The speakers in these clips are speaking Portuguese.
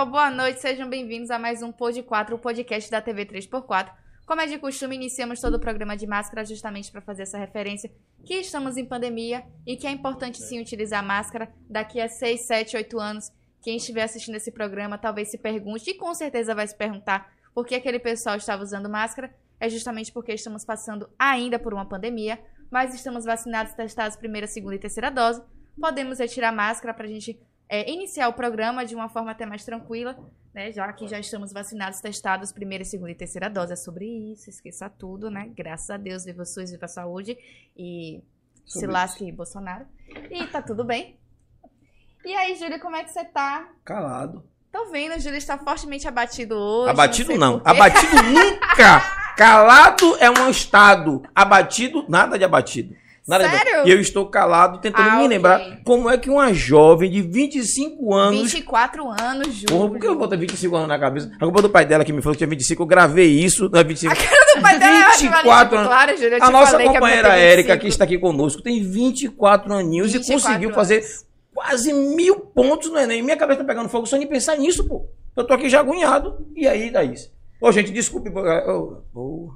Pessoal, boa noite, sejam bem-vindos a mais um Pod 4, o podcast da TV 3x4. Como é de costume, iniciamos todo o programa de máscara justamente para fazer essa referência que estamos em pandemia e que é importante sim utilizar máscara daqui a 6, 7, 8 anos. Quem estiver assistindo esse programa talvez se pergunte, e com certeza vai se perguntar por que aquele pessoal estava usando máscara. É justamente porque estamos passando ainda por uma pandemia, mas estamos vacinados, testados primeira, segunda e terceira dose. Podemos retirar máscara para a gente é, iniciar o programa de uma forma até mais tranquila, né? Já que já estamos vacinados, testados, primeira, segunda e terceira dose. É sobre isso, esqueça tudo, né? Graças a Deus, viva o SUS, viva a saúde. E Sobre se lasque Bolsonaro. E tá tudo bem. E aí, Júlia, como é que você tá? Calado. Tô vendo, o Júlio está fortemente abatido hoje. Abatido não. quê. Abatido nunca. Calado é um estado. Abatido, nada de abatido. Nada Sério? E eu estou calado tentando Ah, me ok. lembrar como é que uma jovem de 25 anos. 24 anos, Júlio. Porra, por que eu boto 25 anos na cabeça? A culpa do pai dela que me falou que tinha 25, eu gravei isso, não é 25. A cara do pai dela é ótima, 24 tipo, Claro, Júlio, eu A te nossa a companheira minha tem Érica, 25. que está aqui conosco, tem 24 aninhos 24 e conseguiu fazer quase mil pontos no Enem. Minha cabeça tá pegando fogo só de pensar nisso, pô. Eu tô aqui já agoniado. E aí, Thaís? Ô, gente, desculpe. ô,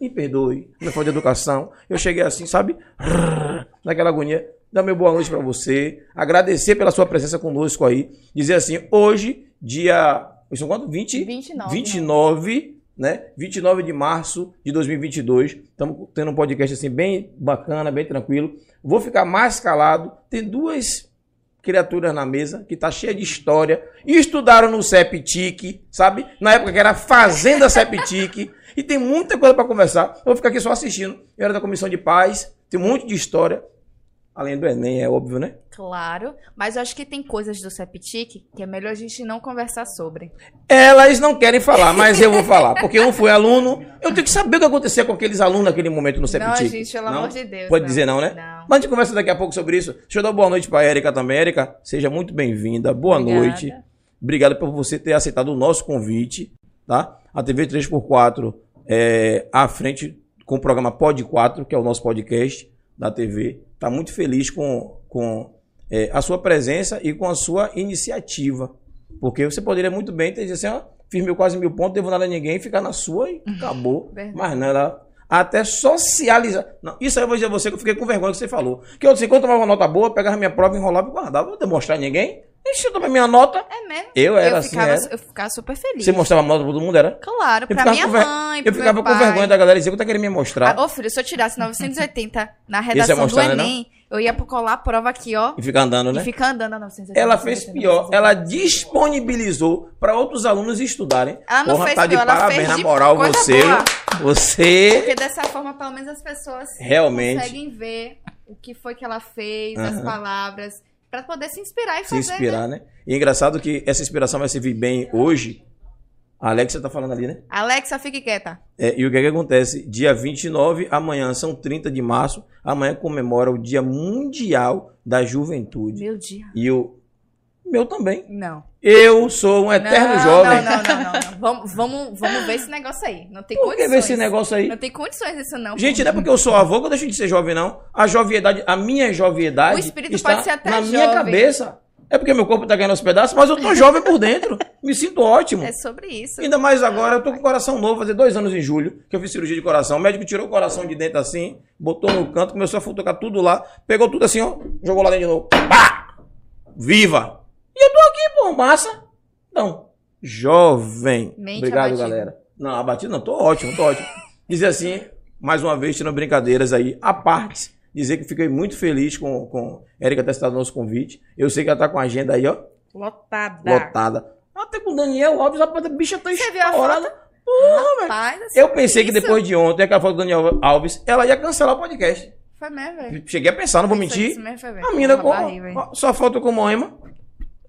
me perdoe. Não foi de educação. Eu cheguei assim, sabe? Naquela agonia. Dar meu boa noite pra você. Agradecer pela sua presença conosco aí. Dizer assim, hoje, dia. Isso quanto? 20? 29. 29, né? 29 de março de 2022. Estamos tendo um podcast assim bem bacana, bem tranquilo. Vou ficar mais calado. Tem duas criaturas na mesa que tá cheia de história. E estudaram no Septic, sabe? Na época que era Fazenda Septic. E tem muita coisa para conversar. Eu vou ficar aqui só assistindo. Eu era da Comissão de Paz. Tem um monte de história. Além do Enem, é óbvio, né? Claro, mas eu acho que tem coisas do Septic que é melhor a gente não conversar sobre. Elas não querem falar, mas eu vou falar. Porque eu não fui aluno. Eu tenho que saber o que acontecia com aqueles alunos naquele momento no Septic. Não, gente, pelo amor de Deus. Pode não. dizer não, né? Não. Mas a gente conversa daqui a pouco sobre isso. Deixa eu dar boa noite pra Érica também. Érica, seja muito bem-vinda. Boa Obrigada. noite. Obrigado por você ter aceitado o nosso convite, tá? A TV 3x4 é à frente com o programa Pod 4, que é o nosso podcast da TV. Tá muito feliz com, com é, a sua presença e com a sua iniciativa. Porque você poderia muito bem ter dito assim, ó, fiz meu quase mil pontos, devo nada a ninguém, ficar na sua e acabou. Verdade. Mas não, ela até socializar. Não, isso aí eu vou dizer a você que eu fiquei com vergonha que você falou. Que eu disse, quando eu tomava uma nota boa, pegava minha prova, enrolava e guardava. Não vou demonstrar a ninguém. Se eu tomar minha nota, É mesmo? eu era eu assim, ficava, era. eu ficava super feliz. Você mostrava a nota pra todo mundo, era? Claro, Eu pra minha ver- mãe, Eu ficava com vergonha da galera dizer que tá querendo me mostrar. Ah, ô filho, se eu tirasse 980 na é redação do mostrar, né, Enem, eu ia colar a prova aqui, ó, E ficar andando, né? e ficar andando a 980. Ela fez 980, pior, 980. ela disponibilizou para outros alunos estudarem. Ela não fez tá de pior, ela parabéns fez na de moral você. boa. Você Porque dessa forma, pelo menos as pessoas Realmente. conseguem ver o que foi que ela fez, as Aham. palavras, pra poder se inspirar e se fazer, inspirar, né? né? E é engraçado que essa inspiração vai servir bem hoje. A Alexia tá falando ali, né? Alexa, fique quieta. É, e o que, é que acontece? Dia 29, amanhã são 30 de março, amanhã comemora o Dia Mundial da Juventude. Meu dia. E o meu também. Não. Eu sou um eterno não, jovem. Não, não, não, não. Vamos, vamos, vamos ver esse negócio aí. Não tem Por que condições. ver esse negócio aí? Não tem condições disso, não. Gente, não é porque eu sou avô que eu deixo de ser jovem, não. A joviedade, a minha joviedade O espírito está pode ser até na minha jovem. cabeça. É porque meu corpo tá ganhando aos pedaços, mas eu tô jovem por dentro. Me sinto ótimo. É sobre isso. Ainda mais agora, eu tô com o coração novo, fazer dois anos em julho, que eu fiz cirurgia de coração. O médico tirou o coração de dentro assim, botou no canto, começou a futucar tudo lá, pegou tudo assim, ó, jogou lá dentro de novo. Pá! Viva! E eu tô aqui, pô, massa. Então, jovem. Mente Obrigado, abatido. galera. Não, abatido não, tô ótimo, tô ótimo. Dizer assim, mais uma vez, tirando brincadeiras aí, à parte, dizer que fiquei muito feliz com, com Érica ter citado o nosso convite. Eu sei que ela tá com a agenda aí, ó, Lotada. lotada. Até com o Daniel Alves, a bicha tá Você a estourada. Porra. Rapaz, é Eu pensei que depois de ontem, aquela foto do Daniel Alves, ela ia cancelar o podcast. Foi mesmo, velho. Cheguei a pensar, não vou mentir. isso mesmo, foi mesmo. A mina com. Barriga, Só foto com Moema.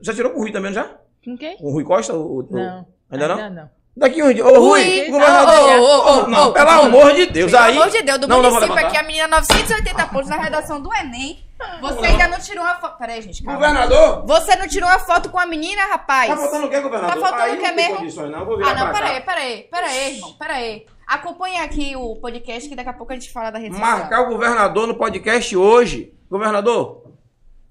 Já tirou com o Rui também, não já? Com quem? Com o Rui Costa? O, o- Não. Ainda não? Ainda não. Daqui um dia. Ô, Rui, governador. ô, ô, ô, não, pelo amor de Deus. Pelo aí. amor de Deus, do não, não município levantar. aqui, a menina 980 pontos na redação do Enem. Você ainda não tirou uma foto. Peraí, gente, calma. Governador? Você não tirou uma foto com a menina, rapaz? Tá faltando o quê, governador? Tá faltando o não quê mesmo? não. Vou Ah, não, peraí, peraí, peraí, irmão, peraí. Acompanha aqui o podcast que daqui a pouco a gente fala da rede social. Marcar o governador no podcast hoje. Governador,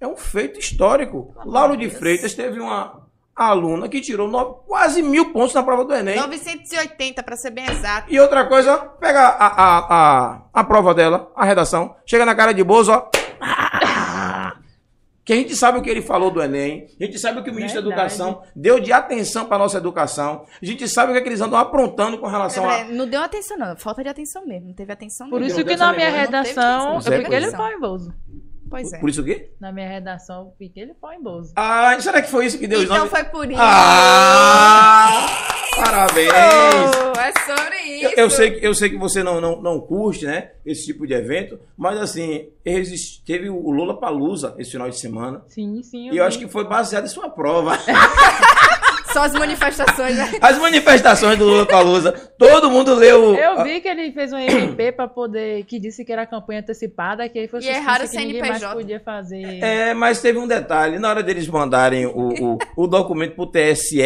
É um feito histórico. Lauro de Freitas teve uma aluna que tirou nove- quase mil pontos na prova do Enem. 980, pra ser bem exato. E outra coisa, pega a, a, a, a prova dela, a redação, chega na cara de Bozo, ó. Que a gente sabe o que ele falou do Enem, a gente sabe o que o ministro da Verdade. Educação deu de atenção para nossa educação, a gente sabe o que, é que eles andam aprontando com relação a. É, Não deu atenção, não. Falta de atenção mesmo. Não teve atenção Por nenhuma. isso que na minha redação eu fiquei Zero ele pau em Bozo. Pois é. Por isso o quê? Na minha redação eu fiquei ele pau em Bozo. Ah, será que foi isso que deu Então nomes? foi por isso. Ah! Parabéns! Oh, é sobre isso. Eu, eu sei, que- eu sei que você não, não, não curte, né? Esse tipo de evento, mas assim, existe- teve o Lula Palusa esse final de semana. Sim, sim. E eu acho que foi baseado em sua prova. Só as manifestações. né? As manifestações do Lula Palusa, todo mundo leu. Eu vi que ele fez um MP pra poder. que disse que era campanha antecipada, que aí foi E erraram o que ninguém mais CNPJ. podia fazer. É, mas teve um detalhe. Na hora deles mandarem o, o, o documento pro TSE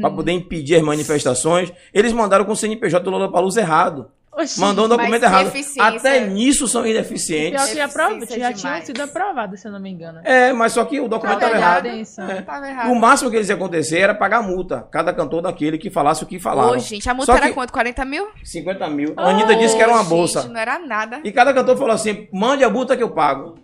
para poder impedir as manifestações, eles mandaram com o CNPJ do Lula Palusa errado. Oxi, Mandou um documento que errado. Até nisso são Pior ineficientes. que aprova- Eficiência já demais. sido aprovadas, se eu não me engano. É, mas só que o documento Tava estava errado. errado. É. Tava O errado. máximo que eles iam acontecer era pagar multa. Cada cantor daquele que falasse o que falava. Ô, gente, a multa Só era que- quanto? 40 mil? 50 mil. A Anitta disse que era uma Ô, bolsa. Gente, não era nada. E cada cantor falou assim: mande a multa que eu pago.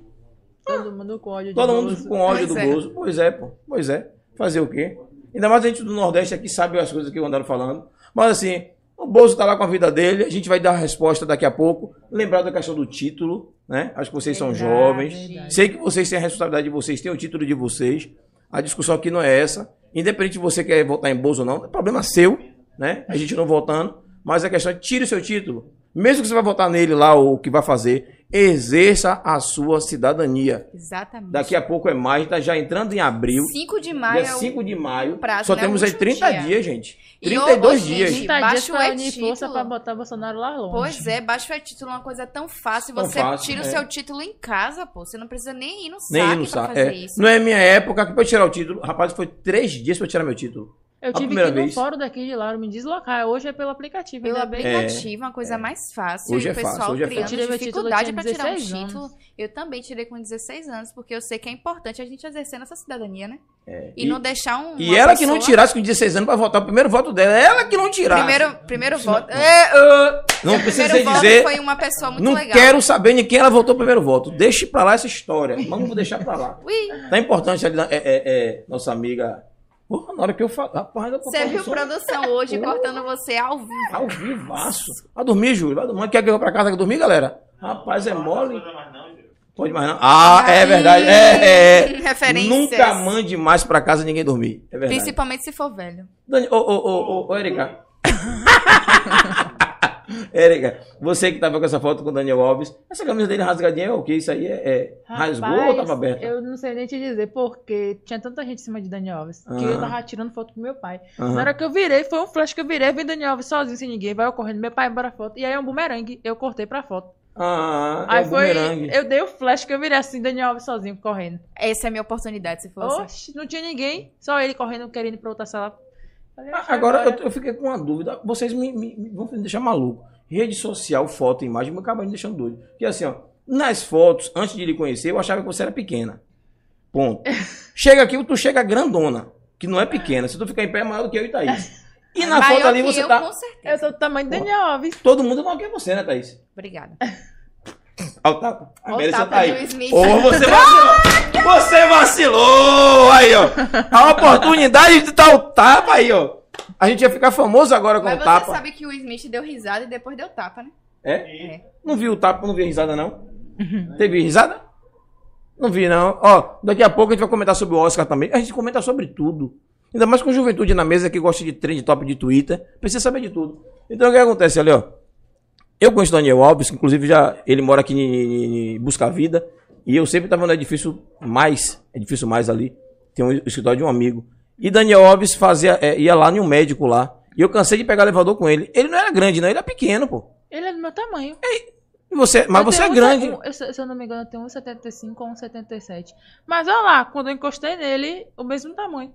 Todo mundo com ódio Todo mundo Bozo. com ódio Pois do é. Bozo. Pois é, pô. Pois é. Fazer o quê? Ainda mais a gente do Nordeste aqui sabe as coisas que andaram falando. Mas assim, o Bozo tá lá com a vida dele. A gente vai dar a resposta daqui a pouco. Lembrar da questão do título, né? Acho que vocês são Verdade, jovens. verdade. Sei que vocês têm a responsabilidade de vocês, têm o título de vocês. A discussão aqui não é essa. Independente de você quer votar em Bozo ou não, é problema seu, né? A gente não votando. Mas a questão é tire o seu título. Mesmo que você vai votar nele lá ou o que vai fazer, exerça a sua cidadania. Exatamente. Daqui a pouco é maio, tá já entrando em abril. 5 de maio Dia é o 5 de maio. prazo, só né? temos O aí último 30 dia. dias, gente. E 32 ô, ô, dias. gente, 30 dias Baixa o pra unir e-título. força pra botar Bolsonaro lá longe. Pois é, baixa o título é uma coisa tão fácil. Tão Você fácil, tira o é. seu título em casa, pô. Você não precisa nem ir no Nem saque no pra saco. fazer É. isso. Não é minha época que pra eu tirar o título. Rapaz, foi três dias pra eu tirar meu título. Eu A tive que ir no fórum daqui de Lauro me deslocar. Hoje é pelo aplicativo. Pelo aplicativo, uma coisa mais fácil. Hoje e é o pessoal fácil, hoje é criando fácil. Dificuldade pra tirar um 16 título. anos. Eu também tirei com 16 anos, porque eu sei que é importante a gente exercer nossa cidadania, né? É. E, não deixar um. e ela que não pessoa- tirasse com 16 anos pra votar o primeiro voto dela. Ela que não tirasse. Primeiro, primeiro Senão- voto. É, uh, Não o precisa primeiro voto dizer. foi uma pessoa muito Não legal. quero saber de quem ela votou o primeiro voto. Deixe pra lá essa história. Vamos deixar pra lá. Ui, Tá importante ali, é, é, é, nossa amiga. Porra, na hora que eu falo. Rapaz, você viu produção hoje cortando você ao vivo. Ao vivaço. Vai dormir, Júlio. Vai dormir. Quer que eu vá pra casa dormir, galera? Rapaz, é mole. Pode mais não. Ah, é Aí, verdade. É, é. referências. Nunca mande mais pra casa ninguém dormir. É verdade. Principalmente se for velho. Dani, ô, ô, ô, ô, ô, Erika. Erika, você que tava com essa foto com o Daniel Alves, essa camisa dele rasgadinha é o quê? Isso aí é, é rasgou ou tava aberta? Eu não sei nem te dizer, porque tinha tanta gente em cima de Daniel Alves que eu Aham. tava tirando foto pro meu pai. Aham. Na hora que eu virei, foi um flash que eu virei, vem Daniel Alves sozinho, sem ninguém, vai ocorrendo, meu pai bora foto. E aí é um bumerangue, eu cortei pra foto. Ah, é aí o foi, bumerangue. eu dei o flash que eu virei assim, Daniel Alves sozinho, correndo. Essa é a minha oportunidade, se fosse. Oxi, não tinha ninguém, só ele correndo, querendo ir pra outra sala. Falei, Ah, "Oxi, Agora eu, eu fiquei com uma dúvida. Vocês me, me- me- vão me deixar maluco. Rede social, foto, imagem, me acaba me deixando doido. Porque assim, ó, nas fotos, antes de lhe conhecer, eu achava que você era pequena. Ponto. chega aqui, tu chega grandona, que não é pequena. Se tu ficar em pé, é maior do que eu e Thaís. E na Maior foto ali que você eu, tá. com certeza. Eu sou do tamanho de Daniel Alves. Todo mundo é maior que você, né, Thaís? Obrigada. Olha o tapa. A Melissa tapa tá aí. Ô, você vacilou. Você vacilou. Aí, ó. A oportunidade de dar o tapa aí, ó. A gente ia ficar famoso agora com Mas o você tapa. sabe que o Smith deu risada e depois deu tapa, né? É? É. Não viu o tapa, não vi a risada, não? Teve risada? Não vi, não. Ó, daqui a pouco a gente vai comentar sobre o Oscar também. A gente comenta sobre tudo. Ainda mais com juventude na mesa que gosta de trend top de Twitter. Precisa saber de tudo. Então o que acontece ali, ó? Eu conheço o Daniel Alves, inclusive já ele mora aqui em, em Busca Vida. E eu sempre estava no edifício mais, edifício mais ali. Tem um escritório de um amigo. E Daniel Alves fazia, é, ia lá em um médico lá. E eu cansei de pegar elevador com ele. Ele não era grande, não, ele era pequeno, pô. Ele é do meu tamanho. E você, mas Eu você é grande. um- eu, se se eu não me engano, eu tenho 1,75 ou 1,77. Mas olha lá, quando eu encostei nele, o mesmo tamanho.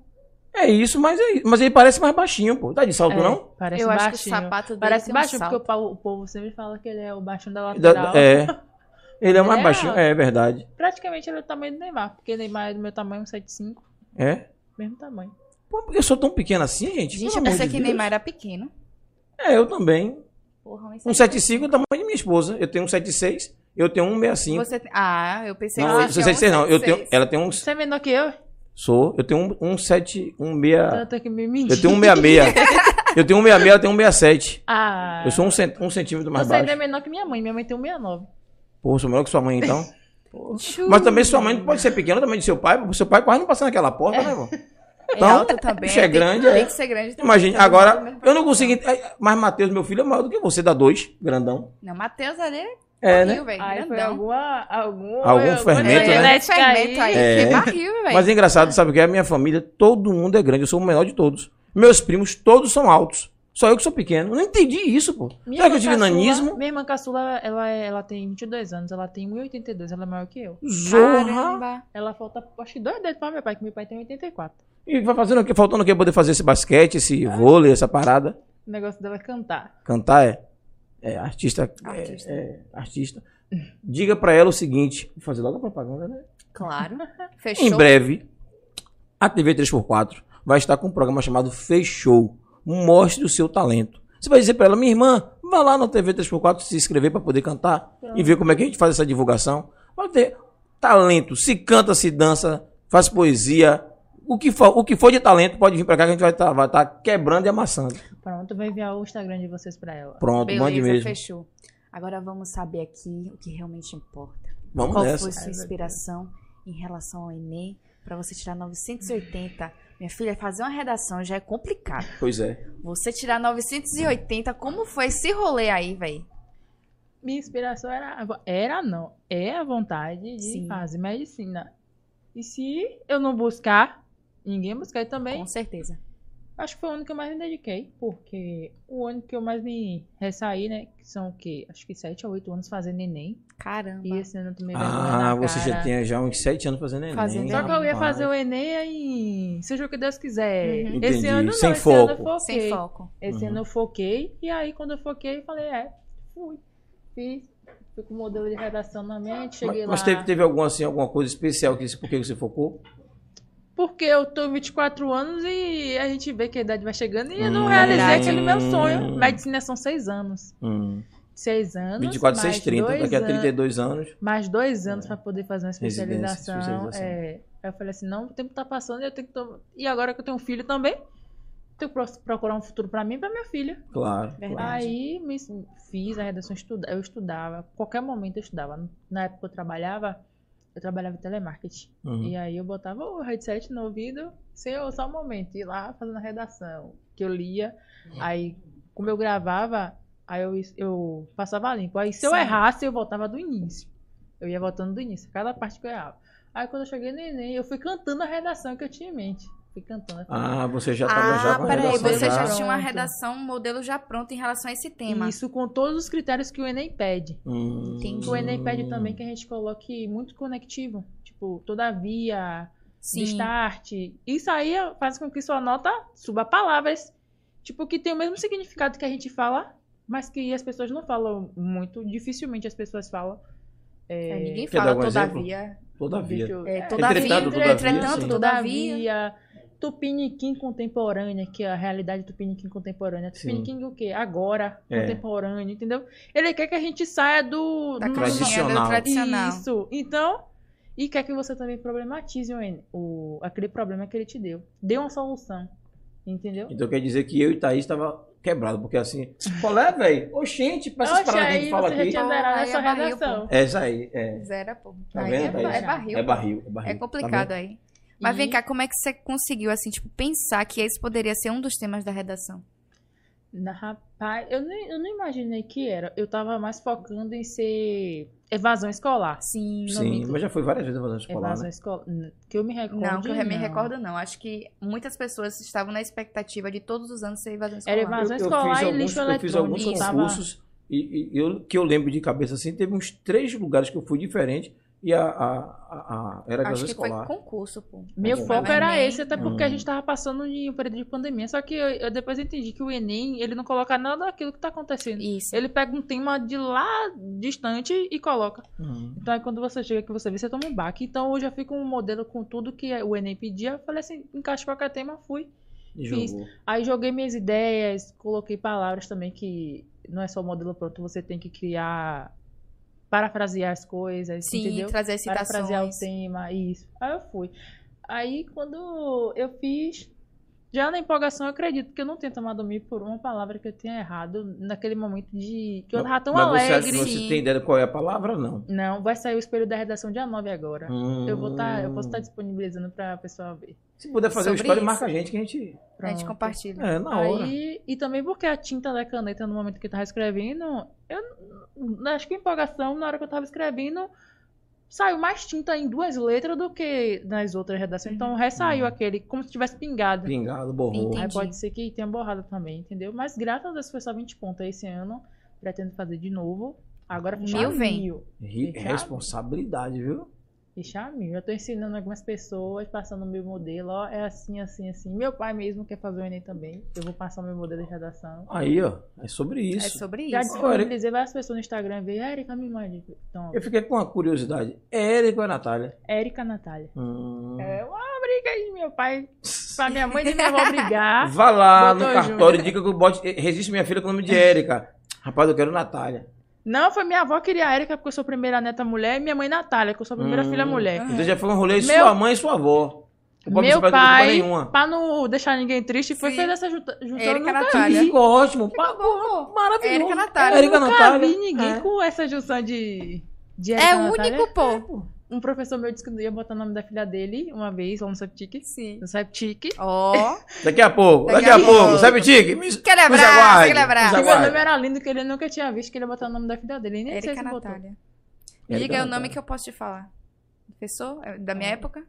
É isso, mas é isso. Mas ele parece mais baixinho, pô. Tá de salto, É, não? Parece eu acho que o baixinho. sapato dele Parece um baixinho, porque o, salto. pau- o povo sempre fala que ele é o baixinho da Da- lateral. é. Ele é o mais É baixinho, é verdade. Praticamente ele é do tamanho do Neymar, porque Neymar é do meu tamanho, 1,75. É? Mesmo tamanho. Pô, porque eu sou tão pequeno assim, gente? Gente, eu pensei de que Deus. Neymar era pequeno. É, eu também. Porra, um 1,75 é o tamanho de minha esposa. Eu tenho 1,76. Eu tenho 1,65. Você Ah, eu pensei Não, que você tinha 1,76 não. Eu 1,76. tenho, ela tem uns. Você é menor que eu? Sou. Eu tenho um, um 7, um 6. Eu tenho que me mentir. Eu tenho um 66. eu tenho um 66, ela tem um 67. Ah. Eu sou um, cent, um centímetro mais Você ainda é baixo. menor que minha mãe. Minha mãe tem 1,69. Pô, sou menor que sua mãe então. Mas também sua mãe não pode ser pequena também de seu pai. porque Seu pai quase não passa naquela porta, né, irmão? É alto também. bicho é tem- grande, é. Tem que ser grande também. Imagina, agora, eu não consigo. é, Mas Matheus, meu filho, é maior do que você, dá dois, grandão. Não, Matheus ali É, barril, né? velho. Aí foi grandão. alguma. Algum, Algum fermento, né? fermento aí. É. Que barril, velho. Mas é engraçado, sabe o que é? A minha família, todo mundo é grande. Eu sou o menor de todos. Meus primos, todos são altos. Só eu que sou pequeno. Eu não entendi isso, pô. Minha Será que eu irmã tive caçula- nanismo? Minha irmã caçula, ela, é- ela tem 22 anos, ela tem 1,82, ela é maior que eu. Zorra. Caramba. Ela falta, acho que dois dedos pra meu pai, que meu pai tem 84. E vai fazendo o quê? Faltando o quê? Poder fazer esse basquete, esse vôlei, essa parada. O negócio dela é cantar. Cantar é. É, artista. é- Artista. É, artista. Diga pra ela o seguinte. Vou fazer logo a propaganda, né? Claro. Fechou. Em breve, a TV 3x4 vai estar com um programa chamado Fechou. Mostre o seu talento. Você vai dizer pra ela, minha irmã, vá lá na TV 3x4 se inscrever pra poder cantar e ver como é que a gente faz essa divulgação. Vai ter talento. Se canta, se dança, faz poesia. O que for, o que for de talento pode vir pra cá que a gente vai estar vai tá quebrando e amassando. Pronto, vou enviar o Instagram de vocês pra ela. Pronto, mande Beleza, mesmo. fechou. Agora vamos saber aqui o que realmente importa. Vamos Qual nessa. foi sua inspiração em relação ao Enem para você tirar 980? Minha filha, fazer uma redação já é complicado. Pois é. Você tirar 980, como foi esse rolê aí, velho? Minha inspiração era. Era não. É a vontade de Sim. fazer medicina. E se eu não buscar, ninguém buscar também. Com certeza. Acho que foi o ano que eu mais me dediquei, porque o ano que eu mais me ressaí, né? Que são o quê? Acho que 7 ou 8 anos fazendo Enem. Caramba. E esse ano eu tomei vergonha Ah, na você já cara. tem já uns sete anos fazendo Enem. Fazendo Só que eu ia fazer o Enem aí, seja o que Deus quiser. Uhum. Esse Entendi. ano não, Sem esse ano eu foco. foquei. Sem foco. Esse Uhum. ano eu foquei, e aí quando eu foquei, eu falei, é, fui. Fiz, fui com o modelo de redação na mente, cheguei Mas, mas lá. teve, teve algum, assim, alguma coisa especial que, por que você focou? Porque eu tô 24 anos e a gente vê que a idade vai chegando e eu não Hum. realizei Verdade. aquele meu sonho. Medicina são 6 anos. Hum. 6 anos. 24, mais 6, 30. dois Daqui a an- 32 anos. Mais dois anos pra poder fazer uma especialização. especialização. É, aí eu falei assim, não, o tempo tá passando e eu tenho que tomar. E agora que eu tenho um filho também, tenho que pro- procurar um futuro pra mim e pra minha filha. Claro. Verdade. claro. Aí me fiz a redação, estuda, eu estudava, qualquer momento eu estudava. Na época que eu trabalhava, eu trabalhava em telemarketing. Uhum. E aí eu botava o headset no ouvido, sem eu só um momento, ir lá fazendo a redação, que eu lia. Aí, como eu gravava, aí eu, eu passava limpo. Aí se eu errasse, eu voltava do início. Eu ia voltando do início, cada parte que eu errava. Aí quando eu cheguei no Enem, eu fui cantando a redação que eu tinha em mente. Fui cantando. falei, Ah, você já estava já Ah, com a peraí, redação você já já. tinha uma redação, um modelo já pronto em relação a esse tema. Isso com todos os critérios que o Enem pede. Hum. Entendi. O Enem pede também que a gente coloque muito conectivo. Tipo, todavia, Sim. start. Isso aí faz com que sua nota suba palavras. Tipo, que tem o mesmo significado que a gente fala, mas que as pessoas não falam muito. Dificilmente as pessoas falam. É, ninguém Quer dar fala todavia. Todavia. Deixa eu- É, é, todavia, Entretanto, todavia, entretanto, todavia. Todavia, Tupiniquim contemporânea, que é a realidade Tupiniquim contemporânea. Sim. Tupiniquim o quê? Agora, É. contemporâneo, entendeu? Ele quer que a gente saia do... Da do- Tradicional. do tradicional. Isso. Então, e quer que você também problematize o, o aquele problema que ele te deu. Dê uma solução. Entendeu? Então quer dizer que eu e Thaís estava quebrado, porque assim, qual é, velho? Oxente, pra essas paradas que a aí gente fala aqui. tinha zerado Aí essa é redação. É isso aí, é. Zero, pô. Tá aí vendo, é, é barril. É barril, é barril. É Tá complicado vendo? aí. Mas vem cá, como é que você conseguiu, assim, tipo, pensar que esse poderia ser um dos temas da redação? Na, rapaz, eu nem, eu não imaginei que era. Eu tava mais focando em ser evasão escolar. Sim. Não Sim, mas já foi várias vezes fazendo escolar, Evasão né? escolar. Que eu me recordo. Não, que eu me não. recordo, não. Acho que muitas pessoas estavam na expectativa de todos os anos ser evasão escolar. Era evasão escolar e lixo eu fiz alguns eletrônico, tava- concursos e, e eu, que eu lembro de cabeça assim, teve uns três lugares que eu fui diferente e a, a, a, a era Acho que foi escolar. concurso, pô. Meu foco era Enem- esse, até porque a Hum. gente tava passando de um período de pandemia. Só que eu, eu depois entendi que o Enem, ele não coloca nada daquilo que tá acontecendo. Isso. Ele pega um tema de lá distante e coloca. Uhum. Então aí quando você chega que você vê, você toma um baque. Então hoje eu fico um modelo com tudo que o Enem pedia. Eu falei assim, encaixa qualquer tema, fui. E Fiz. jogou. Aí joguei minhas ideias, coloquei palavras também que não é só o modelo pronto, você tem que criar, parafrasear as coisas, Sim, entendeu? trazer Parafrasear o citações. tema, isso. Aí eu fui. Aí quando eu fiz, já na empolgação, eu acredito que eu não tenho tomado mim por uma palavra que eu tinha errado naquele momento de que eu tava tão Mas você alegre. que você sim. tem ideia de qual é a palavra? Não. Não, vai sair o espelho da redação dia 9 agora. Eu vou tá, eu posso estar Hum. disponibilizando pra pessoa ver. Se puder fazer Sobre história, isso. marca a gente que a gente. A gente Pronto. compartilha. É, na hora. Aí, e também porque a tinta da caneta no momento que eu tava escrevendo, eu acho que empolgação, na hora que eu tava escrevendo, saiu mais tinta em duas letras do que nas outras redações. Então ressaiu Uhum. aquele, como se tivesse pingado. Pingado, borrou. Entendi. Aí pode ser que tenha borrado também, entendeu? Mas graças a Deus foi só 20 pontos esse ano. Pretendo fazer de novo. Agora fechar Mil vem. mil. Responsabilidade, viu? Fechar mil. Eu tô ensinando algumas pessoas, passando o meu modelo, ó, é assim, assim, assim. Meu pai mesmo quer fazer o Enem também. Eu vou passar o meu modelo de redação. Aí, ó. É sobre É isso. sobre Já isso. disponibilizei várias pessoas no Instagram, veio Érica, me mande. Então, Eu fiquei com uma curiosidade. É Érico ou é Natália? Érica Natália. Hum. É uma briga aí, meu pai. Pra minha mãe e minha avó brigar. Vá lá Botou no cartório e diga que eu bote. Resiste minha filha com o nome de Érica. Rapaz, eu quero Natália. Não, foi minha avó que queria a Érica, porque eu sou primeira neta mulher, e minha mãe Natália, que eu sou a primeira Hum. filha mulher. Então já foi um rolê de Meu- sua mãe e sua avó. Meu pai, pra não deixar ninguém triste, foi Sim. fez essa junta, junção. Nunca Natália. vi. Ficou ótimo. Bom. Maravilhoso. Érica Natália. Nunca Natália. vi ninguém É. com essa junção de. de É Érica o Natália. único, pô. Um professor meu disse que não ia botar o nome da filha dele uma vez, lá no Septic. Sim. No Septic. Ó. Daqui a pouco, Daqui daqui, a pouco. pouco. Tique? Me- aquele abraço. nos E meu nome era lindo, que ele nunca tinha visto que ele ia botar o nome da filha dele. Nem sei Érica se botou. Natália. Me diga aí o nome Natália. que eu posso te falar. Professor? É Da minha Ah, época?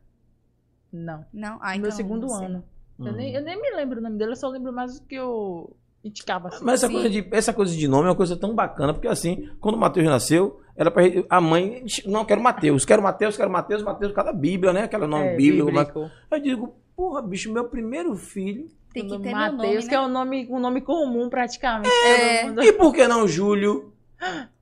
Não. Não? Ah, No então, meu segundo não sei. ano. Eu, nem, eu nem me lembro o nome dele, eu só lembro mais do que eu indicava assim. Mas essa Sim. coisa, de, essa coisa de nome é uma coisa tão bacana, porque assim, quando o Mateus nasceu, era pra, a mãe, não, quero Mateus, quero Mateus, quero Mateus, Mateus, cada Bíblia, né? Aquele nome É, bíblico. bíblico. mas- Eu digo, porra, bicho, meu primeiro filho. Tem que O ter Mateus, nome, que né? é um nome, um nome comum praticamente. É. Mundo- E por que não Júlio?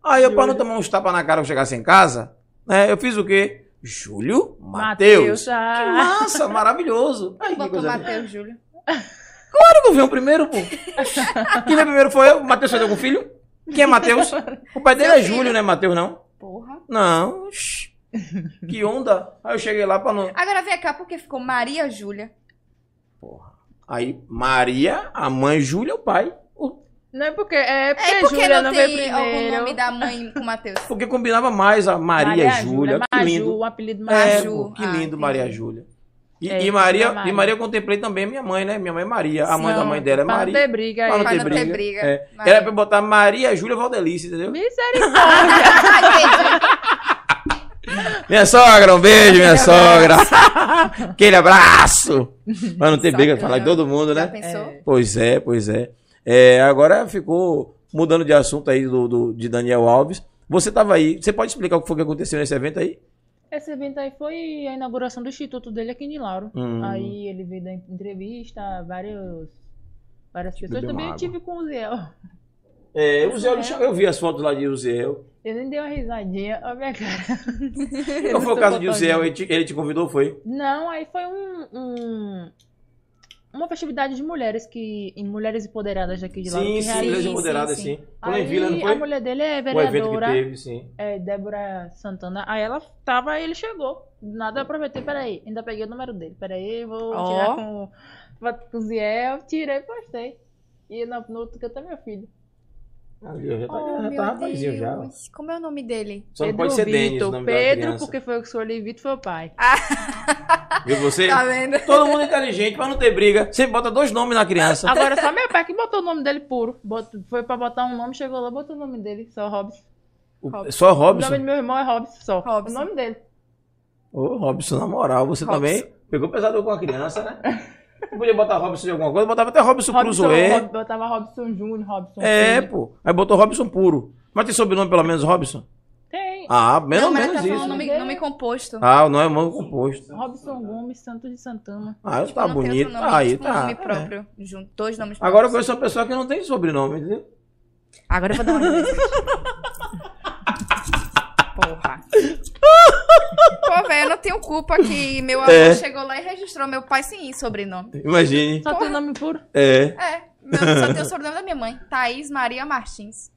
Aí eu, pra não tomar uns tapas na cara quando chegasse em casa, né? Eu fiz o quê? Júlio Mateus, Mateus. Que ah. massa, maravilhoso. Aí, que Botou coisa Matheus Júlio. Claro que eu vi o primeiro, pô. Quem veio primeiro foi eu. O Matheus fez algum filho? Quem é Matheus? O pai dele Seu é filho. Júlio, né, Matheus, não? Porra. Não. Que onda. Aí eu cheguei lá pra não. Agora vem cá, porque ficou Maria Júlia. Porra. Aí Maria, a mãe, Júlia, o pai. O- Não é porque, é porque, É porque Júlia não não veio primeiro. nome da mãe com Matheus. Porque combinava mais a Maria, Júlia. Que Maju, lindo. o apelido É, Maju. Pô, que Ah, lindo, entendi. Maria Júlia. E, É, e Maria, Maria. e Maria eu contemplei também minha mãe, né? Minha mãe é Maria. A mãe da Não, mãe dela é pra não Maria. ter briga Pra aí. não ter não ter briga. briga. É. Maria. Era pra botar Maria Júlia Valdelice, entendeu? Misericórdia. Minha sogra, um beijo, minha sogra. Aquele abraço. Mas não tem briga, falar de não. todo mundo, Já né? pensou? É. Pois é, pois é. É, Agora ficou mudando de assunto aí do, do- de Daniel Alves. Você estava aí, você pode explicar o que foi que aconteceu nesse evento aí? Esse evento aí foi a inauguração do instituto dele aqui em Lauro. Hum. Aí ele veio dar entrevista, vários, várias pessoas. Bebeu Também eu tive com o Ziel. É, o Zé, eu vi as fotos lá de Uziel. Eu nem dei uma risadinha, ó minha cara. Qual foi o caso de Uziel? Ele te, ele te convidou, foi? Não, aí foi um, um- uma festividade de mulheres que em mulheres empoderadas daqui de Lauro. Sim, sim. Mulheres sim, Empoderadas, sim. sim. Em Aí Vila, não a foi? mulher dele é O vereadora, teve, sim. é Débora Santana. Aí ela tava, ele chegou. Nada eu aproveitei, peraí, ainda peguei o número dele. Peraí, vou Ó. tirar com, com o Ziel, tirei e postei. E no, no outro canto é meu filho. Ali, já tá, Oh, já tá já. Como é o nome dele? Só não pode ser Denis, o Vitor. Pedro, porque foi eu que escolhi, Vitor foi o pai. Viu você? Tá vendo? Todo mundo inteligente, pra não ter briga. Sempre bota dois nomes na criança. Agora só meu pai que botou o nome dele puro. Botou- foi pra botar um nome, chegou lá, botou o nome dele, só Robson. O- Só O nome Robson. do meu irmão é Robson só. Robson. O nome dele. Ô, Robson, na moral, você Robson. também pegou pesado com a criança, né? Não podia botar Robson de alguma coisa, botava até Robson, Robson, Cruzoé. Rob- botava Robson Júnior, Robson. É, pô. Aí botou Robson puro. Mas tem sobrenome pelo menos Robson? Tem. Ah, não, menos ela tá isso. falando né? nome, nome composto. Ah, não é nome composto. Robson Gomes, Santos de Santana. Ah, Tipo, tá bonito. nome, Aí tipo, tá. nome é. próprio. Junto, dois nomes Agora eu próprios. conheço uma pessoa que não tem sobrenome, entendeu? Agora eu vou dar uma Porra. Pô, velho, eu não tenho culpa que meu avô É. chegou lá e registrou meu pai sem sobrenome. Imagine. Só tem nome puro? É, É, meu, só tem o sobrenome da minha mãe. Thaís Maria Martins.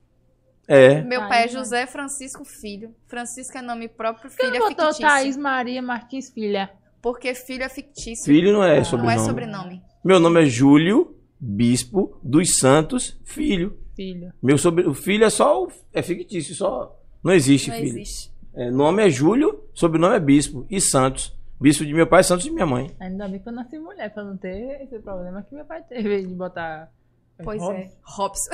é. Meu Thaís pai é. José Francisco Filho. Francisco é nome próprio, Por que filho não é botou fictício. Thaís Maria Martins Filha? Porque filho é fictício. Filho não é não sobrenome. é sobrenome. Meu nome é Júlio Bispo dos Santos Filho. Filho. Meu sobre... O filho é só. É fictício, só. Não existe Não filho. existe. É, nome é Júlio, sobrenome é Bispo. E Santos. Bispo de meu pai, Santos de minha mãe. Ainda bem que eu nasci mulher, pra não ter esse problema que meu pai teve de botar. Pois Robson. é. Robson.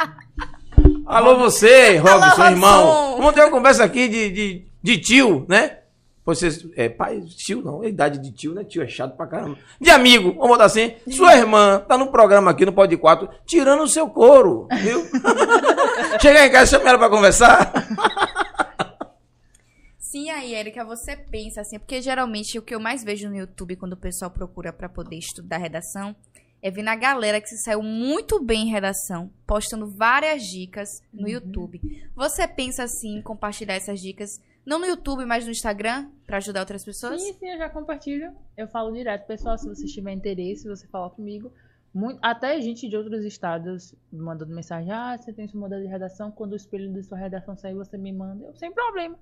Alô, você, Robson, Robson. irmão. Vamos ter uma conversa aqui de, de, de tio, né? Vocês, é, pai, tio não, é idade de tio, né? Tio é chato pra caramba. De amigo, vamos botar assim. Sua irmã tá no programa aqui no Pod 4, tirando o seu couro, viu? Chegar em casa, chama ela pra conversar. Sim, aí, Erika, você pensa assim, porque geralmente o que eu mais vejo no YouTube quando o pessoal procura pra poder estudar redação é ver na galera que se saiu muito bem em redação, postando várias dicas no YouTube. Você pensa assim em compartilhar essas dicas, não no YouTube, mas no Instagram, pra ajudar outras pessoas? Sim, sim, eu já compartilho. Eu falo direto, pessoal, se você tiver interesse, você fala comigo. Muito, até gente de outros estados mandando mensagem, ah, você tem sua modelo de redação, quando o espelho da sua redação sair, você me manda. Eu, sem problema.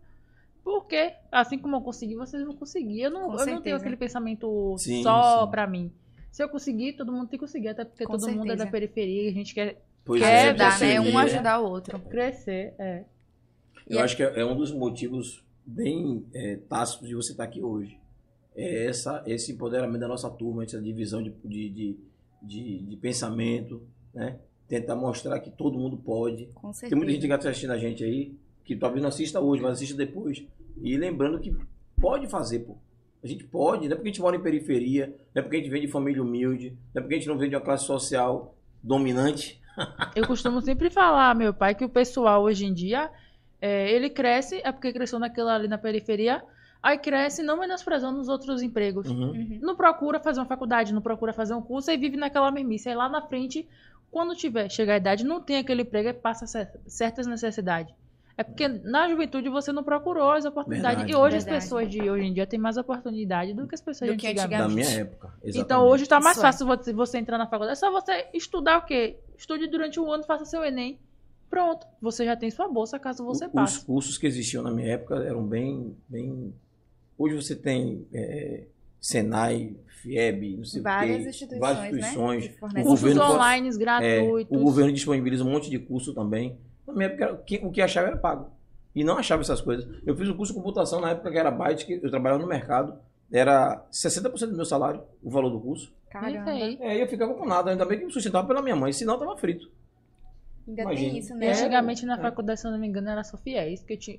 Porque, assim como eu consegui, vocês vão conseguir. Eu não, Com eu não tenho certeza. aquele pensamento Sim, só sim. pra mim. Se eu conseguir, todo mundo tem que conseguir, até porque Com todo mundo é da certeza. periferia, a gente quer Pois Quer Ajudar, você né? Um ajudar o outro. crescer. É. Eu acho que é é um dos motivos bem é, tácitos de você estar aqui hoje. É essa, esse empoderamento da nossa turma, essa divisão de, de, de, de- de pensamento, né? Tentar mostrar que todo mundo pode. Com certeza. Tem muita gente que está assistindo a gente aí, que talvez não assista hoje, mas assista depois. E lembrando que pode fazer, pô. A gente pode, não é porque a gente mora em periferia, não é porque a gente vem de família humilde, não é porque a gente não vem de uma classe social dominante. Eu costumo sempre falar, meu pai, que o pessoal hoje em dia, é, ele cresce, é porque cresceu naquela ali na periferia, aí cresce não menosprezando os outros empregos. Uhum. Uhum. Não procura fazer uma faculdade, não procura fazer um curso, aí vive naquela mermice. Aí lá na frente, quando tiver, chegar a idade, não tem aquele emprego, aí passa cer- certas necessidades. É porque na juventude você não procurou as oportunidades. Verdade. e hoje Verdade. as pessoas de hoje em dia têm mais oportunidade do que as pessoas Do de que antigamente. Da minha época. Então exatamente. hoje tá mais Isso é. fácil você, você entrar na faculdade. É só você estudar o quê? Estude durante o ano, faça seu Enem. Pronto. Você já tem sua bolsa caso você O- Os passe. cursos que existiam na minha época eram bem. bem... Hoje você tem é, Senai, FIEB, não sei Várias o quê, instituições, várias né? instituições. fornecem Cursos governo online É, gratuitos. o governo disponibiliza um monte de curso também. Na minha época, o que achava era pago. E não achava essas coisas. Eu fiz um curso de computação na época que era Byte, que eu trabalhava no mercado. Era 60% do meu salário, o valor do curso. Caramba. É, e eu ficava com nada, ainda bem que me sustentava pela minha mãe, senão eu tava frito. Ainda Imagina. tem isso, E né? antigamente na é. faculdade, se eu não me engano, era só fiéis, que eu tinha,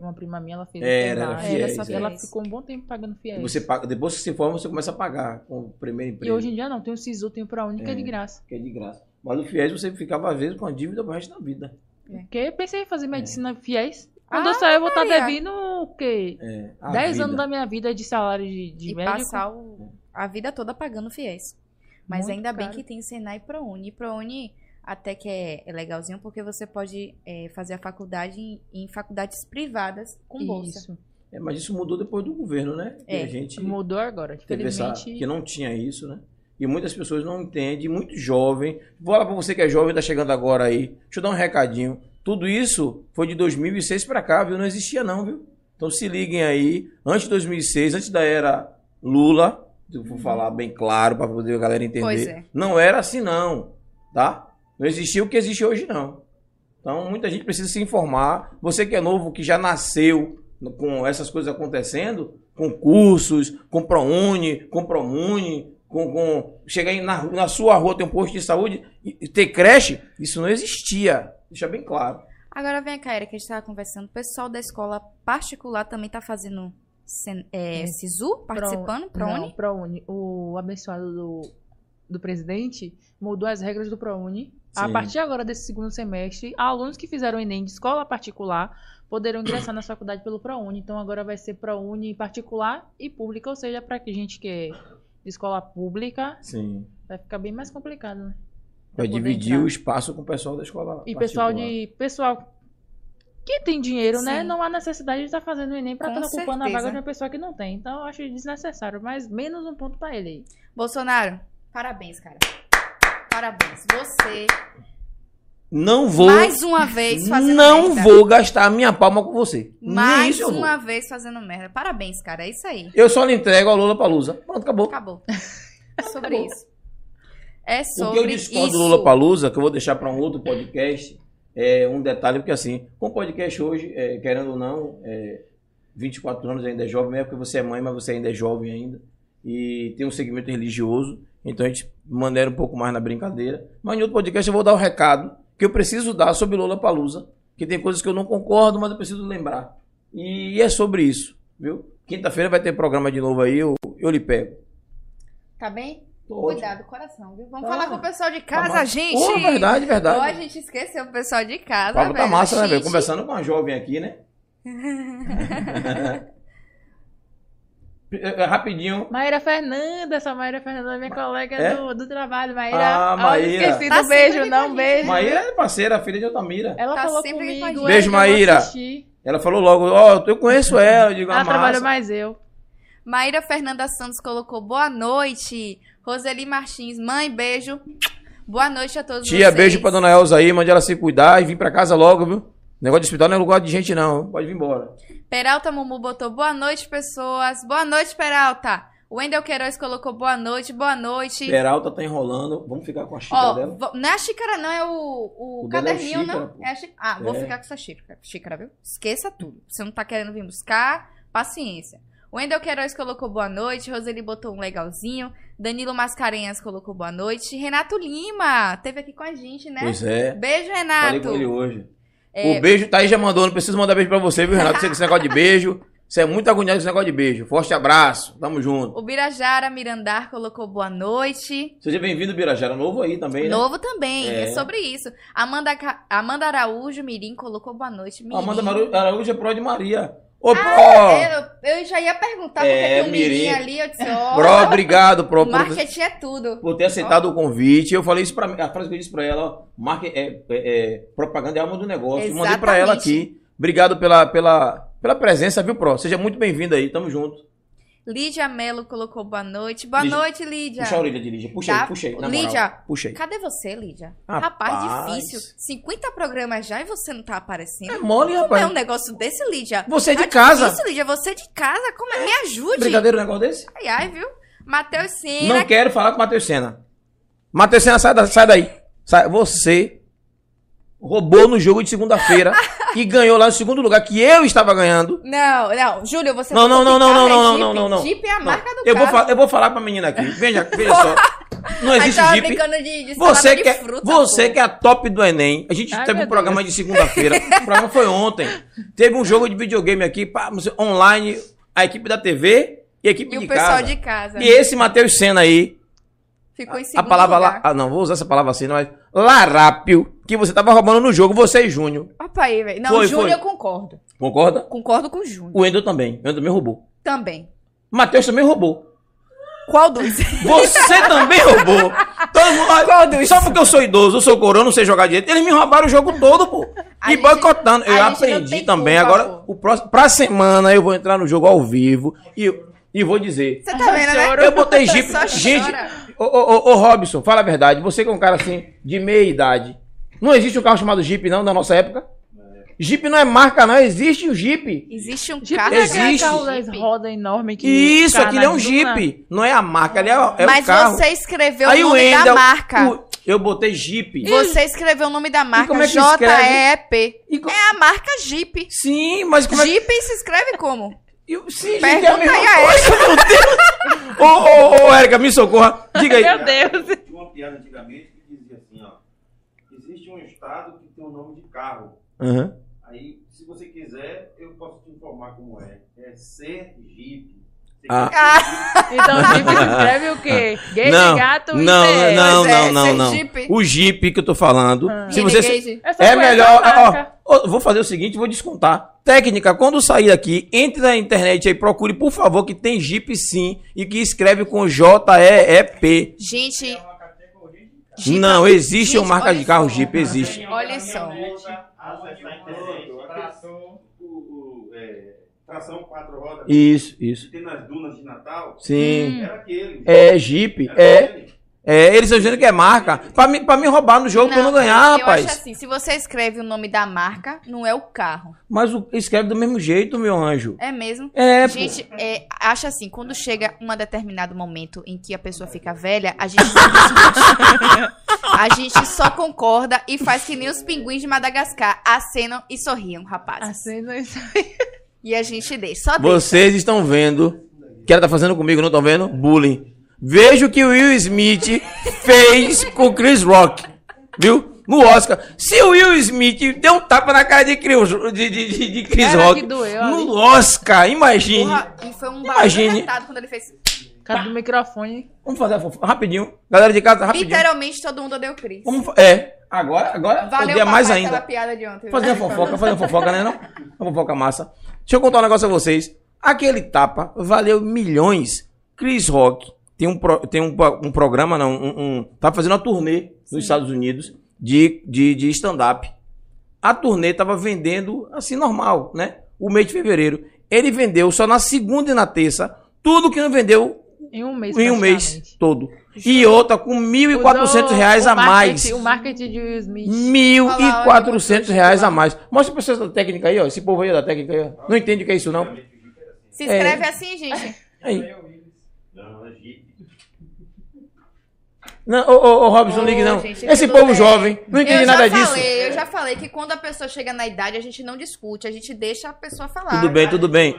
uma prima minha, ela fez Era, era fiéis, E ela é. ficou um bom tempo pagando E fiéis. você paga, depois que se forma, você começa a pagar com o primeiro E emprego. hoje em dia não, tem o SISU, tem o ProUni, que é de É. graça. que é de graça. Mas no FIES você ficava, às vezes, com a dívida pro resto da vida. Porque eu pensei em fazer medicina fiéis. Quando Ah, eu sair, eu vou estar Maria. devendo o quê? É, a 10 vida. anos da minha vida de salário de, de E médico. passar o- a vida toda pagando fiéis. Mas Muito ainda bem caro. que tem Senai e ProUni. E ProUni até que é, é legalzinho, porque você pode é, fazer a faculdade em, em faculdades privadas com bolsa. Isso. É, mas isso mudou depois do governo, né? Que É, a gente Mudou agora. teve essa, Infelizmente. que não tinha isso, né? E muitas pessoas não entendem, muito jovem. Vou falar pra você que é jovem, tá chegando agora aí. Deixa eu dar um recadinho. Tudo isso foi de 2006 pra cá, viu? Não existia não, viu? Então se liguem aí. Antes de 2006, antes da era Lula, eu vou falar bem claro pra poder a galera entender. É. Não era assim não, tá? Não existia o que existe hoje não. Então muita gente precisa se informar. Você que é novo, que já nasceu com essas coisas acontecendo, com cursos, com ProUni, com ProMuni, com, com chegar na, na sua rua ter um posto de saúde e, ter creche, isso não existia. Deixa bem claro. Agora vem cá, Erika, a gente estava conversando. O pessoal da escola particular também tá fazendo é, SISU, participando, Não, ProUni? ProUni. O abençoado do, do presidente mudou as regras do ProUni. A partir agora desse segundo semestre, alunos que fizeram Enem de escola particular poderão ingressar na faculdade pelo ProUni. Então agora vai ser ProUni particular e pública, ou seja, para que gente que é de escola pública, Sim. vai ficar bem mais complicado, né? Vai dividir entrar. o espaço com o pessoal da escola. E pessoal de pessoal que tem dinheiro, né? Sim. Não há necessidade de estar fazendo o Enem para estar ocupando a certeza. vaga de uma pessoa que não tem. Então eu acho desnecessário, mas menos um ponto para ele aí. Bolsonaro, parabéns, cara. Parabéns. Você, Não vou. mais uma vez, fazendo não merda. vou gastar a minha palma com você. Mais isso uma vez fazendo merda. Parabéns, cara. É isso aí. Eu só lhe entrego ao Lula Palusa. Pronto, acabou. Acabou. É sobre Acabou. isso. É O sobre que eu discordo isso. do Lula Palusa, que eu vou deixar para um outro podcast, é um detalhe, porque assim, com o podcast hoje, é, querendo ou não, é, 24 anos ainda é jovem, não é porque você é mãe, mas você ainda é jovem ainda. E tem um segmento religioso, então a gente maneira um pouco mais na brincadeira. Mas em outro podcast eu vou dar o recado que eu preciso dar sobre Lula Palusa, que tem coisas que eu não concordo, mas eu preciso lembrar. E é sobre isso, viu? Quinta-feira vai ter programa de novo aí, eu, eu lhe pego. Tá bem? Cuidado, coração, viu? Vamos Tá. falar com o pessoal de Tá casa, massa. gente. Pô, verdade, verdade. Ó, a gente esqueceu o pessoal de casa, Pablo tá velho. massa, né, velho? Gente. Conversando com uma jovem aqui, né? É, Rapidinho. Maíra Fernanda, essa Maíra Fernanda é minha colega É? do, do trabalho. Maíra, Ah, Maíra. esqueci Tá do beijo, sempre não, beijo. Maíra é parceira, filha de Altamira. Ela Tá falou sempre com a comigo. gente. Beijo, Maíra. Ela falou logo, ó, eu conheço ela. Eu digo, Ela ah, mais eu. Maíra Fernanda Santos colocou boa noite. Roseli Martins, mãe, beijo. Boa noite a todos Tia, vocês. beijo pra dona Elza aí, mande ela se cuidar e vir pra casa logo, viu? Negócio de hospital não é lugar de gente, não. Pode vir embora. Peralta Mumu botou boa noite, pessoas. Boa noite, Peralta. O Wendel Queiroz colocou boa noite, boa noite. Peralta tá enrolando. Vamos ficar com a xícara Ó, dela? vo- não é a xícara, não, é o, o, O é caderninho, xícara, não. pô. É a xí- Ah, vou É. ficar com essa xícara, xícara, viu? Esqueça tudo. Você não tá querendo vir buscar, paciência. O Wendel Queiroz colocou boa noite, Roseli botou um legalzinho, Danilo Mascarenhas colocou boa noite, Renato Lima teve aqui com a gente, né? Pois é. Beijo, Falei Renato. com ele hoje. É. O beijo, Thaís já mandou, não preciso mandar beijo pra você, viu, Renato? Você com esse negócio de beijo. Você é muito agoniado com esse negócio de beijo. Forte abraço. Tamo junto. O Birajara Mirandar colocou boa noite. Seja bem-vindo, Birajara. Novo aí também, né? Novo também, é. É. sobre isso. Amanda, Amanda Araújo Mirim colocou boa noite. Mirim. Amanda Araújo é pró de Maria. Ô! Ah, Eu, eu já ia perguntar porque É, tem um Mirim ali, eu disse, ó. Pró, obrigado, Pró, por, Marketing é tudo. por ter aceitado o convite. Eu falei isso pra mim. A frase que eu disse pra ela, ó, marque, é, é- é, propaganda é alma do negócio. Eu Mandei pra ela Exatamente. aqui. Obrigado pela, pela, pela presença, viu, Pró? Seja muito bem-vindo aí. Tamo junto. Lídia Melo colocou boa noite. Boa Lídia, noite, Lídia. Puxa a orelha de Lídia. Tá. aí. Na Lídia. aí. Cadê você, Lídia? Rapaz. Rapaz, difícil. 50 programas já e você não tá aparecendo. É mole, Como rapaz. é um negócio desse, Lídia? Você de Tá casa. Difícil, Lídia. Você de casa. Como é? Me ajude. Brincadeira um negócio desse? Ai, ai, viu? Matheus Sena. Não quero falar com o Matheus Senna. Matheus Senna, sai, da- sai daí. Sai. Você roubou no jogo de segunda-feira e ganhou lá no segundo lugar, que eu estava ganhando. Não, não, Júlio, você Não, não, não, que não, não, é não, Jeep. não, não, não. Jeep é a Não. marca do eu vou, carro. fa- eu vou falar pra menina aqui. Veja, veja só. Não existe tava Jeep. brincando de, de Você que, é, fruta, você pô. que é a top do Enem. A gente Ai, teve um programa de segunda-feira. o programa foi ontem. Teve um jogo de videogame aqui, pá, online, a equipe da TV e a equipe E de o pessoal casa. de casa. E esse Matheus Senna aí, Ficou em a segundo palavra lugar. lá. Ah, não, vou usar essa palavra assim, não, mas. Larápio, que você tava roubando no jogo, você e Júnior. Opa aí, velho. Não, Foi, Júnior foi. eu concordo. Concorda? Concordo com o Júnior. O Endo também. O Endo também roubou. Também. Matheus também roubou. Qual dos? Você também roubou. Todo mundo, olha, Qual dos? Só porque eu sou idoso, eu sou coroa, não sei jogar direito. Eles me roubaram o jogo todo, pô. A E gente- boicotando. a Eu gente não aprendi tem também. culpa, Agora, pô. o próximo, pra semana eu vou entrar no jogo ao vivo e, e vou dizer. Você tá vendo, né? Eu botei Jeep. Só Gente. Ô, ô, ô, ô, Robson, fala a verdade. Você que é um cara assim, de meia idade. Não existe um carro chamado Jeep, não, da nossa época? Jeep não é marca, não. Existe o Jeep. Existe um Jeep carro é Existe. carro das rodas enorme que Isso, aquilo é na um. Jeep. Não é a marca, ali é, é Mas o carro. você escreveu Aí o nome Wendel, da marca. o- eu botei Jeep. Você escreveu o nome da marca como é que J-E-P. E co- É a marca Jeep. Sim, mas como é que... Jeep se escreve como? Eu- Sim, gente, Pergunta é a mesma a coisa, meu Deus. Ô, ô, ô, Érica, me socorra. Diga aí. Meu Deus. Tinha uma piada antigamente que dizia assim, ó. Existe um estado que tem o nome de carro. Aham. Aí, se você quiser, eu posso te informar como é. É Sergipe. Ah. quer Então Jeep se escreve o quê? Gay Não, de gato e não, CR. não, Pois é, não, não, não. Sergipe. O Jeep que eu tô falando. Ah. Se você... Só É melhor... Ó, Ô, Vou fazer o seguinte, vou descontar. Técnica, quando sair aqui, entre na internet aí, procure, por favor, que tem Jeep sim, e que escreve com J-E-E-P. Gente, Não, existe Gente, uma marca olha de carro só. Jeep, existe. olha só. Acessar a internet. Tração, o, o, é, tração quatro rodas. Isso, isso. Tem nas dunas de Natal. Sim. Era aquele. É Jeep, Era é. aquele. É, eles estão dizendo que é marca. Pra me, pra me roubar no jogo, pra eu não ganhar, eu rapaz. acho assim, se você escreve o nome da marca, não é o carro. Mas o, escreve do mesmo jeito, meu anjo. É mesmo? É. Gente, é, acha assim, quando chega um determinado momento em que a pessoa fica velha, a gente não. A gente só concorda e faz que nem os pinguins de Madagascar, acenam e sorriam, rapazes. Acendo isso. E a gente deixa, só deixa. Vocês estão vendo que ela tá fazendo comigo, não estão vendo? Bullying. Veja o que o Will Smith fez com o Chris Rock. Viu? No Oscar. Se o Will Smith deu um tapa na cara de Chris, de, de, de- de Chris Rock que doeu no Oscar, imagine. Porra, e foi um Imagine. quando ele fez. Cara do microfone. Vamos fazer a fofoca rapidinho. Galera de casa, rapidinho. Literalmente todo mundo deu Cris. Vamos fa- é, agora, agora Valeu, odeia mais papai, ainda. piada de ontem. Fazer uma fofoca, fazer uma fofoca, né? Não? Uma fofoca massa. Deixa eu contar um negócio a vocês. Aquele tapa valeu milhões. Chris Rock tem um, pro- tem um, um programa, não, um, um- tá fazendo uma turnê nos Estados Unidos de, de, de stand-up. A turnê tava vendendo assim normal, né? O mês de fevereiro. Ele vendeu só na segunda e na terça tudo que não vendeu Em um mês. em um mês todo. E outra com 1.400 reais a mais. marketing- O marketing de Will Smith. E quatrocentos olha, reais olha. a mais. Mostra pra vocês da técnica aí, ó. Esse povo aí da técnica aí, ó. Não entende o que é isso, não. Se escreve assim, gente. Aí. Não, é Jeep. Não, ô, ô, ô, Robson, Ô, ligue não. gente, Esse povo bem. jovem não entende eu nada já disso. falei, eu já falei que quando a pessoa chega na idade, a gente não discute, a gente deixa a pessoa falar. Tudo bem, tudo bem.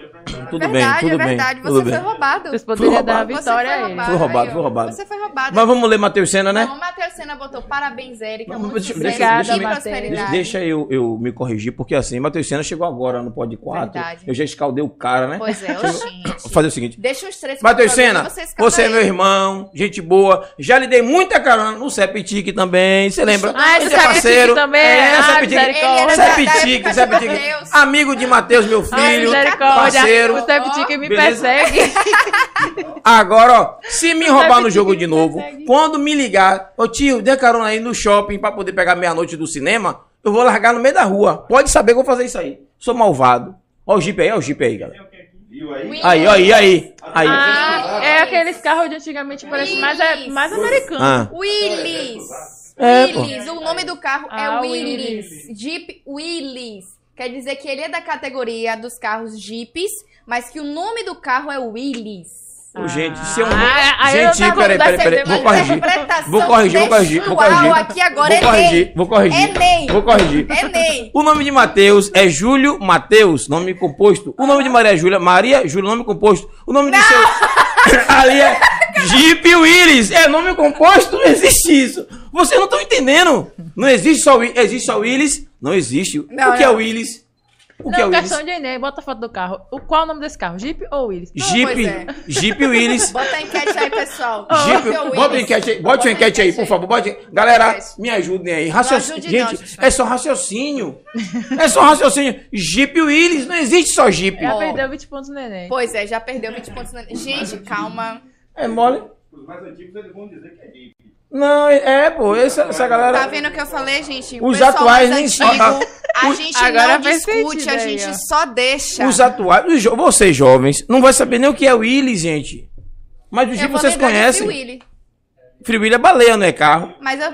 Tudo bem, verdade, tudo é bem. verdade. Tudo Você bem. foi roubado. Vocês poderiam dar a roubado. vitória a foi ele. roubado. Foi roubado, foi roubado. Você foi roubado. Mas vamos ler Matheus Senna, né? Então, o Matheus Senna botou parabéns, Érica. Muito deixa, deixa, Obrigada, deixa, deixa, deixa eu, eu me corrigir, porque assim, Matheus Senna chegou agora no Pod 4. Verdade. Eu já escaldei o cara, né? Pois é. Vou fazer o seguinte. Deixa os três Matheus Senna, você é meu irmão, gente boa. Já lhe dei muita carona no Septic também, você lembra? Ah, Você do Septic também? É, Ah, de Septic. Matheus. Amigo de Matheus, meu Ai, filho, misericórdia. parceiro. O Septic me Beleza? persegue. Agora, ó, se me roubar no jogo de novo, persegue. quando me ligar, ô tio, dê carona aí no shopping pra poder pegar meia-noite do cinema, eu vou largar no meio da rua. Pode saber que eu vou fazer isso aí. Sou malvado. Ó o Jeep aí, ó o Jeep aí, galera. Viu aí? Willis. Aí, ó, aí, aí. Aí. Ah, é aqueles carros de antigamente, parece mais, é, mais americano. Ah. Willis. É, pô. Willis. O nome do carro é Ah, Willis. Jeep Willis. Quer dizer que ele é da categoria dos carros Jeeps, mas que o nome do carro é Willis. Ô, gente, se eu não. Ah, eu gente, tava- peraí, peraí, peraí. Vou corrigir. Vou corrigir, vou corrigir, vou corrigir. aqui agora Vou é corrigir, Enem. vou corrigir. Enem. Vou corrigir. Enem. O nome de Mateus é Júlio Mateus, nome composto. O nome de Maria Júlia, Maria Júlia, nome composto. O nome de seu. Ali é Jeep Willis. É nome composto? Não existe isso. Vocês não estão entendendo. Não existe só Willis. Existe só Willis? Não existe. Não, o que é não. Willis? O que é Não, Willis? questão de Enem, bota a foto do carro. O, qual é o nome desse carro? Jeep ou Willis? Jeep, pois é. Jeep Willis. Bota a enquete aí, pessoal. Jeep, Jeep ou bota a Willis? enquete aí, bote Bota uma enquete aí, por favor. Bote... Galera, me ajudem aí. Raciocínio. ajude Gente, nós. é só raciocínio. É só raciocínio. Jeep Willis, não existe só Jeep. Já Ó. perdeu 20 pontos no Enem. Pois é, já perdeu 20 pontos. Na... Gente, calma. É mole? Os mais antigos eles vão dizer que é Jeep. Não, é, pô, essa, essa galera. Tá vendo o que eu falei, gente? O Os atuais nem antigo, sabem. A gente Agora não discute, a aí, gente ó. só deixa. Os atuais, os jo- vocês jovens, não vai saber nem o que é Willis, gente. Mas o Jeep vou vocês conhecem. Free Willy, Free Willy é baleia, não é carro. mas eu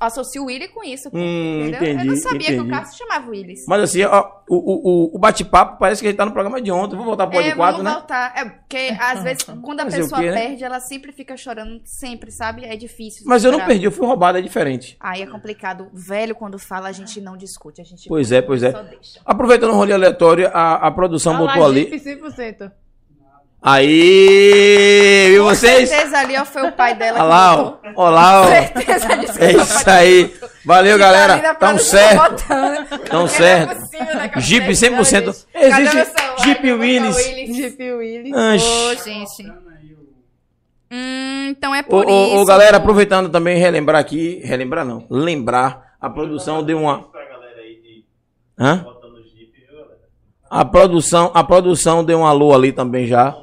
associo o Willy com isso. pô, Hum, entendeu? eu entendi, não sabia que o entendi. carro se chamava Willis. Mas assim, ó, o, o, o, o bate-papo parece que a gente tá no programa de ontem. Vou voltar pro é, pod 4, vamos né? voltar. É, porque às vezes, quando a Fazer pessoa quê, né? perde, ela sempre fica chorando, sempre, sabe? É difícil. Mas eu não perdi, eu fui roubado, é diferente. Aí é complicado. Velho, quando fala, a gente não discute. A gente Pois é, pois é. só deixa. Aproveitando o rolê aleatório, a, a produção Olha lá, botou ali. Jeep 100%. Aí, viu Com vocês? certeza ali ó, foi o pai dela Olha lá, ó. Lá, ó. certeza disso que É foi o isso pai aí. Valeu, galera. Tão certo. Tão não é certo. né, Jeep falei, 100%. gente? Cadê Existe? Jeep Willis. Willis. Jeep Willis. Anche. Ô, gente. Hum, então é por ô, isso. ô, galera, aproveitando também, relembrar aqui. Relembrar não. Lembrar. A produção deu uma. Hã? A produção, a produção deu um alô ali também já.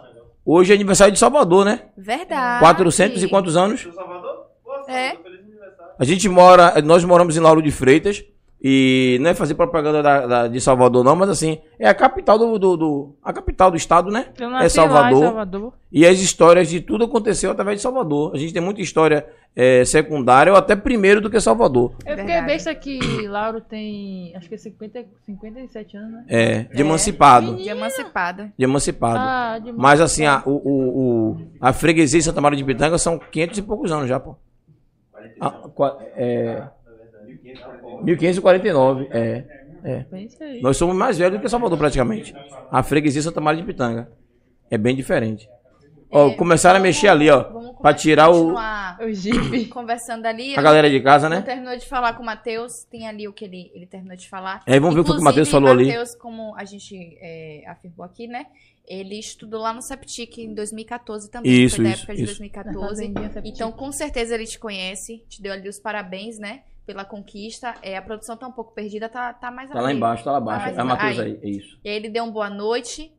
Hoje é aniversário de Salvador, né? Verdade. 400 e quantos anos? Salvador? Boa É. Salvador, feliz aniversário. A gente mora, nós moramos em Lauro de Freitas. E não é fazer propaganda da- da- de Salvador, não, mas assim, é a capital do, do- do- a capital do estado, né? É Salvador. Salvador. E as histórias de tudo aconteceu através de Salvador. A gente tem muita história é, secundária ou até primeiro do que Salvador. Eu fiquei Verdade. besta que Lauro tem, acho que é 50, 57 anos, né? É, de É. emancipado. De emancipado. De emancipado. Ah, de Mas assim, a, o, o- o- a freguesia de Santa Maria de Pitanga são 500 e poucos anos já, pô. Ah, é, 1549, é. é. Nós somos mais velhos do que Salvador, praticamente. A freguesia Santa Maria de Pitanga. É bem diferente. Ó, É, começaram a mexer ali, ó. Vamos Pra tirar o, continuar O Jeep. conversando ali. a galera de casa, né? terminou de falar com o Matheus. Tem ali o que ele, ele terminou de falar. Aí vamos ver o que o Inclusive, Matheus falou ali. Matheus, como a gente é, afirmou aqui, né? Ele estudou lá no Septic em 2014 também. Isso, foi da isso, época de isso. 2014. Fazendinha Septic. Então, com certeza ele te conhece. Te deu ali os parabéns, né? Pela conquista. É, a produção tá um pouco perdida, tá, tá mais Tá lá embaixo, tá lá abaixo. Ah, É a Matheus aí. é isso. E aí ele deu um boa noite.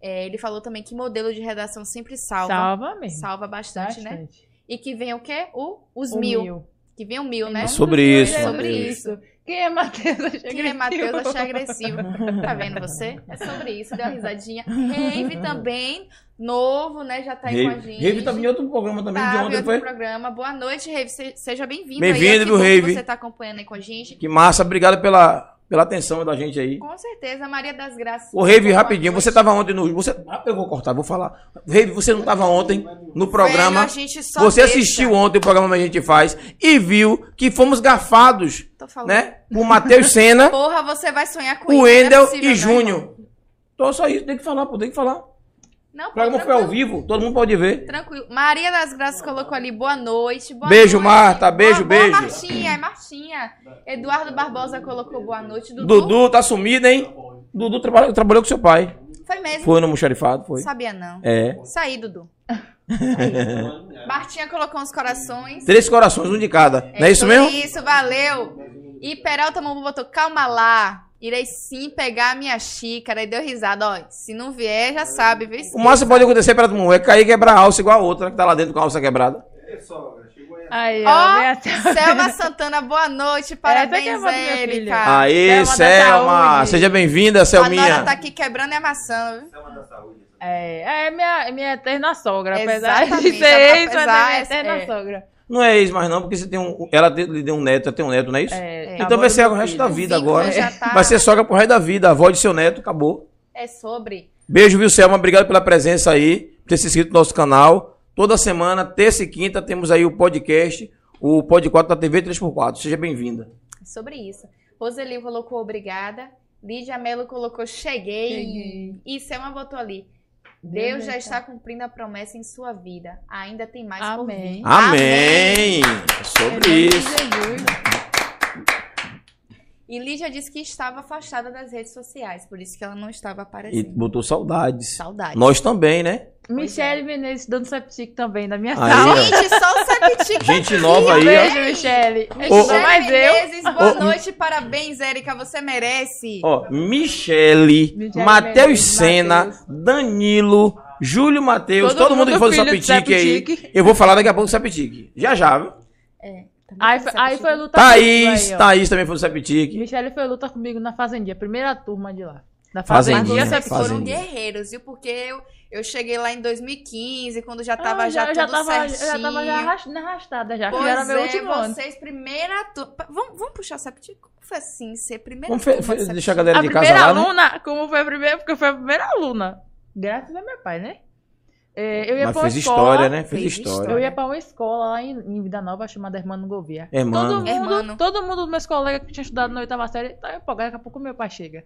É, ele falou também que modelo de redação sempre salva. Salva mesmo. Salva bastante, né? Bastante. E que vem o quê? O, os O mil. Que vem o mil, né? É sobre isso, É sobre isso. Quem é Matheus? Achei Quem é Matheus achei agressivo. Tá vendo você? É sobre isso, deu uma risadinha. Rave também, novo, né? Já tá aí com a Rave gente. Rave tava em outro programa também, Tá, de ontem outro foi. programa. Boa noite, Rave. Se- Seja bem-vindo. Bem-vindo, que Rave? Você tá acompanhando aí com a gente. Que massa, obrigado pela, pela atenção da gente aí. Com certeza, Maria das Graças. Ô, Rave, rapidinho, você tava ontem no. Você, ah, eu vou cortar, vou falar. Rave, você não tava ontem no Velho, programa. a gente só Você assistiu ontem o programa que a gente faz e viu que fomos gafados, Tô falando. né? Por Matheus Sena, Porra, você vai sonhar com o isso. não é e não, Júnior. Então só isso, tem que falar, pô, tem que falar. Não, pô, programa foi ao vivo, todo mundo pode ver. Tranquilo. Maria das Graças colocou ali boa noite. Boa Beijo, noite. Marta, beijo, Boa- boa, beijo. Martinha, é Martinha. Eduardo Barbosa colocou boa noite. Dudu, Dudu tá sumido, hein? Dudu trabalhou, trabalhou com seu pai. foi mesmo. Foi no Muxarifado, foi. Sabia não. É. Saí, Dudu. Martinha colocou uns corações. Três corações, um de cada. Não é isso mesmo? Isso, valeu. E Peralta Mambu botou, calma lá. Irei sim pegar a minha xícara. E deu risada. Ó, se não vier, já sabe, viu? O máximo que pode acontecer pra todo mundo é cair e quebrar a alça igual a outra que tá lá dentro com a alça quebrada. Aí. Aí, ó, até- Selma Santana, boa noite. Parabéns, é a minha filha. Érica. Aê, Selma Selma! Seja bem-vinda, A Nora Selminha. tá aqui quebrando e amassando, viu? Selma da saúde. É, é minha, minha eterna sogra, apesar de Exatamente, ser mas é minha eterna é. sogra. Não é ex mais não, porque você tem um. Ela lhe deu um neto, ela tem um neto, não é isso? É, então avó vai ser o resto filho. da vida vínculo agora. já tá- Vai ser sogra pro resto da vida, a avó de seu neto, acabou. É sobre. Beijo, viu, Selma? Obrigado pela presença aí, por ter se inscrito no nosso canal. Toda semana, terça e quinta, temos aí o podcast, o Pod 4 da TV 3x4. Seja bem-vinda. É sobre isso. Roseli colocou obrigada. Lídia Melo colocou cheguei. Cheguei. E Selma botou ali. Deus já está cumprindo a promessa em sua vida. Ainda tem mais por Amém. vir. Amém! É sobre isso. Jesus. E Lídia disse que estava afastada das redes sociais, por isso que ela não estava E aparecendo. botou saudades. Saudade. Nós também, né? Michele Menezes dando septic também na minha Aí, sala. ó. Gente, só o Septic Gente nova aí. Beijo, Michele. Estudou mais eu. Menezes, boa Ô, noite, parabéns, Érica, você merece. Ó, Michele, Michele Matheus Matheus. Danilo, Júlio Matheus, todo, Todo mundo que for do Sapitique aí. Eu vou falar daqui a pouco do Sapitique. Já já, viu? É, também Aí, foi- aí Septic. foi luta comigo Thaís, aí, ó. Thaís também foi do Sapitique. Michele foi luta comigo na Fazendinha, primeira turma de lá. Da Fazendinha, Fazendinha, Septic. foram guerreiros, viu? Porque eu, eu cheguei lá em 2015, quando já tava Ah, já, eu já tudo tava, eu certinho. já tava já arras- na arrastada já, Pois já era meu é, último ano. vocês, primeira turma. Vamos, vamos puxar o Septic? Como foi assim, ser primeira Vamos turma fe- Septic? deixar a galera A de casa primeira lá, né? aluna, como foi a primeira, porque foi a primeira aluna. Graças a meu pai, né? É, eu ia Mas pra uma fez escola, história, né? Fez fez história. Eu ia pra uma escola lá em, em Vida Nova chamada Hermano Gouveia. Hermano. Todo mundo, Hermano. todo mundo dos meus colegas que tinham estudado na oitava série tá empolgado. Daqui a pouco meu pai chega.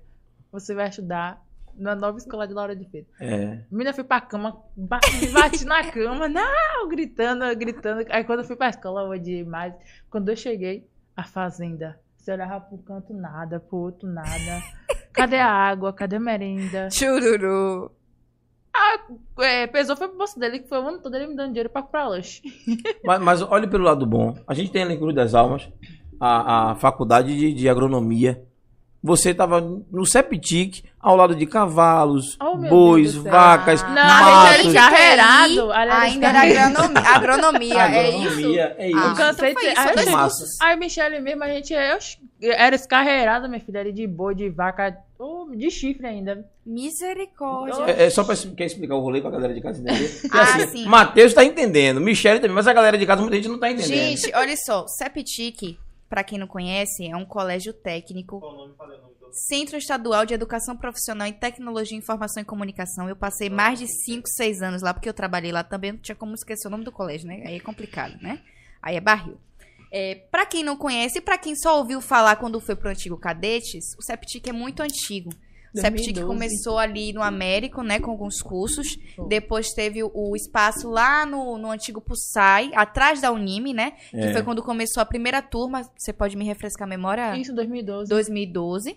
Você vai estudar na nova escola de Laura de Feira. É. Menina, eu fui pra cama, bati, bati na cama, não, gritando, gritando. Aí quando eu fui pra escola, eu odiei mais. Quando eu cheguei, a fazenda. Você olhava pro canto nada, pro outro nada. Cadê a água? Cadê a merenda? Chururu. É, pesou foi pro bolso dele, que foi o ano todo ele me dando dinheiro pra comprar lanche. Mas, mas olhe pelo lado bom. A gente tem em Cruz das Almas a, a faculdade de, de agronomia. você estava no Septic, ao lado de cavalos, Oh, bois, vacas, Não, a matos. Carreirado, era ainda era agronomia, agronomia, é isso? Agronomia, é Ah, isso. Cansei então foi de- isso. Aí, Michele mesmo, a gente eu, era escarreirada, minha filha, ali de boi, de vaca, de chifre ainda. Misericórdia. É, é só pra quer explicar o rolê pra galera de casa entender. Porque, Ah, assim, sim. Matheus tá entendendo, Michele também, mas a galera de casa muita gente não tá entendendo. Gente, olha só, o Septic, pra quem não conhece, é um colégio técnico Qual o nome? Falei o. Centro Estadual de Educação Profissional em Tecnologia, Informação e Comunicação. Eu passei mais de 5, 6 anos lá, porque eu trabalhei lá também, não tinha como esquecer o nome do colégio, né? Aí é complicado, né? Aí é barril. É, para quem não conhece e pra quem só ouviu falar quando foi pro antigo Cadetes, o Septic é muito antigo. O Septic 2012. começou ali no Américo, né, com alguns cursos. Depois teve o, o espaço lá no, no antigo Pusai, atrás da Unime, né? Que É. foi quando começou a primeira turma. Você pode me refrescar a memória? Isso, 2012. 2012,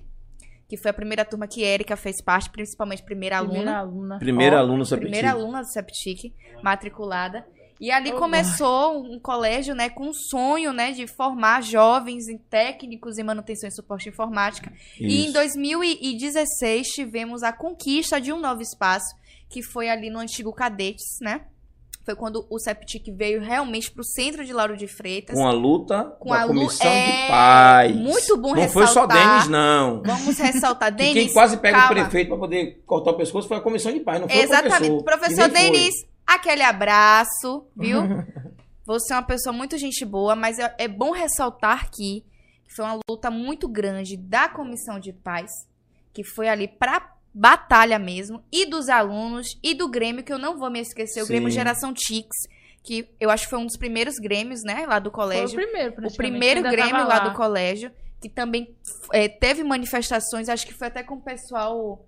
que foi a primeira turma que Erika fez parte, principalmente primeira Primeira aluna. aluna. Primeiro Ó, aluno Septic. Primeira aluna do Septic, matriculada. E ali Oh, começou um colégio, né, com um sonho, né, de formar jovens em técnicos em manutenção e suporte informática. E em Isso. 2016 tivemos a conquista de um novo espaço, que foi ali no antigo Cadetes, né? Foi quando o Septic veio realmente para o centro de Lauro de Freitas. Com a luta Com da a lu- comissão é, de paz. muito bom Não foi só ressaltar. Denis, não. Vamos ressaltar, Denis. quem quase pega calma. o prefeito pra poder cortar o pescoço foi a comissão de paz, não foi Exatamente. o professor. Professor E nem foi. Denis, aquele abraço, viu? Você é uma pessoa muito gente boa, mas é, é bom ressaltar que foi uma luta muito grande da comissão de paz, que foi ali pra batalha mesmo, e dos alunos, e do Grêmio, que eu não vou me esquecer, o Sim. Grêmio Geração Tix, que eu acho que foi um dos primeiros Grêmios, né, lá do Foi o colégio. primeiro, O primeiro Grêmio tava lá do colégio, que também é, teve manifestações, acho que foi até com o pessoal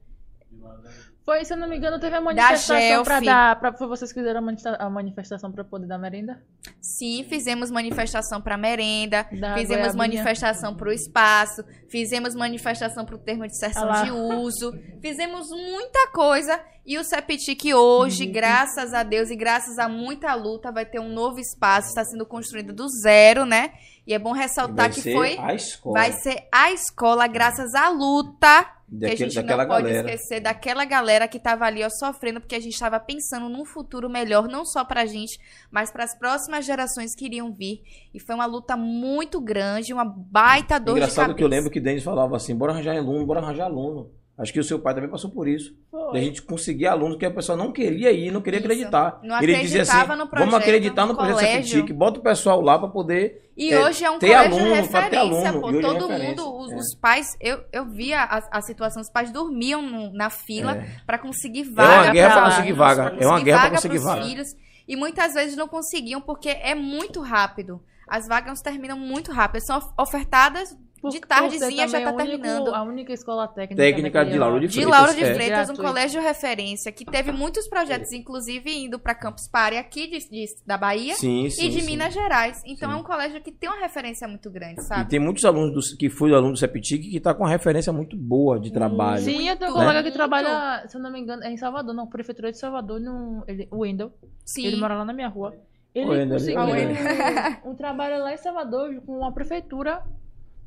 Foi, se eu não me engano, teve a manifestação pra Gelf. dar. Pra, foi vocês que fizeram a manifesta- a manifestação pra poder dar merenda? Sim, fizemos manifestação para merenda, Da fizemos goiabinha. manifestação para o espaço, fizemos manifestação para o termo de sessão Ah de uso, fizemos muita coisa e o Septic hoje, Uhum. graças a Deus e graças a muita luta, vai ter um novo espaço, está sendo construído do zero, né? E é bom ressaltar Vai que ser foi, a escola vai ser a escola graças à luta que a daquele- gente não pode galera. esquecer daquela galera que tava ali, ó, sofrendo, porque a gente tava pensando num futuro melhor, não só pra gente, mas para as próximas gerações que iriam vir. E foi uma luta muito grande, uma baita dor de Engraçado cabeça. que eu lembro que Denis falava assim, bora arranjar aluno, bora arranjar aluno. Acho que o seu pai também passou por isso. Foi. De a gente conseguir alunos que a pessoa não queria ir, não queria Isso. acreditar. Não Ele dizia assim, acreditava no projeto, vamos acreditar no no projeto. Septic, bota o pessoal lá pra poder... E é, hoje é um ter colégio aluno, pra ter referência, aluno. pô. É Todo referência, mundo, os, é. os pais, eu, eu via a, a situação, os pais dormiam no- na fila É. pra conseguir É uma vaga guerra lá, conseguir pra vaga. É uma conseguir guerra vaga conseguir vaga. filhos. E muitas vezes não conseguiam porque é muito rápido. As vagas terminam muito rápido. São of- ofertadas Por- de tardezinha já tá o único- terminando. A única escola técnica. Técnica de Lauro de De Freitas, Lauro de é. Freitas, um Gratuito. colégio referência, que teve muitos projetos, inclusive indo para Campus Party aqui de, de- da Bahia Sim, sim, e de sim. Minas Gerais. Então Sim. é um colégio que tem uma referência muito grande, E sabe? tem muitos alunos do, que foi aluno do Septic que tá com uma referência muito boa de trabalho. Sim, eu tenho um Muito. colega que trabalha, se eu não me engano, é em Salvador, não, prefeitura de Salvador, no, ele, o Wendel. Sim. Ele mora lá na minha rua. Ele O Wendel, conseguiu um, um trabalho lá em Salvador com a prefeitura.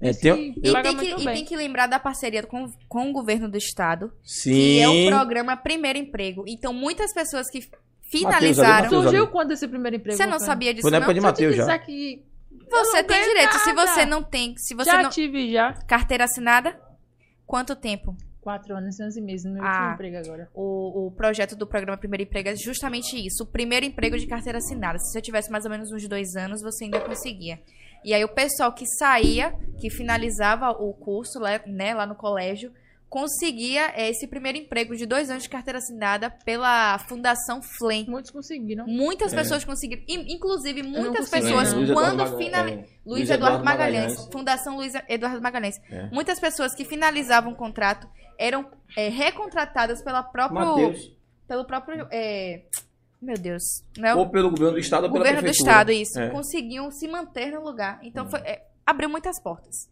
É, tem- que E tem, que, e tem que lembrar da parceria com, com o governo do estado, Sim. que é o programa Primeiro Emprego. Então, muitas pessoas que finalizaram. Mateus ali. Surgiu quando esse primeiro emprego? Você não foi? sabia disso, Foi na não? de Se eu Mateus já. que Você Eu não tem direito. Se nada. você não tem. Se você já não. tive já. Carteira assinada? Quanto tempo? Quatro anos e onze meses no meu Ah. último emprego agora. O, o projeto do programa Primeiro Emprego é justamente isso. O primeiro emprego de carteira assinada. Se você tivesse mais ou menos uns dois anos, você ainda conseguia. E aí o pessoal que saía, que finalizava o curso lá, né, lá no colégio, conseguia eh, esse primeiro emprego de dois anos de carteira assinada pela Fundação Flem. Muitos conseguiram. Muitas É. pessoas conseguiram. In- Inclusive, muitas pessoas, Eduardo quando finalizam. é, Luiz Eduardo Magalhães, Fundação Luiz Eduardo Magalhães. É. Muitas pessoas que finalizavam o contrato eram é, recontratadas pela próprio, Mateus. pelo próprio. É, meu Deus. Não é o Ou pelo governo do estado ou pela governo do prefeitura. estado, isso. É. Conseguiam se manter no lugar. Então foi, é, abriu muitas portas.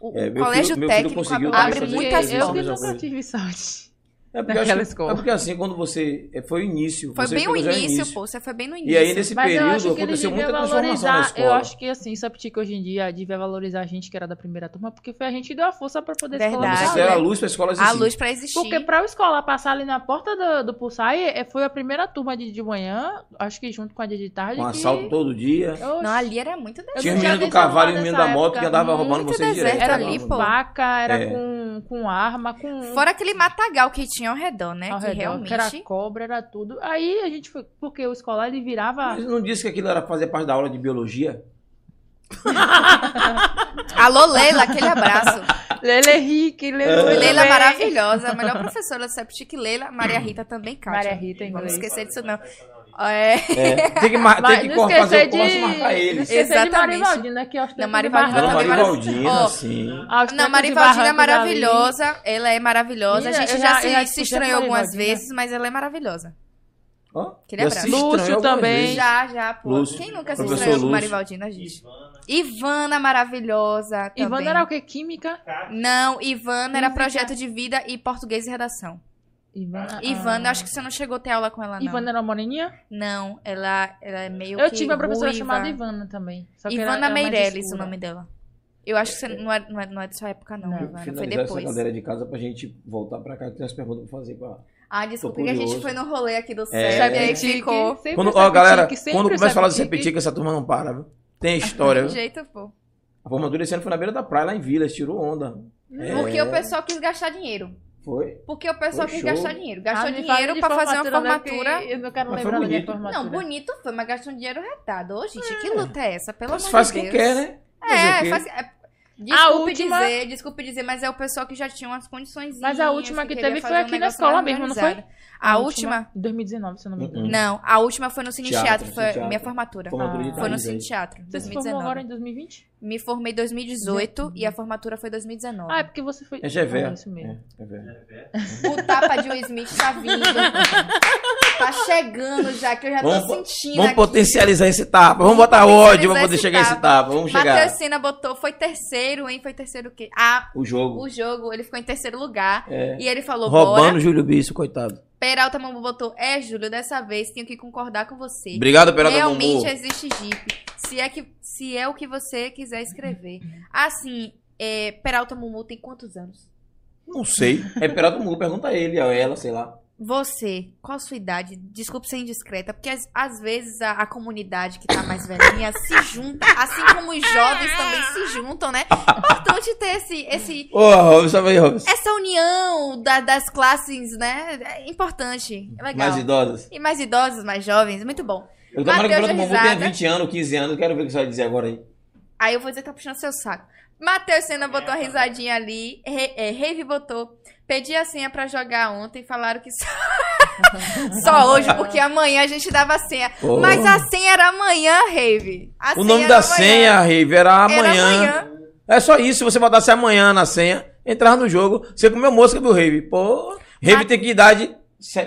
O, É, o colégio filho- técnico abre muitas isso, eu portas. que nunca tive sorte. É porque, acho que- escola. é porque assim, quando você. é, Foi o início. Foi você bem o pegou já início, pô. Você foi bem no início. E aí, nesse Mas eu período, acho que ele aconteceu devia muita transformação na valorizar. escola. Eu acho que assim, o Septic hoje em dia devia valorizar a gente que era da primeira turma, porque foi a gente que deu a força pra poder a escola Verdade. Você era a luz pra escola A existir. luz pra existir. Porque pra o escola passar ali na porta do, do Pulsar, é, foi a primeira turma de, de manhã, acho que junto com a de de tarde. Com que... assalto todo dia. Oxi, Não, ali era muito Eu Tinha o menino do cavalo e o menino da moto que andava roubando vocês deserto direto. Era ali, com pô. faca, era É. com, com arma, com. Fora aquele matagal que tinha ao redor, né? ao que redor, realmente. que era cobra, era tudo. Aí a gente foi. Porque o escolar ele virava. Mas não disse que aquilo era fazer parte da aula de biologia? Alô, Leila, aquele abraço. Lele Henrique, Lele Leila maravilhosa, a melhor professora do Septic, Leila. Maria Rita também, Kátia. Maria Rita, inglês. esquecer disso, não. É. É, tem que, mar- Mas tem que não cor- fazer o corte e de. marcar eles. De Exatamente. Marivaldina, que tempos Não, de Marivaldina também Marivaldina, sim. Não, de Marivaldina é Barrancos ali, maravilhosa. Ela é maravilhosa. A gente eu já, já- se, já se discuti estranhou algumas vezes, mas ela é maravilhosa. Se estranhou Lúcio também. vezes. Já, já, pô. Lúcio. Quem nunca se estranhou com. Marivaldina, gente? Ivana, maravilhosa. Ivana também. era o quê? Química? Não, Ivana era Física. projeto de vida e português e redação. Ivana. Ivana, ah. acho que você não chegou a ter aula com ela, não. Ivana era uma moreninha? Não, ela, ela é meio Eu que tive uma professora ruiva. chamada Ivana também. só que era- Ivana Meirelles, o nome dela. Eu acho que você não é, não é, não é da sua época, não, Não. Ivana. Foi Finalizar essa depois. cadeira de casa pra gente voltar pra cá, que tem umas perguntas pra fazer pra... Ah, desculpa, Tô que a gente foi no rolê aqui do É. CEP e aí Septic, ficou. Quando, o ó, galera, quando começa a falar do Septic. Cepetica, essa turma não para, viu? Tem história, De viu? jeito, pô. A formatura esse ano foi na beira da praia, lá em Vilas, tirou onda. É, Porque o pessoal quis gastar dinheiro. Foi. Porque o pessoal Foi quis show. gastar dinheiro. Gastou Ah, me fala dinheiro pra fazer uma formatura, né, Eu não quero Mas lembrar da minha bonito. formatura. Não, bonito foi, mas gastou um dinheiro retado. Ô, gente, que luta é essa? Pelo Mas amor faz de quem Deus. quer, né? É, faz... é, Desculpe última- dizer, desculpe dizer, mas é o pessoal que já tinha umas condições. Mas a última que queria teve foi aqui na escola mesmo, não foi? A última? Em 2019, se eu não me engano. Uhum. Não, a última foi no Cine Teatro, foi Teatro. minha formatura. Formatura de Ah. Foi no Cine. Teatro, Você se formou 2019. agora em 2020? Me formei em 2018 e a formatura foi 2019. Ah, é porque você foi... É GV. Ah, isso mesmo. É, é velho. O tapa de Will Smith tá vindo. tá chegando já, que eu já tô Vamos, sentindo vamos aqui. potencializar esse tapa. Vamos Vamos botar ódio pra poder chegar esse tapa. Vamos chegar. Matheus Sena botou, foi terceiro, hein? Foi terceiro o quê? Ah, O jogo. o jogo, ele ficou em terceiro lugar. É. E ele falou, Roubando bora. o Júlio Bisso, coitado. Peralta Mambu botou, é, Júlio, dessa vez tenho que concordar com você. Obrigado, Peralta Realmente existe Jeep. Se é, que, se é o que você quiser escrever. Assim, é, Peralta Mumu tem quantos anos? Não sei. É Peralta Bambu, pergunta a ele, a ela, sei lá. Você, qual a sua idade? Desculpe ser indiscreta, porque às, às vezes a, a comunidade que tá mais velhinha se junta, assim como os jovens também se juntam, né? Importante ter esse, esse, Ô, Robson, aí, Robson. essa união da- das classes, né? É importante. É legal. Mais idosas. E mais idosos, mais jovens, muito bom. Eu tomara que o Bambu tenha risada. 20 anos, 15 anos. Quero ver o que você vai dizer agora aí. Aí eu vou dizer que tá puxando seu saco. Matheus Senna botou uma risadinha ali. Re, é, Rave botou. Pedi a senha pra jogar ontem. Falaram que só, só hoje, porque amanhã a gente dava a senha. Pô. Mas a senha era amanhã, Rave. A O nome da amanhã. senha, Rive, era Era amanhã. É só isso. Se você botasse amanhã na senha, entrar no jogo, você comeu mosca do Rave. Pô, Rave tem que idade.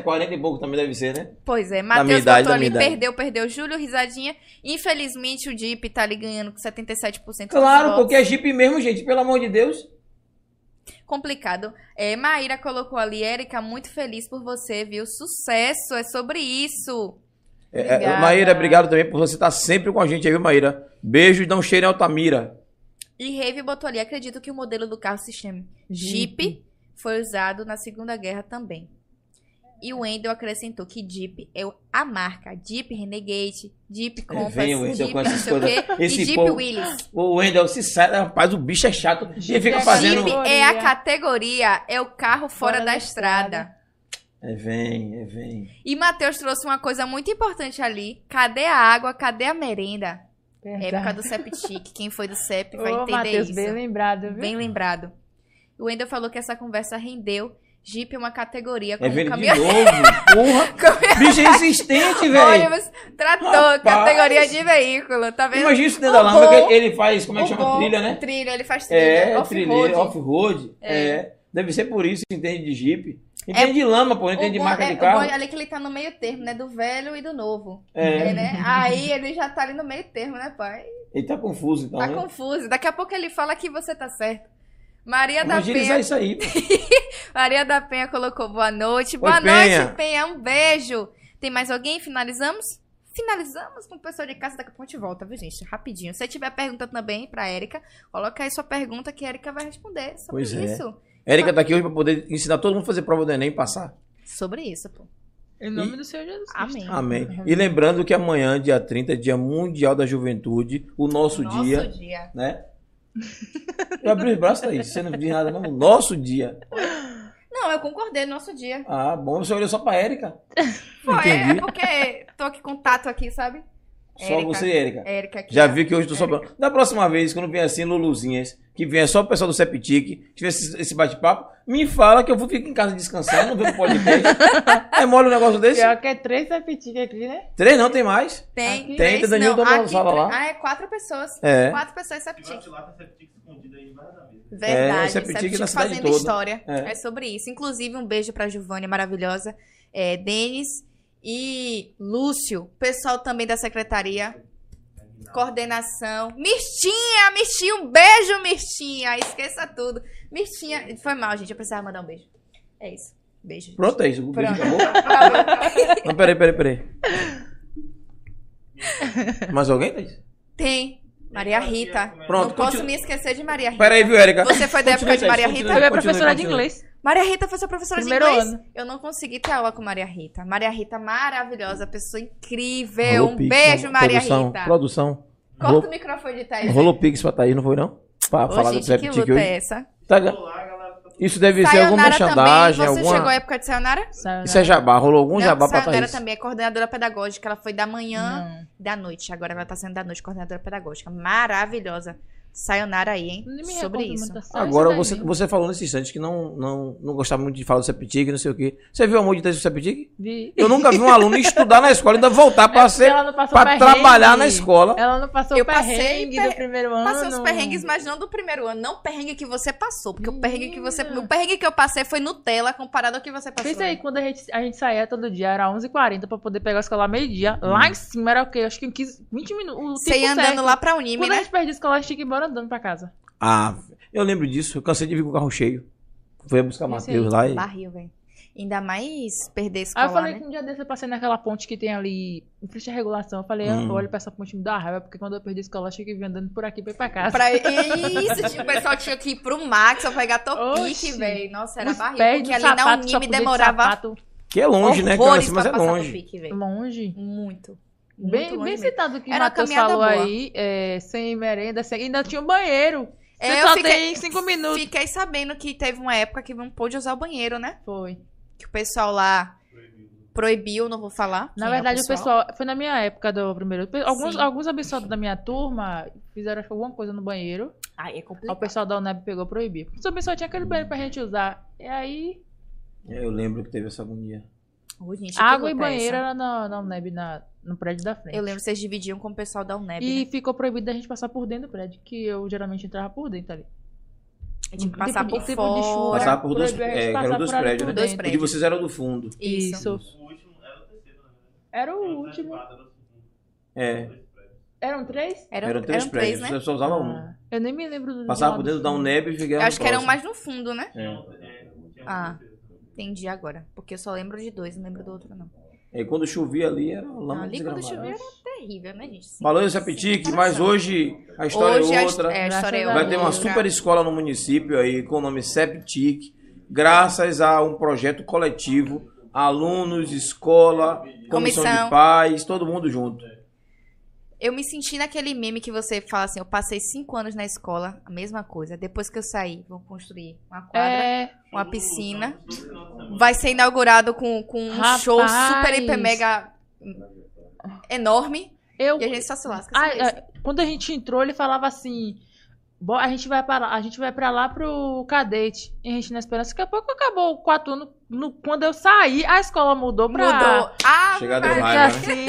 40 e pouco também deve ser, né? Pois é, Matheus botou ali, perdeu, perdeu. Júlio, risadinha. Infelizmente o Deep tá ali ganhando com 77% dos Claro, porque é Jeep mesmo, gente. Pelo amor de Deus. complicado. É, Maíra colocou ali, Érica, muito feliz por você, viu? Sucesso, é sobre isso. É, é. Maíra, obrigado também por você estar sempre com a gente aí, viu, Maíra? Beijo e dá um cheiro em Altamira. E Rave botou ali, acredito que o modelo do carro se chame Jeep foi usado na Segunda Guerra também. E o Wendel acrescentou que Jeep é a marca Jeep Renegade, Jeep Compass, vem o Wendel Jeep com essas coisas. e Esse Jeep povo- Willys. O Wendel se sai, rapaz, o bicho é chato. Ele fica é fazendo. Jeep é a categoria, é o carro fora, da, estrada. É, vem, é, vem. E Matheus trouxe uma coisa muito importante ali. Cadê a água? Cadê a merenda? Época do Septic. Quem foi do Sep vai Ô, entender Matheus, isso. bem lembrado, viu? Bem lembrado. O Wendel falou que essa conversa rendeu. Jeep é uma categoria É como vendo de caminhão. novo. Porra, bicho resistente, velho. Ônibus, trator, Rapaz. categoria de veículo, tá vendo? Imagina isso dentro da bom- que ele faz, como é que chama? bom- Trilha, né? Trilha, ele faz trilha. É, off-road. trilha, off-road. É. É. Deve ser por isso que entende de Jeep. Entende de lama, pô, entende de marca é- de o carro. bom é ali que ele tá no meio termo, né? Do velho e do novo. É. É, né? Aí ele já tá ali no meio termo, né, pai? Ele tá confuso, então, Tá né? confuso. Daqui a pouco ele fala que você tá certo. Maria da Vamos Penha. isso aí. Maria da Penha colocou boa noite. Boa Oi, Penha. noite, Penha. Um beijo. Tem mais alguém? Finalizamos? Finalizamos com o pessoal de casa. Daqui a pouco a gente volta, viu, gente? Rapidinho. Se tiver pergunta também pra Érica, coloca aí sua pergunta que a Érica vai responder sobre Pois é. Érica tá aqui hoje pra poder ensinar todo mundo a fazer prova do Enem e passar. Sobre isso, pô. Em nome do Senhor Jesus Cristo. Amém. Amém. E lembrando que amanhã, dia 30, é dia mundial da juventude, o nosso, Nosso dia, dia. né? Eu abri os braços aí, você não diz nada não, o nosso dia. Não, eu concordei, nosso dia. Ah, bom, você olhou só pra Érica. Pô, é, é Entendi. porque tô aqui com tato aqui, sabe? Só Érica. você, Érica. Érica aqui. Já ó. vi que hoje tô sobrando. Da próxima vez, quando vier assim, Luluzinhas, que vier só o pessoal do Septic, tiver esse, esse bate-papo, me fala que eu vou ficar em casa descansando, não ver o podcast. é mole um negócio desse? Pior que é três apetites aqui, né? Três não, tem mais. Tem, Aqui. Tem, tem Danilo Dona aqui Sala lá. Ah, é quatro pessoas. É. Quatro pessoas Se septic. septic. Verdade, É, Septic Septic na cidade fazendo toda. história. É. É. sobre isso. Inclusive, um beijo pra Giovanni, maravilhosa. É, Denis e Lúcio. Pessoal também da secretaria. Coordenação. Mistinha, Mistinha, um beijo, Mistinha. Esqueça tudo. Mistinha, foi mal, gente. Eu precisava mandar um beijo. É isso. Beijo. Pronto, é isso. O vídeo Pronto. acabou. Não, peraí, peraí, peraí. Mais alguém, Thaís? Tem. Maria Rita. Pronto, Não posso continua. me esquecer de Maria Rita. Peraí, viu, Érica? Você foi da época de Maria. Rita? Eu é professora de inglês. Maria Rita foi sua professora Primeiro de inglês? ano. Eu não consegui ter aula com Maria Rita. Maria Rita, maravilhosa, pessoa incrível. Rolou um Pix, beijo? Maria produção, Rita. Produção. Corta Rolou, o microfone de Thaís. rolou Pix pra Thaís, não foi não? Pra Ô, falar do gente, que Septic luta hoje. é essa? Tá, isso deve ser alguma Sayonara também. Você alguma... chegou à época de Sayonara? Sayonara. Isso é jabá, rolou algum Não, jabá pra Sayonara Thaís. também é coordenadora pedagógica. Ela foi da manhã, Não. da noite. Agora ela tá sendo da noite, coordenadora pedagógica. Maravilhosa. Sayonara aí, hein? Sobre isso. Agora, você, você falou nesse instante que não, não, não gostava muito de falar do Septic, não sei o quê. Você viu o amor de Deus do Septic? Vi. Eu nunca vi um aluno estudar na escola e ainda voltar pra, É porque ser, ela não passou pra perrengue. trabalhar na escola. Ela não passou Eu o perrengue passei do primeiro ano. Passei os perrengues, mas não do primeiro ano. Não o perrengue que você passou. Porque o perrengue que você. O perrengue que eu passei foi Nutella comparado ao que você passou. Pensa aí, quando a gente, a gente saía todo dia, era 11h40 pra poder pegar a escola meio-dia. Lá em cima era o quê? Acho que em 15, 20 minutos. Você ia andando certo. lá pra Unime, Quando a né? gente perdia a escola, a gente tinha que ir embora andando pra casa. Ah, eu lembro disso. Eu cansei de vir com o carro cheio. Fui buscar Matheus aí, lá e... Barril, velho. Ainda mais perder Aí escola, eu falei né? que um dia desse eu passei naquela ponte que tem ali, em frente à regulação. Eu falei, Hum. eu olho pra essa ponte e me dá raiva, porque quando eu perdi a escola, eu tinha que vir andando por aqui pra ir pra casa. Pra... Isso, tipo, o pessoal tinha que ir pro Max pra pegar topique, velho. Nossa, era Os barril. Porque ali na sapato, só Unime de demorava sapato Que é longe, né? Cara, mas é longe. topique, longe. Muito. Bem, bem citado que o Era uma Matheus falou boa. aí, é, sem merenda, sem... ainda tinha um banheiro. Você É, eu só fiquei- tem cinco minutos. Fiquei sabendo que teve uma época que não pôde usar o banheiro, né? Foi. Que o pessoal lá proibiu, não vou falar. Na quem é verdade, o pessoal... Foi na minha época do primeiro... Alguns, Sim. alguns abençoados da minha turma fizeram acho que, alguma coisa no banheiro. Ai, é Aí o complicado. pessoal da UNEB pegou e proibiu. Os abençoados tinha aquele banheiro pra gente usar. E aí, É, Eu lembro que teve essa agonia. Ô, gente, que água e é banheiro era na, na UNEB, na, no prédio da frente. Eu lembro que vocês dividiam com o pessoal da UNEB, E né? ficou proibido da gente passar por dentro do prédio, que eu geralmente entrava por dentro ali. A gente tinha que passar por de- tempo de fora. chuva. Passava por dois, é, passar eram dois por prédios, né? Dois prédios. vocês era do fundo. Isso. O último era o terceiro, né? Era o Era último. o segundo. É, Dois prédios. Eram três? Eram, eram três eram prédios. três, Você né? só usava um. Ah, eu nem me lembro do Passava por dentro da. UNEB e ficava Eu acho que eram mais no fundo, né? É. É, um Ah. Entendi agora. Porque eu só lembro de dois, não lembro do outro, não. E quando chovia ali, era lama Ali quando chovia era terrível, né, gente? Sim. Em Sepitique, mas hoje a história Hoje é a, outra. é, a história é Graças a Vai ter uma outra. super escola no município aí com o nome Septic, graças a um projeto coletivo, alunos, escola, comissão, Comissão. de pais, todo mundo junto. Eu me senti naquele meme que você fala assim, eu passei cinco anos na escola, a mesma coisa. Depois que eu saí, vão construir uma quadra, É, uma piscina. Vai ser inaugurado com, com um Rapaz. show super, hiper, mega enorme. eu. E a gente só se lasca. Ah, ah, quando a gente entrou, ele falava assim: "Bo- a gente vai para lá, a gente vai para lá pro cadete. E a gente na esperança. Daqui a pouco acabou o quatro anos. No, quando eu saí, a escola mudou pra. Mudou. Ah, Chega deu mas- raiva, Assim,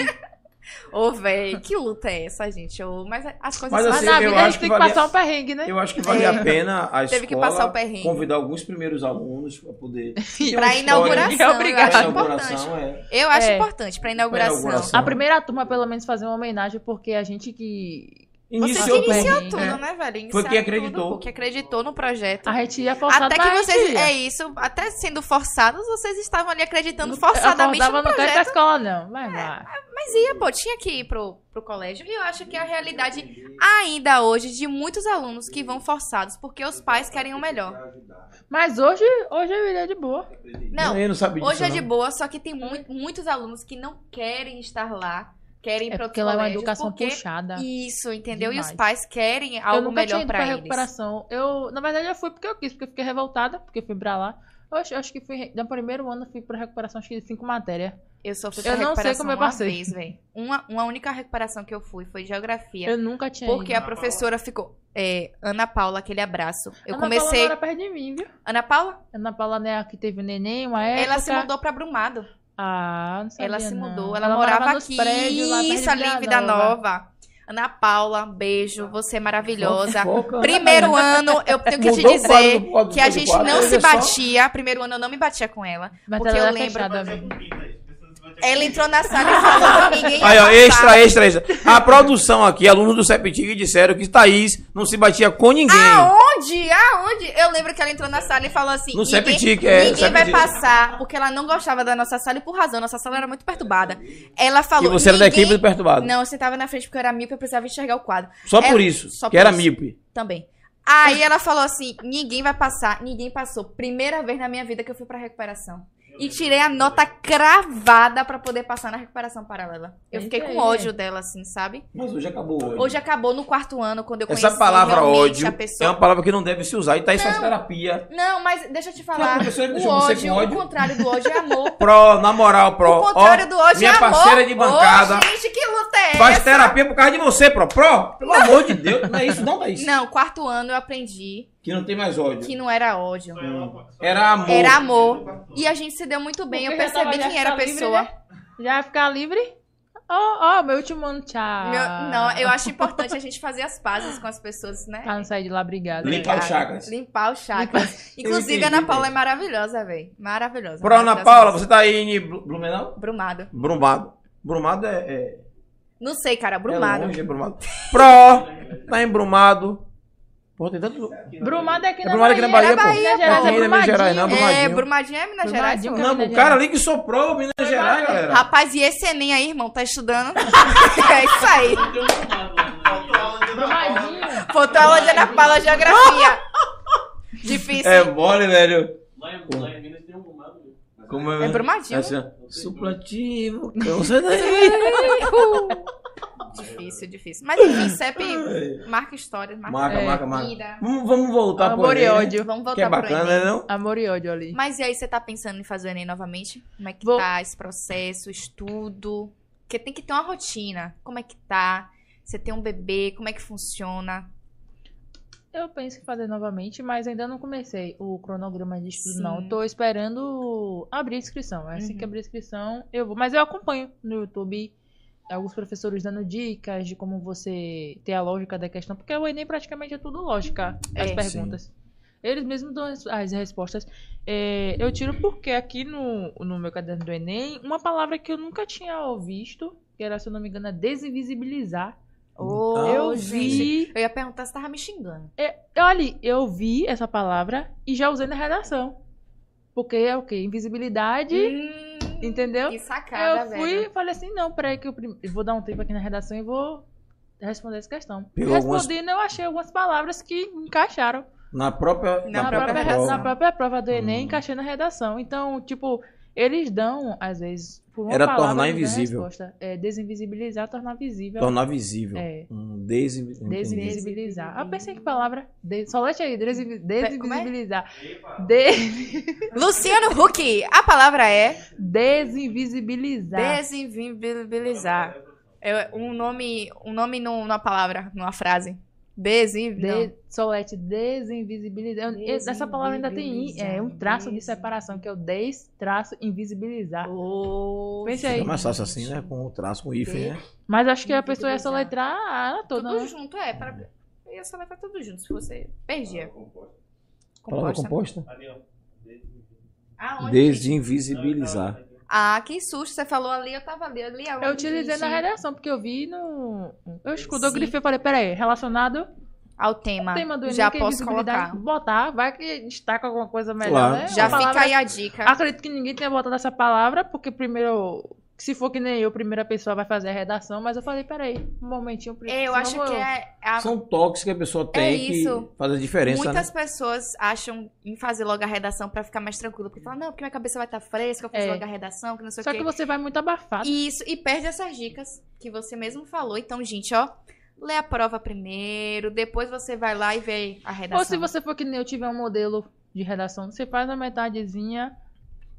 Ô, véi, que luta é essa, gente? Ô, mas as coisas Mas são mas assim, na assim. eu vida a gente que tem que valia- passar um perrengue, né? Eu acho que vale a pena a Teve que escola passar o perrengue. convidar alguns primeiros alunos para poder história inauguração, Obrigada. eu pra acho inauguração, importante. é. Eu acho É. importante, pra inauguração. inauguração. A primeira turma, pelo menos, fazer uma homenagem, porque a gente que. Você Iniciou que tudo. iniciou tudo, É. né, velho? Foi Iniciaram quem acreditou. Tudo, porque acreditou no projeto. A gente ia forçado, Até que a vocês. É isso, até sendo forçados, vocês estavam ali acreditando Eu forçadamente acordava no no canto da projeto. escola, não. Vai lá. Mas ia, pô, tinha que ir pro, pro colégio. E eu acho que é a realidade ainda hoje de muitos alunos que vão forçados porque os pais querem o melhor. Mas hoje, hoje eu iria de boa. Não, eu não sabia disso. hoje é de não. boa, só que tem mui- muitos alunos que não querem estar lá, querem É para porque lá é uma educação porque... puxada. Isso, entendeu? E os Demais. pais querem eu algo nunca tinha melhor pra eles. recuperação. Eu, na verdade, eu fui porque eu quis, porque eu fiquei revoltada, porque eu fui pra lá. Eu acho, acho que fui. No primeiro ano eu fui pra recuperação, acho que de cinco matérias. Eu só fui Eu pra não sei recuperação como eu uma passei. vez, velho. Uma, uma única recuperação que eu fui foi geografia. Eu nunca tinha Porque ido. a professora ficou. é, Ana Paula, aquele abraço. Eu Ana Paula comecei. mora perto de mim, viu? Ana Paula? Ana Paula, né, que teve neném, uma época. Ela se mudou pra Brumado. Ah, não sabia, ela se não. mudou. Ela, morava, nos aqui. prédios lá Isso, ali em Vida Nova. Nova. Ana Paula, beijo. Você é maravilhosa. Fofoca. Primeiro ano, eu tenho que te quadro dizer quadro que a gente quadro, não se só. batia. Primeiro ano eu não me batia com ela. Mas Porque ela eu lembro-. Ela entrou na sala e falou que ninguém Aí, ó, extra, extra, extra. A produção aqui, alunos do Septic, disseram que Thaís não se batia com ninguém. Aonde? Aonde? Eu lembro que ela entrou na sala e falou assim: ninguém, é, ninguém vai passar, porque ela não gostava da nossa sala e por razão, nossa sala era muito perturbada. Ela falou. E você era da equipe do Perturbado. Não, eu sentava na frente porque eu era míope e eu precisava enxergar o quadro. Só Ela- por isso, só que por era isso. míope. Também. Aí ela falou assim: ninguém vai passar, ninguém passou. Primeira vez na minha vida que eu fui pra recuperação. E tirei a nota cravada pra poder passar na recuperação paralela. Eu fiquei com ódio dela, assim, sabe? Mas hoje acabou hoje. Hoje acabou no quarto ano, quando eu conheci Essa palavra ódio a é pessoa. uma palavra que não deve se usar. E Thaís faz terapia. Não, mas deixa eu te Não, falar. professora, o ódio, ódio. o contrário do ódio é amor. Pro, na moral, Pro. o contrário Ó, do ódio minha é amor. parceira de bancada. Ô, gente, que luta é Faz essa? terapia por causa de você, Pro. Pro, pelo amor de Deus. Não é isso não, Thaís. Não, quarto ano eu aprendi Que não tem mais ódio. que não era ódio. Era amor. Era amor. E a gente se deu muito bem. Eu Porque tava- percebi quem era a ficar livre, pessoa. né? Já ia ficar livre? Ó, ó, meu último ano, tchau. Meu- não, eu acho importante a gente fazer as pazes com as pessoas, né? Pra não sair de lá brigado. Limpar os chakras. Limpar os chakras. Inclusive, entendi, a Ana Paula é maravilhosa, velho. Maravilhosa. Pro, Ana. Paula, você tá aí em Blu- Blumenau? Brumado. Brumado. Brumado é... é... Não sei, cara. É Brumado. longe, é Brumado. Pro, tá em Brumado. Pô, tem tanto... Brumado é aqui É na Brumado aqui na Bahia. Bahia, pô. Minas Gerais, é em Minas Gerais, não, Brumadinho. É, Brumadinho. Brumadinho é Minas Gerais. Brumadinho, pô. Não, Minas o cara ali que soprou Minas Gerais, galera. Rapaz, e esse Enem aí, irmão? Tá estudando? é isso aí. Brumadinho. Faltou aula de Ana Paula Geografia. Difícil. É mole, velho. Lá em, lá em Minas tem um rumado. Como É Brumadinho. Assim, supletivo, câncer daí. Difícil, difícil. Mas enfim, CEP marca história. Marca, Marca, É. marca, marca. vida. Vamos, vamos voltar Amor pro e ódio. Vamos voltar Que é pro bacana, Enem. né, não? Amor e ódio ali. Mas e aí, você tá pensando em fazer o Enem novamente? Como é que Vou. tá esse processo, estudo? Porque tem que ter uma rotina. Como é que tá? Você tem um bebê, como é que funciona? Eu penso em fazer novamente, mas ainda não comecei o cronograma de estudo, Sim. não. Tô esperando abrir a inscrição. Assim Uhum. que abrir a inscrição, eu vou. Mas eu acompanho no YouTube alguns professores dando dicas de como você ter a lógica da questão, porque o Enem praticamente é tudo lógica, as É. perguntas. Eles mesmos dão as, as respostas. É, eu tiro porque aqui no, no meu caderno do Enem, uma palavra que eu nunca tinha visto, que era, se eu não me engano, é desinvisibilizar. Ô, eu gente. vi. Eu ia perguntar se tava me xingando. É, olha, eu vi essa palavra e já usei na redação. Porque é o quê? Invisibilidade, Hum, entendeu? que sacada, eu fui velho. e falei assim, não, peraí que eu, prim- vou dar um tempo aqui na redação e vou responder essa questão. Pegou algumas- Respondendo, eu achei algumas palavras que encaixaram. Na própria, Na Na, própria própria, redação. na própria prova do Enem, Hum. encaixei na redação. Então, tipo, eles dão, às vezes, por uma Era palavra, tornar a invisível. resposta. É desinvisibilizar, tornar visível. Tornar visível. É. Um desinvi... entendi. Desinvisibilizar. Ah, pensei que palavra. De... Solete aí, desinvi- Como é? desinvisibilizar. De... Luciano Huck, a palavra é Desinvisibilizar. desinvisibilizar. É um nome, um nome nu- numa palavra, numa frase. Desin... De... Solete, desinvisibilizar. Eu- Essa palavra ainda tem i- é, um traço de separação, que é o des, traço, invisibilizar. Fica aí. mais fácil assim, né? Com o traço, com o hífen, né? Mas acho que a pessoa ia soletrar ela toda. Tudo né? junto, é. Pra... Ia soletrar tudo junto, se você perdia. Palavra Composta. composta? Aonde? Desinvisibilizar. Ah, que susto. Você falou ali, eu tava ali. ali Eu utilizei na redação, porque eu vi no. Eu escuto, eu Sim. grifei e falei, peraí, relacionado Ao tema. ao tema do Enem, Já é posso colocar. botar, vai que destaca alguma coisa melhor, Claro. né? Já Uma fica palavra- aí a dica. Acredito que ninguém tenha botado essa palavra, porque primeiro, se for que nem eu, a primeira pessoa vai fazer a redação, mas eu falei, peraí, um momentinho. Eu acho que eu- é. a- São toques que a pessoa tem É isso. que faz a diferença, Muitas né? pessoas acham em fazer logo a redação pra ficar mais tranquilo. Porque falam, não, porque minha cabeça vai estar fresca, eu fazer É. logo a redação, que não sei Só o quê. que você vai muito abafado. Isso, e perde essas dicas que você mesmo falou. Então, gente, ó, lê a prova primeiro, depois você vai lá e vê a redação. Ou se você for que nem eu tiver um modelo de redação, você faz a metadezinha.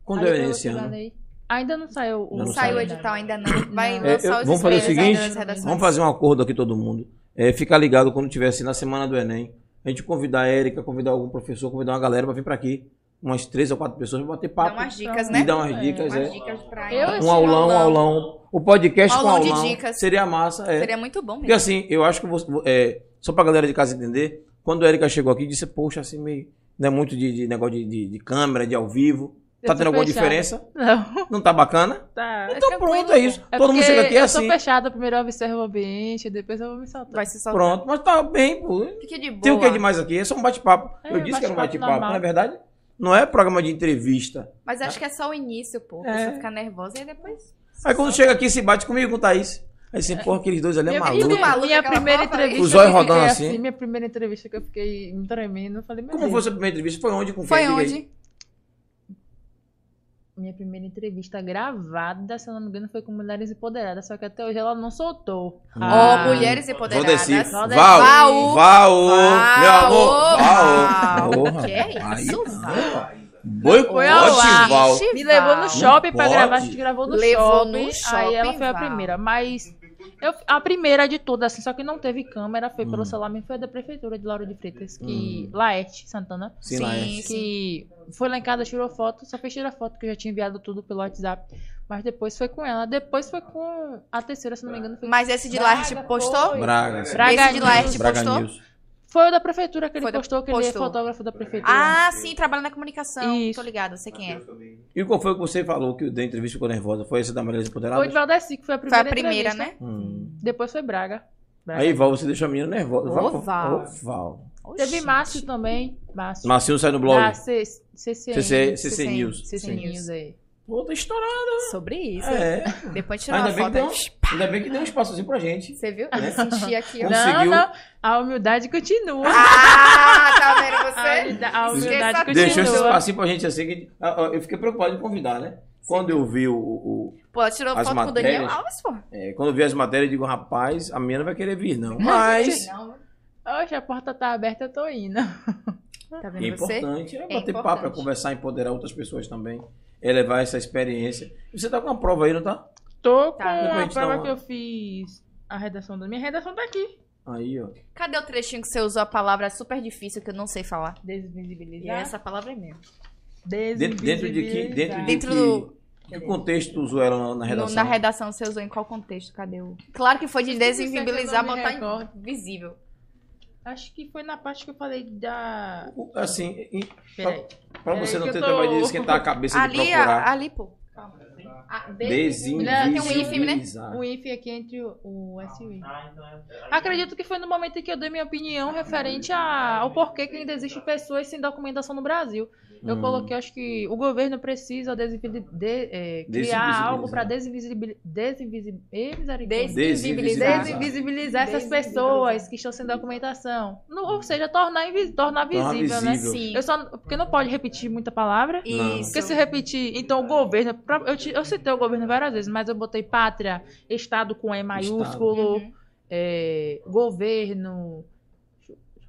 Quando aí é depois esse você vai ano? Ainda não saiu o. Não Não saiu o edital ainda não. Vai Não. É, lançar eu- os vamos fazer o seguinte, redações. Vamos fazer um acordo aqui todo mundo. É, ficar ligado quando tiver assim na semana do Enem. A gente convidar a Érica, convidar algum professor, convidar uma galera pra vir pra aqui. Umas três ou quatro pessoas pra bater Dá papo. umas dicas, E né? E dar umas É, dicas, Umas é. dicas pra Eu Um aulão, um aulão. aulão. O podcast Aulão com de aulão dicas. seria massa, é. Seria muito bom Porque mesmo. assim, eu acho que você, é, só pra galera de casa entender, quando a Erika chegou aqui, disse, poxa, assim, meio. Não é muito de, de negócio de, de- de câmera, de ao vivo. Tá tendo alguma fechada. diferença? Não, Não tá bacana? tá. Então pronto, é isso. É Todo mundo chega aqui é eu assim. tô fechada, primeiro eu observo o ambiente, depois eu vou me soltar. Vai se soltar. Pronto, mas tá bem, pô. Fique de boa. Tem o que demais aqui? É só um bate-papo. É, eu disse que era um bate-papo não é verdade? Não é programa de entrevista. Mas acho que é só o início, pô. É. pessoa fica nervosa e aí depois. Aí quando chega aqui, se bate comigo com o Thaís. Aí assim, porra, aqueles dois ali é Minha, maluco. Minha aquela primeira entrevista. Os olhos que eu fiquei rodando assim. Minha primeira entrevista que eu fiquei me tremendo. Eu falei, meu Como Deus. foi a sua primeira entrevista? Foi onde? Com quem? Foi Diga aí. onde? Minha primeira entrevista gravada, se eu não me engano, foi com Mulheres Empoderadas, só que até hoje ela não soltou. Ó, Ah. mulheres empoderadas. Valdeci. Valdeci. Val. Val. Val. Meu amor. Val. Val. Que é isso, Val? Boicote, Foi ao ar. Val. Me levou no shopping pra gravar, a gente gravou no Levou shopping. no shopping, aí ela foi a primeira. Mas eu- a primeira de todas, assim, só que não teve câmera, foi pelo Hum. celular, mesmo, foi da prefeitura de Lauro de Freitas, que. Laerte Santana. Sim, Sim, sim. que foi lá em casa, tirou foto, só fez tirar foto, que eu já tinha enviado tudo pelo WhatsApp. Mas depois foi com ela. Depois foi com a terceira, se não me engano. Foi, Mas esse de Laerte postou? foi. Braga. Braga Esse de Laerte Braga postou? News. Foi o da prefeitura que ele Foi da- postou, que ele é postou. fotógrafo da prefeitura. Ah, sim, trabalha na comunicação. Isso. Tô ligada, sei quem é. E qual foi o que você falou que da entrevista ficou nervosa? Foi essa da Mulheres foi Empoderadas? de Valdeci, que foi a Foi primeira a primeira, entrevista. né? Hum. Depois foi Braga. Braga. Aí, Val, você deixou a menina nervosa. Ô, Val. Ô, Val. Teve. Márcio também. Márcio. Marcinho sai no blog. CCN. CC, News. CC. News aí. Pô, tá estourada. Sobre isso. É. Depois tirou Ainda uma bem, que foto. deu, ainda bem que deu um espaçozinho pra gente. Você viu? Né? Eu senti aqui, ó. Não, não. A humildade continua. Ah, tá vendo você? a humildade Esqueça continua. Deixou esse espacinho pra gente assim. Que, eu fiquei preocupado em convidar, né? Quando eu vi o, o- Pô, ela tirou As foto com o Daniel matérias. Alves, pô. é, quando eu vi as matérias, eu digo, rapaz, a menina não vai querer vir, não. Mas Não, Oxe, a porta tá aberta, eu tô indo. tá é vendo você? importante é É bater importante. papo, é conversar, empoderar outras pessoas também. É levar essa experiência. Você tá com uma prova aí, não tá? Tô com Tá. A a prova uma- que eu fiz. A redação da minha redação tá aqui. Aí, ó. Cadê o trechinho que você usou a palavra super difícil que eu não sei falar? E Desvisibilizar. é essa palavra aí mesmo. Dentro, dentro de que. Dentro de Dentro que, do- que contexto usou ela na, No- redação? na redação você usou em qual contexto? Cadê o. Claro que foi de desinvibilizar, botar em visível. Acho que foi na parte que eu falei da. Assim, É você não ter tô- trabalho de esquentar a cabeça de Ali, procurar. a- ali, pô. Calma. Ah, Desinvisibilizar. Tem um hífen, né? O IF aqui entre o, o S e o I. Ah, então é. Acredito que foi no momento em que eu dei minha opinião referente a- ao porquê que ainda existem pessoas sem documentação no Brasil. Eu Hum. coloquei, acho que o governo precisa de- é, criar algo para desinvisibilizar. Desinvisibilizar. Desinvisibilizar. Desinvisibilizar essas pessoas que estão sem documentação. No- ou seja, tornar, invi- tornar Tornar visível, né? visível. Sim. Eu só, porque não pode repetir muita palavra. Não. Isso. Porque se repetir, então o governo. pra- Eu, te- eu citei o governo várias vezes, mas eu botei pátria, Estado com E maiúsculo, Uhum. é, governo.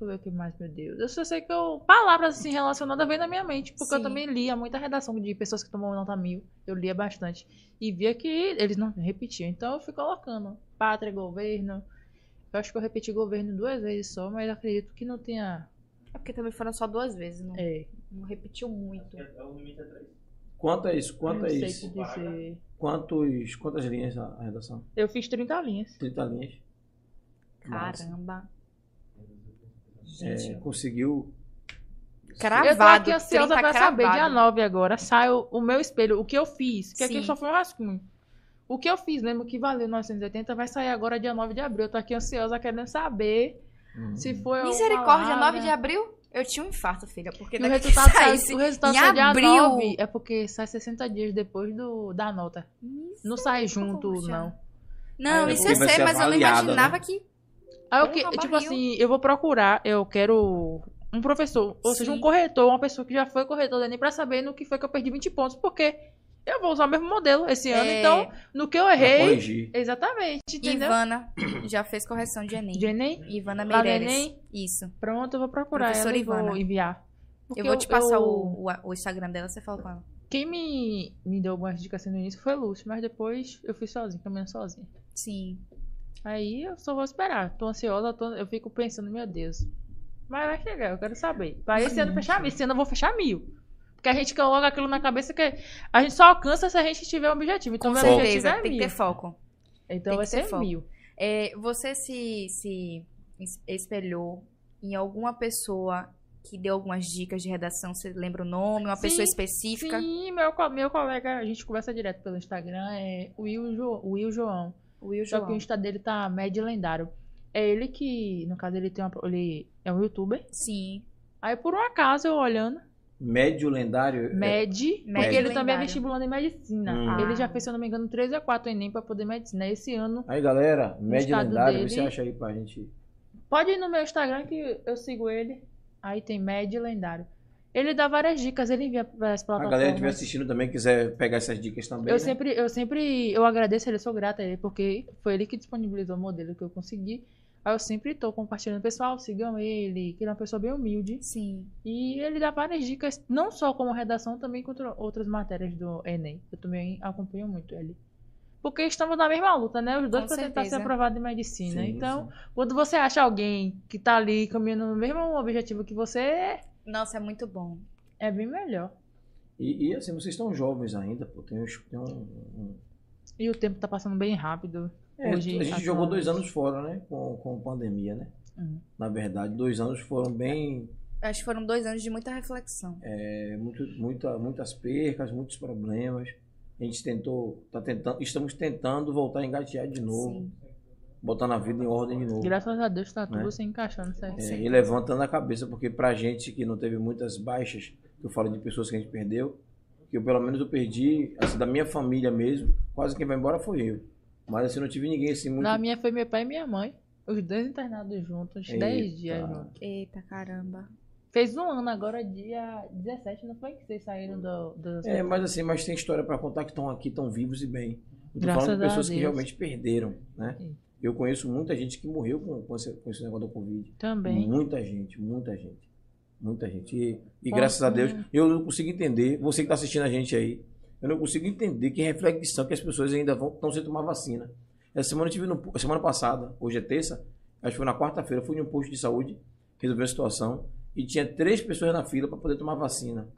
Deixa, eu- eu ver o que mais, meu Deus. Eu só sei que eu. Palavras assim relacionadas vêm na minha mente, porque eu Sim. também lia muita redação de pessoas que tomam nota mil. Eu lia bastante. E via que eles não repetiam. Então eu fui colocando pátria, governo. Eu acho que eu repeti governo duas vezes só, mas acredito que não tenha. É porque também foram só duas vezes, não, É, não repetiu muito. É, é o limite é três. Quanto é isso? não Quanto é isso? Quantos, quantas linhas a redação? Eu fiz 30 linhas. 30 linhas. Caramba. É, Gente. conseguiu Cravado. eu tô aqui ansiosa 30 pra saber, dia cravado. 9 agora, sai o, o meu espelho, o que eu fiz. Que Sim. aqui só foi um rascunho. O que eu fiz mesmo, que valeu 980, vai sair agora dia 9 de abril. Eu tô aqui ansiosa querendo saber Hum. se foi Misericórdia, palavra. 9 de abril? Eu tinha um infarto, filha, porque o resultado, sai, saísse o resultado sai dia abril. 9, é porque sai 60 dias depois do, da nota. Não sai junto, não. Não, É, isso eu vai sei, mas eu não avaliada, imaginava né? que. Aí eu que, tipo barril. assim, eu vou procurar, eu quero um professor, ou seja, Sim. um corretor, uma pessoa que já foi corretor da Enem pra saber no que foi que eu perdi 20 pontos, porque eu vou usar o mesmo modelo esse ano, É, então, no que eu errei, corrigir. exatamente, entendeu? Ivana já fez correção de Enem. De Enem, Ivana Meireles. Enem? Isso. pronto, eu vou procurar Professora ela e vou Ivana. enviar. Eu vou te passar eu- O, o, Instagram dela, você fala com ela. Quem me, me deu algumas dicas assim no início foi o Lúcio, mas depois eu fui sozinho, caminhando sozinho. Sim. Aí eu só vou esperar. Tô ansiosa, tô- eu fico pensando, meu Deus. Mas vai chegar, eu quero saber. Pra esse ano fechar mil. Esse ano eu vou fechar mil. Porque a gente coloca aquilo na cabeça que a gente só alcança se a gente tiver um objetivo. Então, Com meu objetivo certeza, é tem que ter foco. Então tem vai ser foco. mil. É, você se, se es- espelhou em alguma pessoa que deu algumas dicas de redação? Você lembra o nome? Uma Sim, pessoa específica? Sim, meu, meu colega, a gente conversa direto pelo Instagram, é o Will, jo, Will João. Will Só João. que o Insta dele tá médio lendário. É ele que, no caso, ele tem uma, ele é um youtuber. Sim. Aí por um acaso eu olhando, Médio lendário. Med, Médio porque ele também é lendário. vestibulando em medicina. Hum. Ele já fez, se eu não me engano, 3 ou 4 Enem pra poder medicina. Esse ano, Aí, galera, médio lendário, dele- você acha aí pra gente. pode ir no meu Instagram que eu sigo ele. Aí tem Med Lendário. Ele dá várias dicas, ele envia para as A plataformas. galera que estiver assistindo também quiser pegar essas dicas também. Eu né? sempre, eu sempre, eu agradeço ele, eu sou grata a ele, porque foi ele que disponibilizou o modelo que eu consegui. Aí eu sempre tô compartilhando, pessoal, sigam ele, que ele é uma pessoa bem humilde. Sim. E ele dá várias dicas, não só como redação, também contra outras matérias do Enem. Eu também acompanho muito ele. Porque estamos na mesma luta, né? Os dois para tentar ser aprovado em medicina. Sim, então, sim. quando você acha alguém que tá ali caminhando no mesmo objetivo que você, Nossa, é muito bom. é bem melhor. E, e, assim, vocês estão jovens ainda, pô. Tem, tem um, um- E o tempo tá passando bem rápido. É, Hoje, a gente jogou dois anos fora, né? Com, com pandemia, né? Uhum. Na verdade, dois anos foram bem. Acho que foram dois anos de muita reflexão. é, muito, muita, muitas percas, muitos problemas. A gente tentou, tá tentando, estamos tentando voltar a engatear de novo, Sim. Botando a vida em ordem de novo. Graças a Deus tá tudo Né? se encaixando certo. É, e levantando a cabeça, porque pra gente que não teve muitas baixas, que eu falo de pessoas que a gente perdeu, que eu pelo menos eu perdi, assim, da minha família mesmo, quase quem vai embora foi eu. Mas assim, não tive ninguém assim muito. Na minha foi meu pai e minha mãe. Os dois internados juntos, 10 Eita. dias juntos. Eita, caramba. Fez um ano agora, dia 17, não foi que vocês saíram do, do É, mas assim, mas tem história pra contar que estão aqui, estão vivos e bem. Eu tô Graças falando de pessoas que realmente perderam, né? Sim. Eu conheço muita gente que morreu com, com, esse, com esse negócio da Covid. Também. Muita gente, muita gente. Muita gente. E, e graças a. Deus, eu não consigo entender, você que está assistindo a gente aí, eu não consigo entender que reflexão que as pessoas ainda vão estão sem tomar vacina. Essa semana eu tive no, semana passada, hoje é terça, acho que foi na quarta-feira, fui em um posto de saúde, resolver a situação, e tinha três pessoas na fila para poder tomar vacina.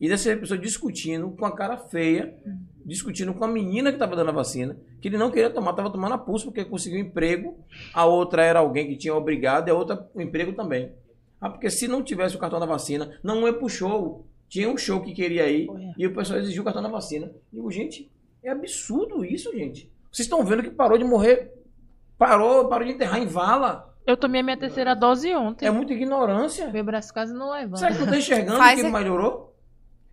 E dessa pessoa discutindo com a cara feia, discutindo com a menina que estava dando a vacina, que ele não queria tomar, estava tomando a pulso porque conseguiu um emprego, a outra era alguém que tinha obrigado e a outra o emprego também. Ah, porque se não tivesse o cartão da vacina, não ia pro show. Tinha um show que queria ir Olha. e o pessoal exigiu o cartão da vacina. E digo, gente, é absurdo isso, gente. Vocês estão vendo que parou de morrer, parou, parou de enterrar em vala. Eu tomei a minha terceira dose ontem. É muita ignorância. Meu braço quase não levanta. Será que não está enxergando que melhorou?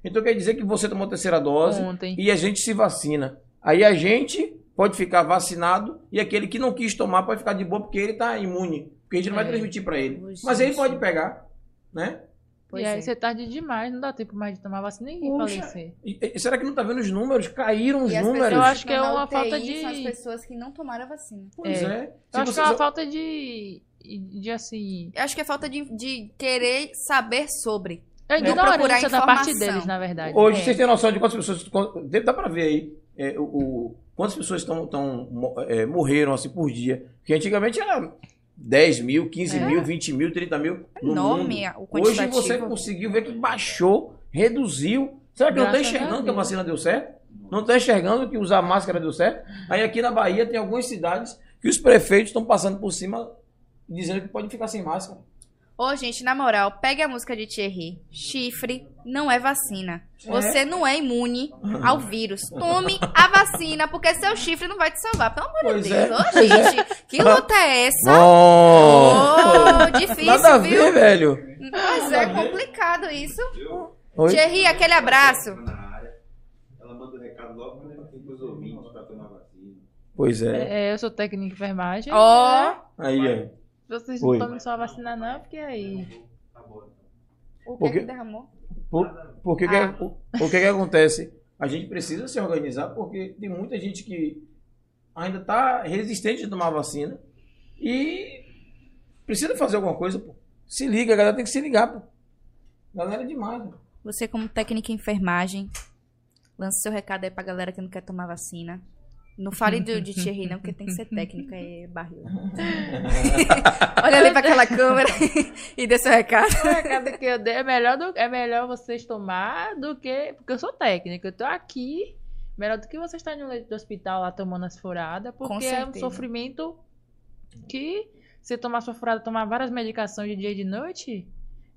Então quer dizer que você tomou a terceira dose Ontem. e a gente se vacina. Aí a gente pode ficar vacinado e aquele que não quis tomar pode ficar de boa porque ele está imune. Porque a gente não vai É. transmitir para ele. Mas ele gente. pode pegar, né? Pois e aí é. você tarde demais, não dá tempo mais de tomar vacina nem Puxa. falecer. E- e será que não tá vendo os números? Caíram os E números. Eu acho que é uma UTI falta de- São as pessoas que não tomaram a vacina. Pois É. é. Eu acho você que é uma só- falta de. de assim. Eu acho que é falta de, de querer saber sobre. É Não ignorância da parte informação. deles, na verdade. Hoje É. vocês têm noção de quantas pessoas. Dá pra ver aí. é, o, o- quantas pessoas estão, é, morreram assim por dia. Porque antigamente era 10 mil, 15 É. mil, 20 mil, 30 mil. No Enorme mundo. o Hoje você conseguiu ver que baixou, reduziu. Será que não está Graças a enxergando que a vacina deu certo? Não está enxergando que usar máscara deu certo? Aí aqui na Bahia tem algumas cidades que os prefeitos estão passando por cima dizendo que pode ficar sem máscara. Ô, gente, na moral, pegue a música de Thierry. Chifre não é vacina. Você não é imune ao vírus. Tome a vacina, porque seu chifre não vai te salvar. Pelo amor Pois de Deus. é, Ô, é. gente, que luta é essa? Bom! Ô, difícil, Nada a viu? ver, velho. Pois é, complicado isso. Oi? Thierry, aquele abraço. Na área, ela manda o recado logo quando tem pros ouvintes pra tomar vacina. Pois é. É, eu sou técnico de enfermagem. Ó. Aí, aí. Vocês não tomam só vacina não, porque aí... Tá então. O que, Por quê? que derramou? Por, por que, Ah. que, o, o que que acontece? A gente precisa se organizar porque tem muita gente que ainda está resistente a tomar vacina e precisa fazer alguma coisa, pô. Se liga, a galera tem que se ligar, pô. Galera é demais, pô. Você, como técnica em enfermagem, lança seu recado aí pra galera que não quer tomar vacina. Não fale do, de Thierry, não, porque tem que ser técnica, é barril. Olha ali pra aquela câmera e dê seu recado. O recado que eu dei é melhor, do- é melhor vocês tomar do que. Porque eu sou técnica, eu tô aqui. Melhor do que você estar no leito do hospital lá tomando as furadas, porque é um sofrimento que você tomar sua furada, tomar várias medicações de dia e de noite.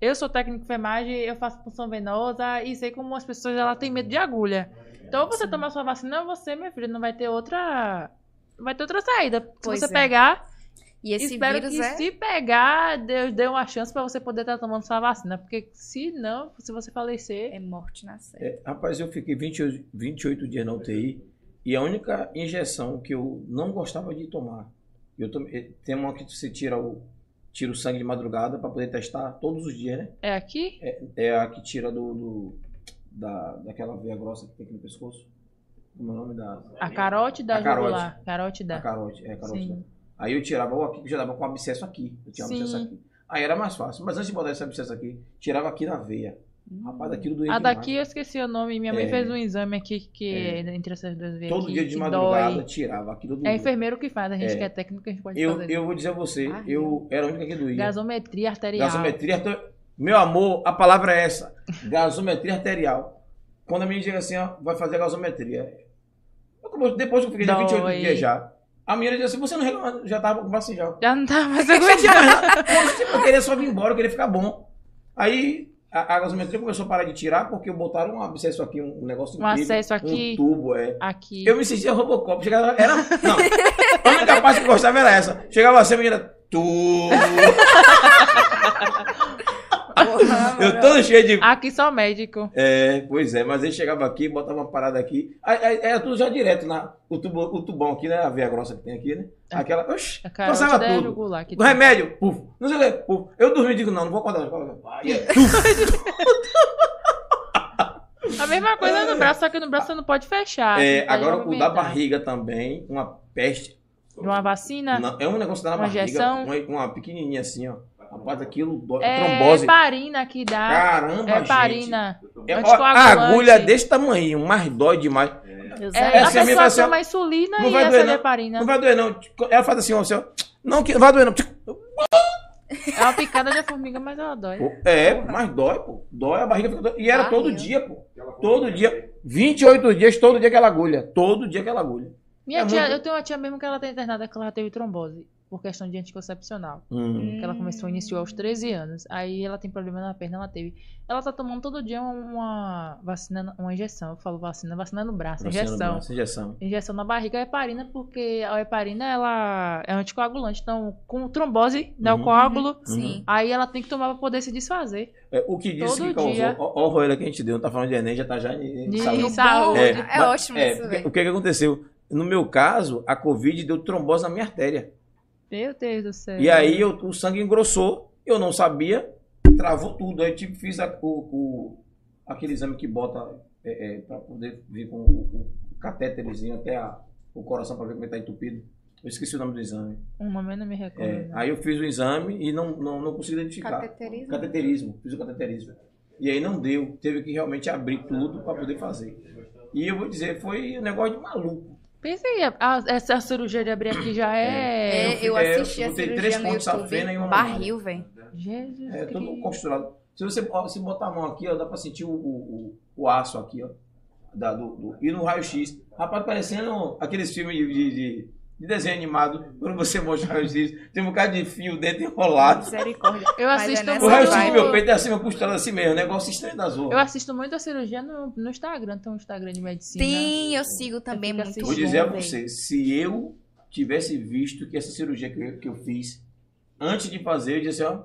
Eu sou técnico de enfermagem, eu faço punção venosa e sei como as pessoas ela têm medo de agulha. Então você tomar sua vacina, você, minha filha, não vai ter outra. Não vai ter outra saída. Se Pois você é. pegar, E esse Espero vírus que é. se pegar, Deus dê uma chance pra você poder estar tomando sua vacina. Porque se não, se você falecer. É morte na série. É, rapaz, eu fiquei 28, 28 dias na UTI e a única injeção que eu não gostava de tomar, eu tomei, tem uma que você tira o, tira o sangue de madrugada para poder testar todos os dias, né? É aqui? É, é a que tira do, do- da, daquela veia grossa que tem aqui no pescoço. Como é o nome da? A carote da A jugular. Carote A da. carote. É, a carote. Sim. Aí eu tirava o aqui, que já dava com abscesso aqui. Eu tinha um abscesso aqui. Aí era mais fácil. Mas antes de botar esse abscesso aqui, tirava aqui na veia. Rapaz, daquilo doía A demais. daqui eu esqueci o nome. Minha mãe É. fez um exame aqui que É. é entre essas duas veias. Todo aqui, dia de madrugada dói. tirava aquilo do É enfermeiro que faz. A gente É. que é técnico, a gente pode eu, fazer. eu vou dizer a você, Ah, eu era a única que doía. Gasometria arterial. Gasometria arterial. Meu amor, a palavra é essa. Gasometria arterial. Quando a menina chega assim, ó, vai fazer a gasometria. Eu, depois que eu fiquei de Dói. 28 dias já, a menina disse assim, você não reclama, já tava com vacina já. Já não tá mais aguentando. Eu queria só vir embora, eu queria ficar bom. Aí a, a gasometria começou a parar de tirar porque botaram um abscesso aqui, um, negócio Um acesso aqui. Um tubo, é. Aqui. Eu me sentia Robocop. Chegava, era. Não. A única parte que eu gostava era essa. Chegava assim, a menina. Tubo. Eu todo cheio de. Aqui só médico. É, pois é, mas ele chegava aqui, botava uma parada aqui. Aí, aí, era tudo já direto na. O, tubo, o tubão aqui, né? A veia grossa que tem aqui, né? Aquela. Oxi, passava da tudo. jugular. O remédio, puf. Não sei o que, puf. Eu dormi e digo, não, não vou acordar. Aí é. A mesma coisa no braço, só que no braço você não pode fechar. É, agora o da barriga também, uma peste. De uma vacina. Não, é um negócio da barriga, injeção? uma, uma pequenininha assim, ó. Rapaz, aquilo dói. É trombose. heparina que dá. Caramba, é gente. heparina. É, ó, a agulha desse tamanho, mas dói demais. É, É, a assim, pessoa toma insulina não e vai essa doer, é não. heparina. Não vai doer, não. Ela faz assim, ó, assim, ó. Não, que não vai doer, não. É uma picada de formiga, mas ela dói. Pô, É, mas dói, pô. Dói, a barriga fica dói. E era Barriga. todo dia, pô. Todo dia. 28 dias, todo dia aquela agulha. Todo dia aquela agulha. Minha É tia, muito- eu tenho uma tia mesmo que ela tá internada que ela teve trombose por questão de anticoncepcional. Hum. Que ela começou, iniciou aos 13 anos. Aí ela tem problema na perna, ela teve. Ela tá tomando todo dia uma vacina, uma injeção. Eu falo vacina, vacina no braço, Vacina no injeção. braço, Injeção. Injeção na barriga é heparina, porque a heparina ela é anticoagulante. Então, com trombose, né, o Uhum. coágulo, Sim. aí ela tem que tomar pra poder se desfazer. É, o que disse Todo que causou. dia. Ó, ó o que a gente deu. Não tá falando de Enem, já tá já em, em De saúde. saúde. É, mas- ótimo é, isso, porque- velho. O que que aconteceu? No meu caso, a Covid deu trombose na minha artéria. Meu Deus do céu. E aí eu- o sangue engrossou, eu não sabia, travou tudo. Aí eu tive, fiz a- o, o- aquele exame que bota é, é, para poder vir com o, o catéterzinho até a- o coração para ver como ele tá entupido. Eu esqueci o nome do exame. Um momento não me recordo. É, não. aí eu fiz o exame e não, não, não consegui identificar. Cateterismo. Cateterismo, fiz o cateterismo. E aí não deu, teve que realmente abrir tudo para poder fazer. E eu vou dizer, foi um negócio de maluco. Pensa aí, a- a- essa cirurgia de abrir aqui já é. É, eu é, assisti eu a botei cirurgia três no pontos YouTube. safena e uma Barril, velho. Jesus É todo costurado. Se você se botar a mão aqui, ó, dá pra sentir o, o, o- o aço aqui, ó. Da, do, do- e no raio-x. Rapaz, parecendo aqueles filmes de, de, de, de desenho animado, quando você mostra os vídeos, tem um bocado de fio dentro enrolado. Misericórdia. Eu é assisto nessa O resto do meu peito é assim, meu costela assim mesmo, negócio estranho da Eu zorra. assisto muito a cirurgia no, no Instagram, tem um Instagram de medicina. Sim, eu sigo também fico muito. Vou dizer a você, se eu tivesse visto que essa cirurgia que eu, que eu fiz, antes de fazer, eu disse, ó,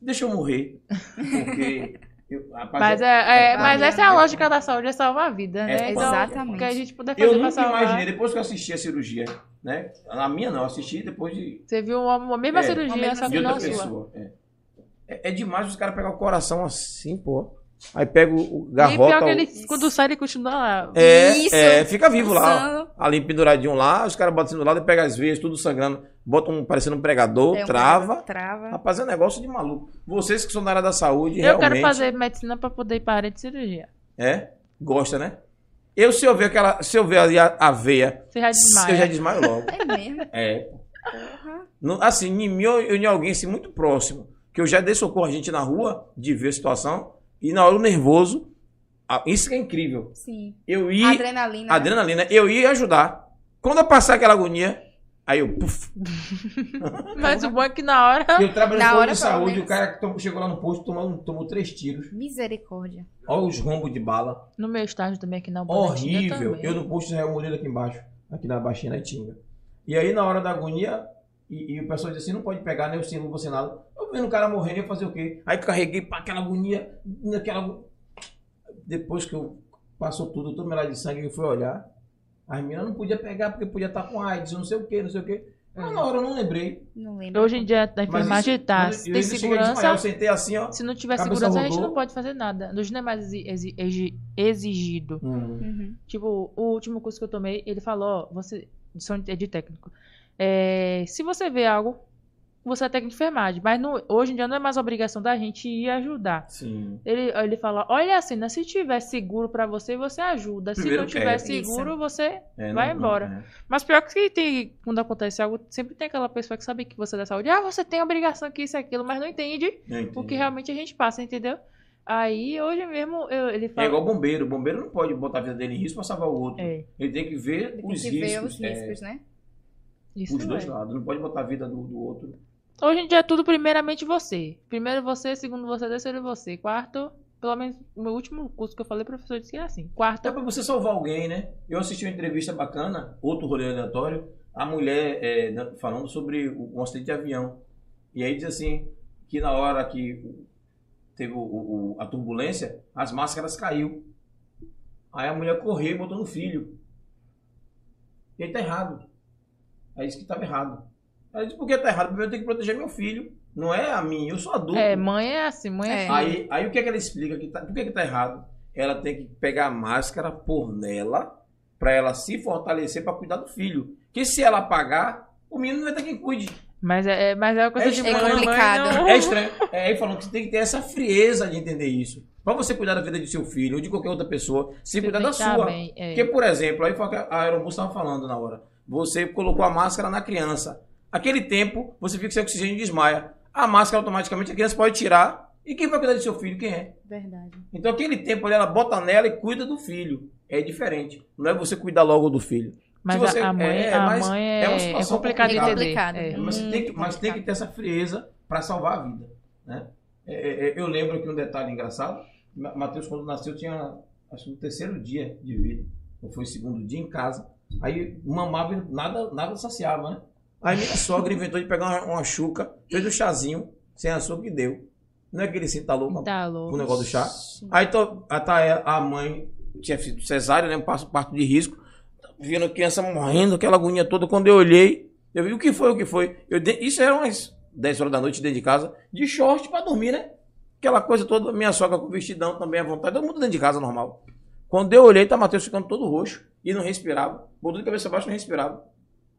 deixa eu morrer. Porque. Eu, rapaz, Mas, é, é- É mas essa é a barriga. lógica da saúde, é salvar a vida, né? É, então, exatamente. O que a gente puder eu fazer pra nunca salvar. imaginei, depois que eu assisti a cirurgia, né? A minha não, assisti depois de, Você viu uma, uma mesma É, cirurgia, uma mesma só de outra pessoa. É. É, é demais os caras pegar o coração assim, pô. Aí pega o, o E garrota. pior que o- ele, quando sai, ele continua lá. É, Isso. é, fica vivo lá. Pulsando. Ali penduradinho lá, os caras botam assim do lado e pegam as veias, tudo sangrando. Botam um, parecendo um pregador, É um trava. Trava. Rapaz, é um negócio de maluco. Vocês que são da área da saúde, Eu realmente. quero fazer medicina pra poder ir para a área de cirurgia. É? Gosta, né? Eu, se eu ver aquela. Se eu ver ali a, a veia, Você já desmaia. eu já desmaio logo. É mesmo. É. No- assim, em mim ou em alguém assim, muito próximo, que eu já dei socorro a gente na rua, de ver a situação, e na hora o nervoso, ah, isso que é incrível. Sim. Eu ia. Adrenalina. né? Adrenalina, eu ia ajudar. Quando eu passar aquela agonia, aí eu. Puf, Mas o bom é que na hora. eu trabalho Na hora, de saúde, o cara que chegou lá no posto tomou, tomou três tiros. Misericórdia. Olha os rombos de bala. No meu estágio também aqui na Horrível. também. Eu no posto Israel Murilo aqui embaixo, aqui na Baixinha da Itinga. E aí, na hora da agonia, e, e o pessoal disse assim: não pode pegar nem o luva, sem nada. Eu vendo o cara morrendo, eu ia fazer o quê? Aí carreguei para aquela agonia, naquela. Depois que eu passou tudo, todo meu lado de sangue, eu fui olhar. As meninas não podia pegar porque podia estar com AIDS, não sei o quê, não sei o quê. Mas na hora eu não lembrei. Não lembro. Hoje em dia a Mas enfermagem isso- tá. Se tem segurança. Eu sentei assim, ó. Se não tiver segurança, a gente rodou. não pode fazer nada. Hoje não é mais exi- exi- exi- exigido. Hum. Uhum. Tipo, o último curso que eu tomei, ele falou, ó, você, são é de técnico. É, se você vê algo, você é técnico de enfermagem. Mas não- hoje em dia não é mais obrigação da gente ir ajudar. Sim. Ele, ele fala, olha assim, né, se tiver seguro pra você, você ajuda. Se Primeiro não tiver é. seguro, você É, vai não- embora. não- é. Mas pior que tem, quando acontece algo, sempre tem aquela pessoa que sabe que você é da saúde. Ah, você tem obrigação que isso e aquilo, mas não entende o que realmente a gente passa, entendeu? Aí, hoje mesmo, eu- ele É fala... igual bombeiro. O bombeiro não pode botar a vida dele em risco para salvar o outro. É, Ele tem que ver Tem os que riscos. ver os é, riscos, né? isso os dois é. lados. Não pode botar a vida do, do outro. Hoje em dia é tudo primeiramente você. Primeiro você, segundo você, terceiro você. Quarto, pelo menos o meu último curso que eu falei, o professor disse que era assim. Quarto, É para você salvar alguém, né? Eu assisti uma entrevista bacana, outro rolê aleatório, a mulher é, falando sobre um acidente de avião. E aí diz assim, que na hora que teve o- o- a turbulência, as máscaras caiu. Aí a mulher correu e botou no filho. E aí tá errado. Aí disse que estava errado. Aí disse, por que tá errado? Porque eu tenho que proteger meu filho. Não é a mim, eu sou adulto. é, mãe é assim, mãe é, É. filho. Aí, aí o que é que ela explica? Que tá, por que, que tá errado? Ela tem que pegar a máscara, pôr nela, pra ela se fortalecer pra cuidar do filho. Que se ela apagar, o menino não vai ter quem cuide. Mas é, é- mas é uma coisa É de estranho, mãe, mãe complicado. não- É estranho. É aí falando que você tem que ter essa frieza de entender isso. Pra você cuidar da vida de seu filho ou de qualquer outra pessoa, se Você cuidar da sua. bem, é. Porque, por exemplo, aí foi o que a aerobus estava falando na hora. Você colocou a máscara na criança. Aquele tempo, você fica sem oxigênio e desmaia. A máscara automaticamente a criança pode tirar. E quem vai cuidar do seu filho? Quem é? Verdade. Então aquele tempo ali, ela bota nela e cuida do filho. É diferente. Não é você cuidar logo do filho. Mas você- a, a mãe, é, a mas mãe é é, uma é, complicado de entender. É. Mas, você tem que, mas tem que ter essa frieza para salvar a vida. Né? É, é, é, eu lembro aqui um detalhe engraçado. Ma- Matheus, quando nasceu, tinha acho que no terceiro dia de vida. Ou foi o segundo dia em casa. Aí mamava e nada, nada saciava, né? Aí minha sogra inventou de pegar uma, uma chuca, fez um chazinho, sem açúcar e deu. Não é que ele se entalou com Tá o louco. negócio do chá? Aí tô, a, tá, a mãe tinha sido cesárea, né? Um parto de risco. Vendo a criança morrendo, aquela agonia toda. Quando eu olhei, eu vi o que foi, o que foi. Eu isso era umas 10 horas da noite dentro de casa, de short pra dormir, né? Aquela coisa toda, minha sogra com vestidão também à vontade, todo mundo dentro de casa normal. Quando eu olhei, tá Matheus ficando todo roxo e não respirava. Botou de cabeça baixa não respirava.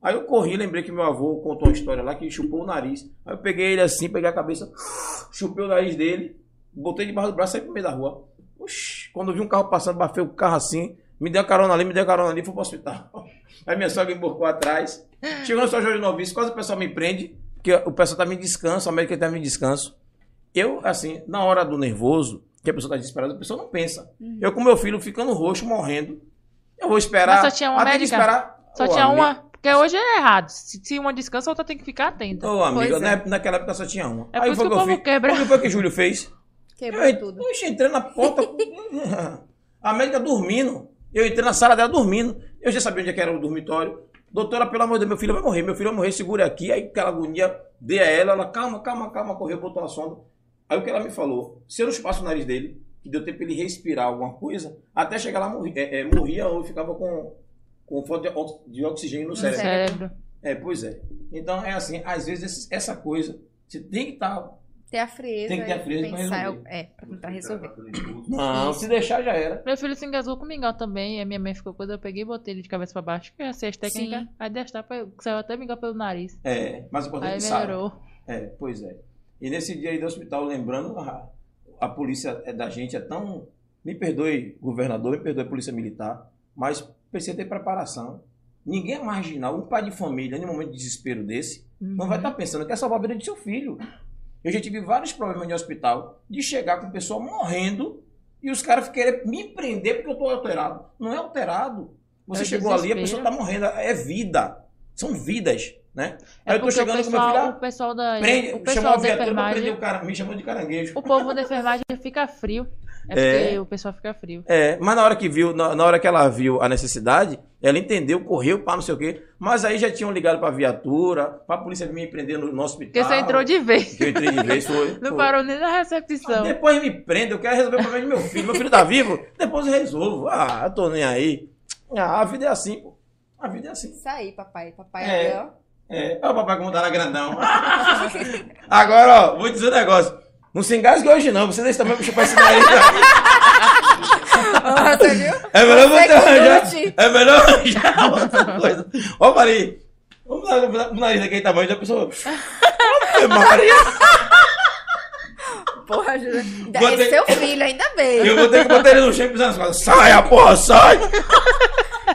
Aí eu corri, lembrei que meu avô contou uma história lá que chupou o nariz. Aí eu peguei ele assim, peguei a cabeça, chupei o nariz dele, botei debaixo do braço e saí pro meio da rua. Oxi, quando eu vi um carro passando, bafei o carro assim, me deu a carona ali, me deu a carona ali, fui pro hospital. Aí minha sogra emborcou atrás. Chegou no São Jorge Noviço, quase o pessoal me prende, porque o pessoal tá me descanso, a médica tá me descanso. Eu, assim, na hora do nervoso, que a pessoa tá desesperada, a pessoa não pensa. Eu com meu filho ficando roxo, morrendo, eu vou esperar. Mas só tinha uma até médica? esperar. Só tinha uma? Porque hoje é errado. Se, se uma descansa, a outra tem que ficar atenta. Ô, amiga, Pois é. na- naquela época só tinha uma. É por isso que o eu povo fiz. quebra. O que foi que Júlio fez? Quebrou Eu, tudo. Oxe, entrei na porta. a médica dormindo. Eu entrei na sala dela dormindo. Eu já sabia onde é que era o dormitório. Doutora, pelo amor de Deus, meu filho vai morrer. Meu filho vai morrer, segura aqui. Aí aquela agonia, dei a ela. Ela, calma, calma, calma. Correu, botou a sonda. Aí o que ela me falou? Se eu não chupasse o nariz dele, que deu tempo pra ele respirar alguma coisa, até chegar lá morria, é, é, morria ou ficava com, com falta de, ox- de oxigênio no No cérebro. Cérebro. É, pois é. Então é assim, às vezes essa coisa, você tem que estar. Ter a frieza. Tem que ter a frieza pra resolver. É, pra tentar resolver. Não, se deixar já era. Meu filho se engasgou com mingau também. E a minha mãe ficou coisa. Eu peguei e botei ele de cabeça pra baixo. Que é assim, as técnicas. Sim. Aí destapa, saiu até mingau pelo nariz. É, mas o importante é Aí que sabe. melhorou. É, pois é. E nesse dia aí do hospital, lembrando, a, a polícia é da gente é tão. Me perdoe, governador, me perdoe, polícia militar, mas precisa ter preparação. Ninguém é marginal. Um pai de família, em um momento de desespero desse, não vai estar pensando que é salvar a vida de seu filho. Eu já tive vários problemas de hospital de chegar com pessoa morrendo e os caras querem me prender porque eu estou alterado. Não é alterado. Você É chegou ali, a desespero. pessoa está morrendo. É vida. São vidas, né? É Aí eu tô chegando com meu filho. ah, o pessoal da. Prende, o chamou pessoal a da viatura pra prender enfermagem. o cara, me chamou de caranguejo. O povo da enfermagem fica frio. É É. porque o pessoal fica frio. É, mas na hora que viu, na, na hora que ela viu a necessidade, ela entendeu, correu para não sei o quê. Mas aí já tinham ligado pra viatura, pra polícia vir me prender no, no hospital. Porque você entrou de vez. Que eu entrei de vez, foi. Não foi. parou nem na recepção. Depois me prende, eu quero resolver o problema de meu filho. Meu filho tá vivo, depois eu resolvo. Ah, eu tô nem aí. Ah, a vida é assim, pô. A vida é assim. Isso aí, papai. Papai É. aí, ó. É, olha o papai como tá na grandão. Agora, ó, vou dizer um negócio. Não se engasgue hoje não, você desse tamanho pra chupar esse nariz. Você viu? É melhor Você arranjar. É melhor arranjar outra coisa. Ó, Maria. Vamos lá, o nariz daquele tamanho da pessoa. Ave Maria. Porra, Júlia. Vou É ter- seu filho, ainda bem. Eu vou ter que botar ele no chão e pisar nas costas. Sai, a porra, sai!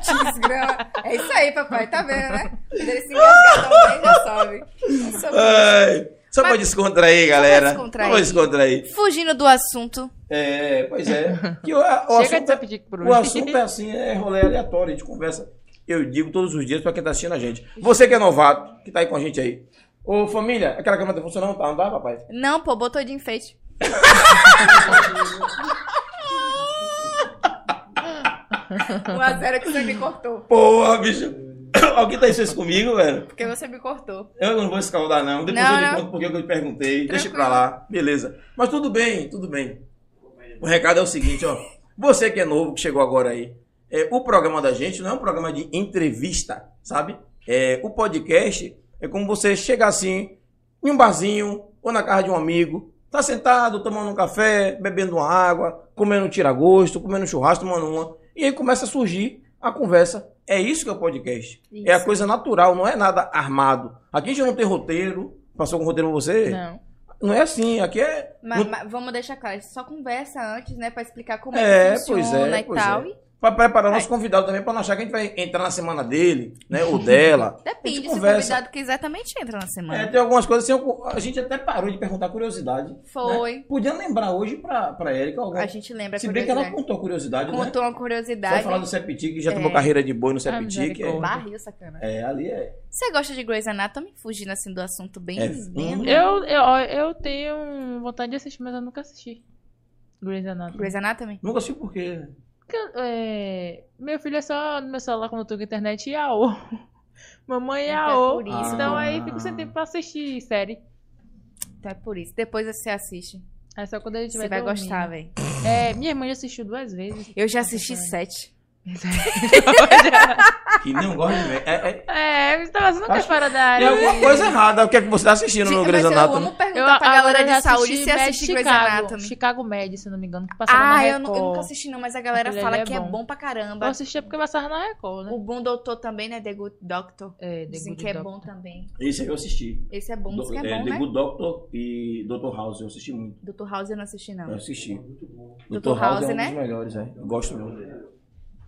Desgrama. É isso aí, papai. Tá vendo, né? Quando ele se engasgar também, já sabe. É sobre Ai, só pra Mas- descontrair, galera. descontrair. Só pra descontrair. isso. Fugindo do assunto. É, pois é. Que o, o Chega de assunto, é, o assunto é assim, é rolê aleatório, a gente conversa. Eu digo todos os dias pra quem tá assistindo a gente. Você que é novato, que tá aí com a gente aí. Ô, família, aquela câmera tá funcionando? Tá, não tá, papai? Não, pô, botou de enfeite. Um a zero que você me cortou. Porra, bicho. Alguém tá isso comigo, velho? Porque você me cortou. Eu não vou escaldar, não. Depois Não, eu lhe não. conto porque eu te perguntei. Deixa Tranquilo. pra lá. Beleza. Mas tudo bem, tudo bem. O recado é o seguinte, ó. Você que é novo, que chegou agora aí. é, o programa da gente não é um programa de entrevista, sabe? É, o podcast é como você chegar assim, em um barzinho, ou na casa de um amigo, tá sentado, tomando um café, bebendo uma água, comendo um tira-gosto, comendo um churrasco, tomando uma. E aí começa a surgir a conversa. É isso que é o podcast. É a Isso. coisa natural, não é nada armado. Aqui a gente não tem roteiro. Passou com roteiro pra você? Não. Não é assim, aqui é. Mas, mas vamos deixar claro, só conversa antes, né? Pra explicar como É, é que pois funciona é, e pois tal. é. E Pra preparar nosso convidado também, pra não achar que a gente vai entrar na semana dele, né? Ou dela. Depende, se o conversa. convidado quiser também te entra na semana. É, tem algumas coisas assim, a gente até parou de perguntar curiosidade. Foi. Né? Podia lembrar hoje pra, pra Erika alguma A gente lembra Se bem que ela curiosidade. contou curiosidade, né? Contou uma Só curiosidade. falar do Septic, que já É. tomou carreira de boi no Ah, Septic. É, misericórdia. Barril, sacana. é, ali é. Você gosta de Grey's Anatomy? Fugindo assim do assunto bem... É, bem. Eu, eu, eu tenho vontade de assistir, mas eu nunca assisti. Grey's Anatomy. Grey's Anatomy? Nunca sei por quê. É, meu filho é só no meu celular quando eu tô com internet e AO. Mamãe e Então é AO. por isso. Então Ah. aí fico sem tempo pra assistir série. Então é por isso. Depois você assiste. É só quando ele tiver Você vai dormindo. gostar, velho. É, minha irmã já assistiu duas vezes. Eu já assisti sete. Que não gosta de ver. É, é, É, você tá fazendo o que Acho- fora da tem área? alguma coisa errada. O que é que você tá assistindo no Mas Grey's eu Anatomy? amo perguntar Eu, pra agora galera eu de saúde assisti se assiste Grey's Anatomy. Chicago Med, se não me engano, que passava na Ah, eu, Record. não- eu nunca assisti não, mas a galera Aquele fala é que é bom. bom pra caramba. Eu assisti porque passava na Record, né? O Bom Doutor também, né? The Good Doctor. É, The Dizem Good que é Doctor. bom também. Esse aí eu assisti. Esse é bom, diz que é Do- bom, The né? Good Doctor e Dr. House, eu assisti muito. Dr. House eu não assisti, não. Eu assisti. Dr. Dr. House, House, é um né? dos melhores, é. Eu gosto muito.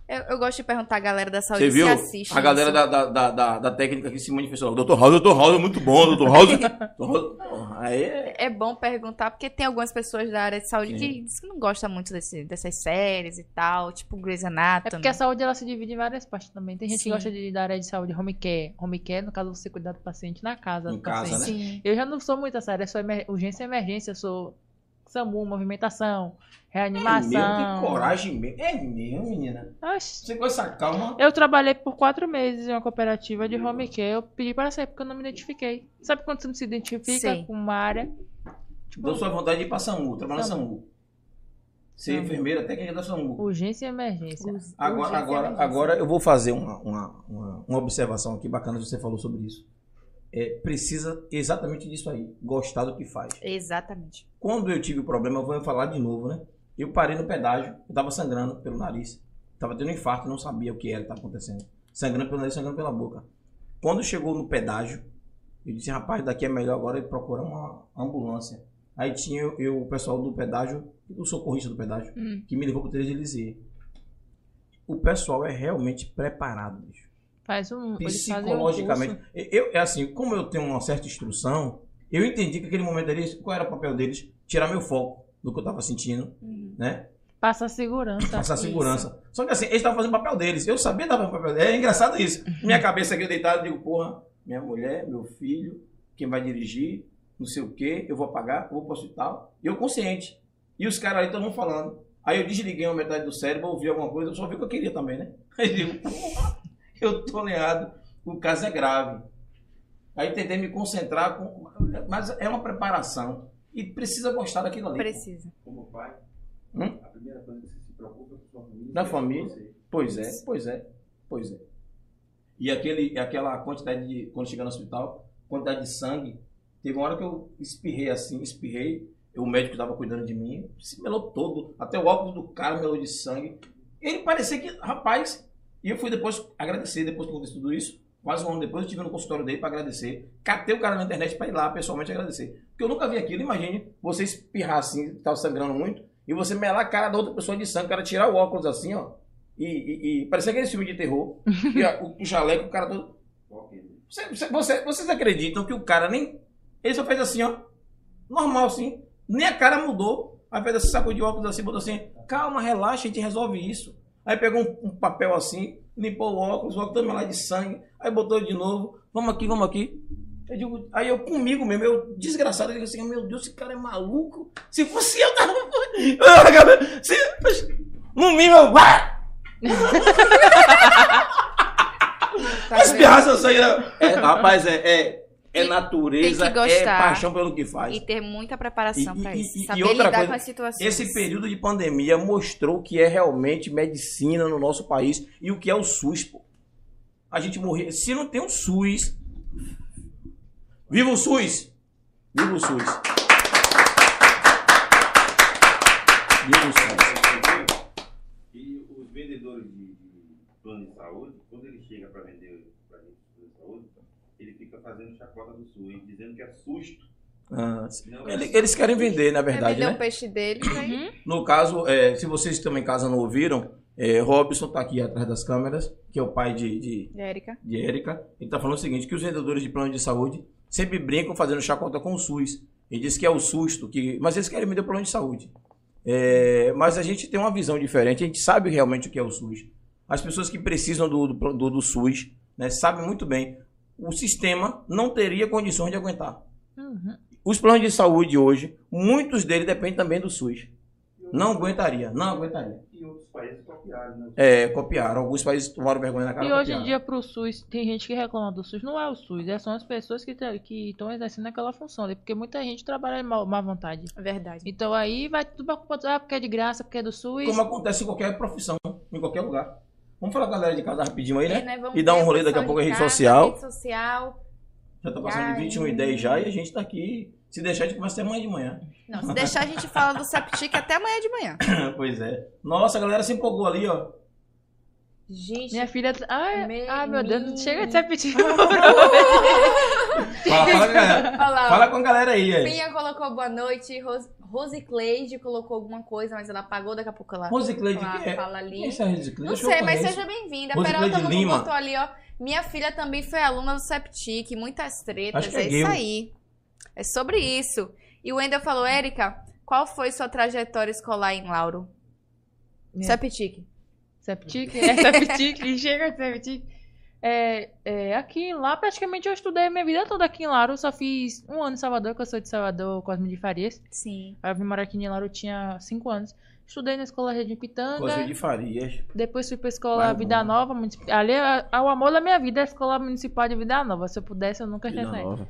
Eu, eu gosto de perguntar a galera da saúde Você viu? se assiste. A galera da, da, da, da, da técnica que se manifestou. Doutor House, doutor House é muito bom, doutor House. Aí é. É bom perguntar, porque tem algumas pessoas da área de saúde Sim. que dizem que não gostam muito desse- dessas séries e tal, tipo Grey's É Anatomy. porque a saúde ela se divide em várias partes também. Tem gente Sim. que gosta de, da área de saúde home care. Home care, no caso, você cuidar do paciente na casa Em do casa, paciente. né? Sim. Eu já não sou muito essa área, sou emer- urgência e emergência, eu sou SAMU, movimentação, É reanimação. mesmo, que coragem mesmo. É mesmo, menina. Oxi. Você com essa calma. Eu trabalhei por quatro meses em uma cooperativa de home care. Eu pedi para sair porque eu não me identifiquei. Sabe quando você não se identifica Sei. com uma área? Dou sua vontade de ir pra SAMU, trabalhar na SAMU. Ser SAMU. enfermeira técnica da SAMU. Urgência e emergência. Agora, Urgência e agora, emergência. agora eu vou fazer uma, uma, uma, uma observação aqui bacana que você falou sobre isso. É, precisa exatamente disso aí, gostar do que faz. Exatamente. Quando eu tive o problema, eu vou falar de novo, né? Eu parei no pedágio, eu tava sangrando pelo nariz. Tava tendo um infarto, não sabia o que era que estava acontecendo. Sangrando pelo nariz, sangrando pela boca. Quando chegou no pedágio, eu disse, rapaz, daqui é melhor agora ele procurar uma ambulância. Aí tinha eu, eu, o pessoal do pedágio, o socorrista do pedágio, Hum. que me levou pro Teresa de Lisieux. O pessoal é realmente preparado, bicho. Faz um. um Psicologicamente. curso. Eu, é assim, como eu tenho uma certa instrução, eu entendi que aquele momento ali, qual era o papel deles? Tirar meu foco do que eu tava sentindo, Uhum. né? Passa segurança. Passar segurança. Só que assim, eles estavam fazendo o papel deles. Eu sabia que estavam fazendo o papel deles. É engraçado isso. Minha cabeça aqui eu deitado, eu digo, porra, minha mulher, meu filho, quem vai dirigir, não sei o quê, eu vou pagar, eu vou pro hospital. E eu consciente. E os caras ali estão falando. Aí eu desliguei uma metade do cérebro, ouvi alguma coisa, eu só vi o que eu queria também, né? Aí eu digo, porra, eu tô lenhado, o caso é grave. Aí tentei me concentrar, com... mas é uma preparação. E precisa gostar daquilo ali. Precisa. Como pai, Hum? a primeira coisa que você se preocupa é com sua família. Da e com família. Pois é, pois é, pois é. E aquele, aquela quantidade de. Quando chegar no hospital, quantidade de sangue. Teve uma hora que eu espirrei assim, espirrei. O médico estava cuidando de mim, se melou todo. Até o óculos do cara melou de sangue. Ele parecia que, rapaz. E eu fui depois agradecer, depois que aconteceu tudo isso. Quase um ano depois, eu estive no consultório dele para agradecer. Catei o cara na internet para ir lá pessoalmente agradecer. Porque eu nunca vi aquilo. Imagine você espirrar assim, estava sangrando muito, e você melar a cara da outra pessoa de sangue, o cara tirar o óculos assim, ó. E, e, e parecia aquele filme de terror. E ó, o, o jaleco, o cara todo. Você- você- você- vocês acreditam que o cara nem. Ele só fez assim, ó. Normal, assim. Nem a cara mudou. Aí fez assim, sacou de óculos assim, botou assim. Calma, relaxa, a gente resolve isso. Aí pegou um, um papel assim, limpou o óculos, o óculos todo melado de sangue. Aí botou de novo. Vamos aqui, vamos aqui. Eu digo, aí eu comigo mesmo, eu desgraçado, eu digo assim, meu Deus, esse cara é maluco. Se fosse eu, tava. Se, no mínimo, eu. Pirraça eu né? É, rapaz, é, é, é natureza, é paixão pelo que faz. E ter muita preparação E- e- isso. e- e Saber outra lidar coisa, com as situações. Esse período de pandemia mostrou que é realmente medicina no nosso país e o que é o SUS, pô. A gente morrer. Se não tem um SUS. Viva o SUS! Viva o SUS! Viva o SUS! E os vendedores de, de plano de saúde, quando ele chega para vender para gente plano de saúde, ele fica fazendo chacota do SUS, dizendo que é susto. Ah, é ele- eles querem vender, na verdade, vender né? o peixe dele, né? No caso, é, se vocês também em casa não ouviram, é, Robson está aqui atrás das câmeras, que é o pai de, de, Érica. de Érica. Ele está falando o seguinte, que os vendedores de plano de saúde sempre brincam fazendo chacota com o SUS. Ele diz que é o susto, que, mas eles querem vender plano de saúde. É, mas a gente tem uma visão diferente, a gente sabe realmente o que é o SUS. As pessoas que precisam do, do, do- do SUS né, sabem muito bem. O sistema não teria condições de aguentar. Uhum. Os planos de saúde hoje, muitos deles dependem também do SUS. Não aguentaria, não aguentaria. E outros países copiaram, né? É, copiaram. Alguns países tomaram vergonha na cara E hoje em dia, pro SUS, tem gente que reclama do SUS. Não é o SUS, é são as pessoas que estão exercendo aquela função ali. Porque muita gente trabalha de má, má vontade. Verdade. Então aí vai tudo pra culpa do. Ah, porque é de graça, porque é do SUS. Como acontece em qualquer profissão, em qualquer lugar. Vamos falar com a galera de casa rapidinho aí, né? É, né, E dar um rolê daqui a pouco em rede social. Rede social. Já tá passando de aí? 21 e 10 já e a gente tá aqui. Se deixar, a gente começa até amanhã de manhã. Não, se deixar a gente fala do Septic até amanhã de manhã. pois é. Nossa, a galera se empolgou ali, ó. Gente, Minha filha. Ai, Me- ai meu Deus, não chega de pedido. Fala, fala. Fala com a galera aí. aí. Pinha colocou boa noite, Ros Rose Cleide colocou alguma coisa, mas ela apagou daqui a pouco ela Rose Cleide, fala, que é? fala ali. Quem é essa Rose Cleide? Não sei, mas seja bem-vinda. Peralta Lima. botou ali, ó. Minha filha também foi aluna do Septic, muitas tretas. Acho que é é isso aí. É sobre isso. E o Wendel falou, Érica, qual foi sua trajetória escolar em Lauro? Septic. Septic, é Septic, chega de Septic. É, é, aqui lá, praticamente eu estudei minha vida toda aqui em Laro. Eu só fiz um ano em Salvador, que eu sou de Salvador, Cosme de Farias. Sim. Aí eu vim morar aqui em Laro, eu tinha 5 anos. Estudei na escola Rede Pitanga. Cosme de Farias. Depois fui pra escola Vai, Vida. Nova. municip- Ali é é o amor da minha vida, a escola municipal de Vida Nova. Se eu pudesse, eu nunca tinha saído. Nova.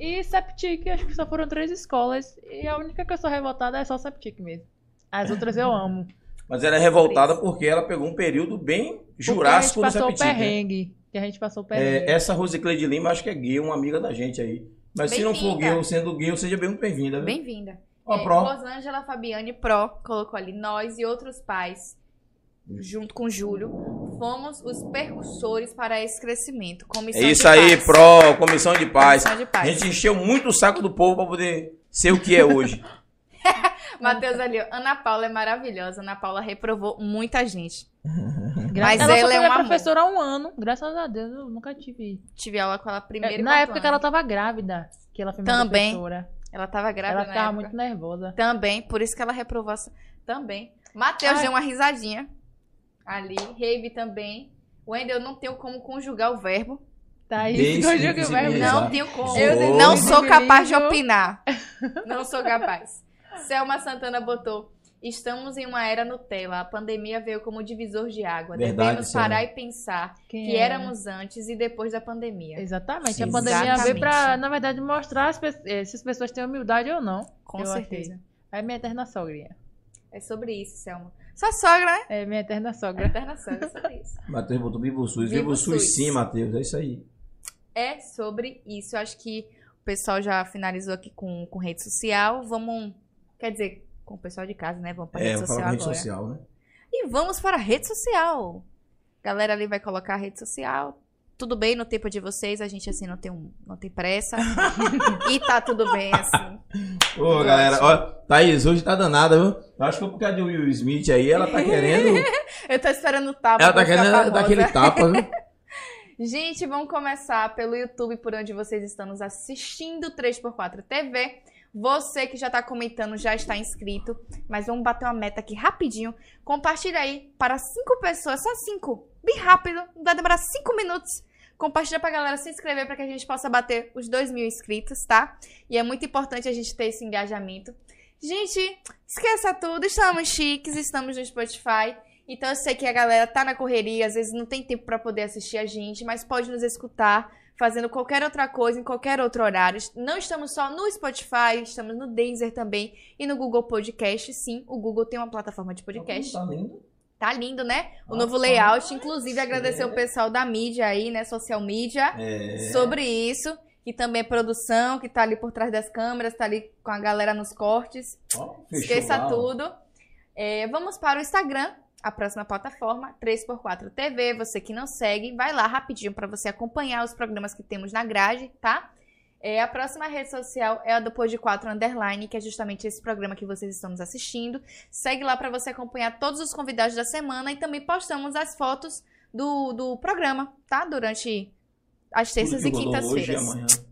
E Septic, acho que só foram três escolas. E a única que eu sou revoltada é só Septic mesmo. As outras eu amo. Mas ela é revoltada porque ela pegou um período bem jurássico Porque no a gente passou o Septic. né? Que a gente passou o perrengue. É, essa Rose Cleide Lima, acho que é gay, uma amiga da gente aí. Mas se não for gay, sendo gay, seja bem bem-vinda. Bem-vinda. Ó, É, Pro. Rosângela Fabiane Pro colocou ali, nós e outros pais, junto com Júlio, fomos os percussores para esse crescimento. É Comissão isso de aí, paz. Pro, Comissão de Paz. Comissão de A paz. gente encheu muito o saco do povo pra poder ser o que é hoje. Matheus ali, Ana Paula é maravilhosa. Ana Paula reprovou muita gente. Mas ela ela só é foi um minha amor. professora há um ano. Graças a Deus, eu nunca tive. Tive aula com ela primeiro É, e na época que ano. ela tava grávida, que ela foi minha Também. professora. Ela tava grávida Ela na ficava época. muito nervosa. Também, por isso que ela reprovou essa... Também. Matheus deu uma risadinha. Ali. Rave também. Wendel, eu não tenho como conjugar o verbo. Tá Bem isso, conjuga o simples, verbo. Exato. Não tenho como. Eu não sou capaz de opinar. Não sou capaz. Selma Santana botou. Estamos em uma era Nutella. A pandemia veio como divisor de água. Verdade, Devemos Selma. parar e pensar Quem que é? éramos antes e depois da pandemia. Exatamente. Sim. A pandemia Exatamente. veio pra, na verdade, mostrar as eh, se as pessoas têm humildade ou não. Com Eu certeza. É minha eterna sogrinha. É sobre isso, Selma. Sua sogra, né? É minha eterna sogra. Eterna sogra, é sobre isso. Matheus botou Vivo SUS. Vivo Vivo SUS SUS. sim, Matheus. É isso aí. É sobre isso. Eu acho que o pessoal já finalizou aqui com, com rede social. Vamos. Quer dizer, com o pessoal de casa, né? Vamos para É, rede social falar rede agora. social, né? E vamos para a rede social. Galera ali vai colocar a rede social. Tudo bem no tempo de vocês, a gente assim não tem, um, não tem pressa. e tá tudo bem assim. Ô, galera, ó, Thaís, hoje tá danada, viu? Eu acho que foi por causa de Will Smith aí, ela tá querendo. Eu tô esperando o tapa. ela tá querendo dar aquele tapa, viu? Gente, vamos começar pelo YouTube, por onde vocês estão nos assistindo, 3x4 TV. Você que já tá comentando já está inscrito, mas vamos bater uma meta aqui rapidinho. Compartilha aí para cinco pessoas, só cinco, bem rápido, vai demorar cinco minutos. Compartilha pra galera se inscrever para que a gente possa bater os 2 mil inscritos, tá? E é muito importante a gente ter esse engajamento. Gente, esqueça tudo, estamos chiques, estamos no Spotify. Então eu sei que a galera tá na correria, às vezes não tem tempo pra poder assistir a gente, mas pode nos escutar fazendo qualquer outra coisa em qualquer outro horário. Não estamos só no Spotify, estamos no Deezer também e no Google Podcast. Sim, o Google tem uma plataforma de podcast. Tá lindo. Tá lindo, né? O Nossa, novo layout, inclusive é. agradecer o pessoal da mídia aí, né, social media, É. sobre isso. Que também é produção, que tá ali por trás das câmeras, tá ali com a galera nos cortes. Fechou Esqueça tudo. É, vamos para o Instagram, a próxima plataforma, 3x4 TV. Você que não segue, vai lá rapidinho para você acompanhar os programas que temos na grade, tá? É, a próxima rede social é a do Pôr de 4 Underline, que é justamente esse programa que vocês estão nos assistindo. Segue lá para você acompanhar todos os convidados da semana e também postamos as fotos do, do programa, tá? Durante as terças e quintas-feiras.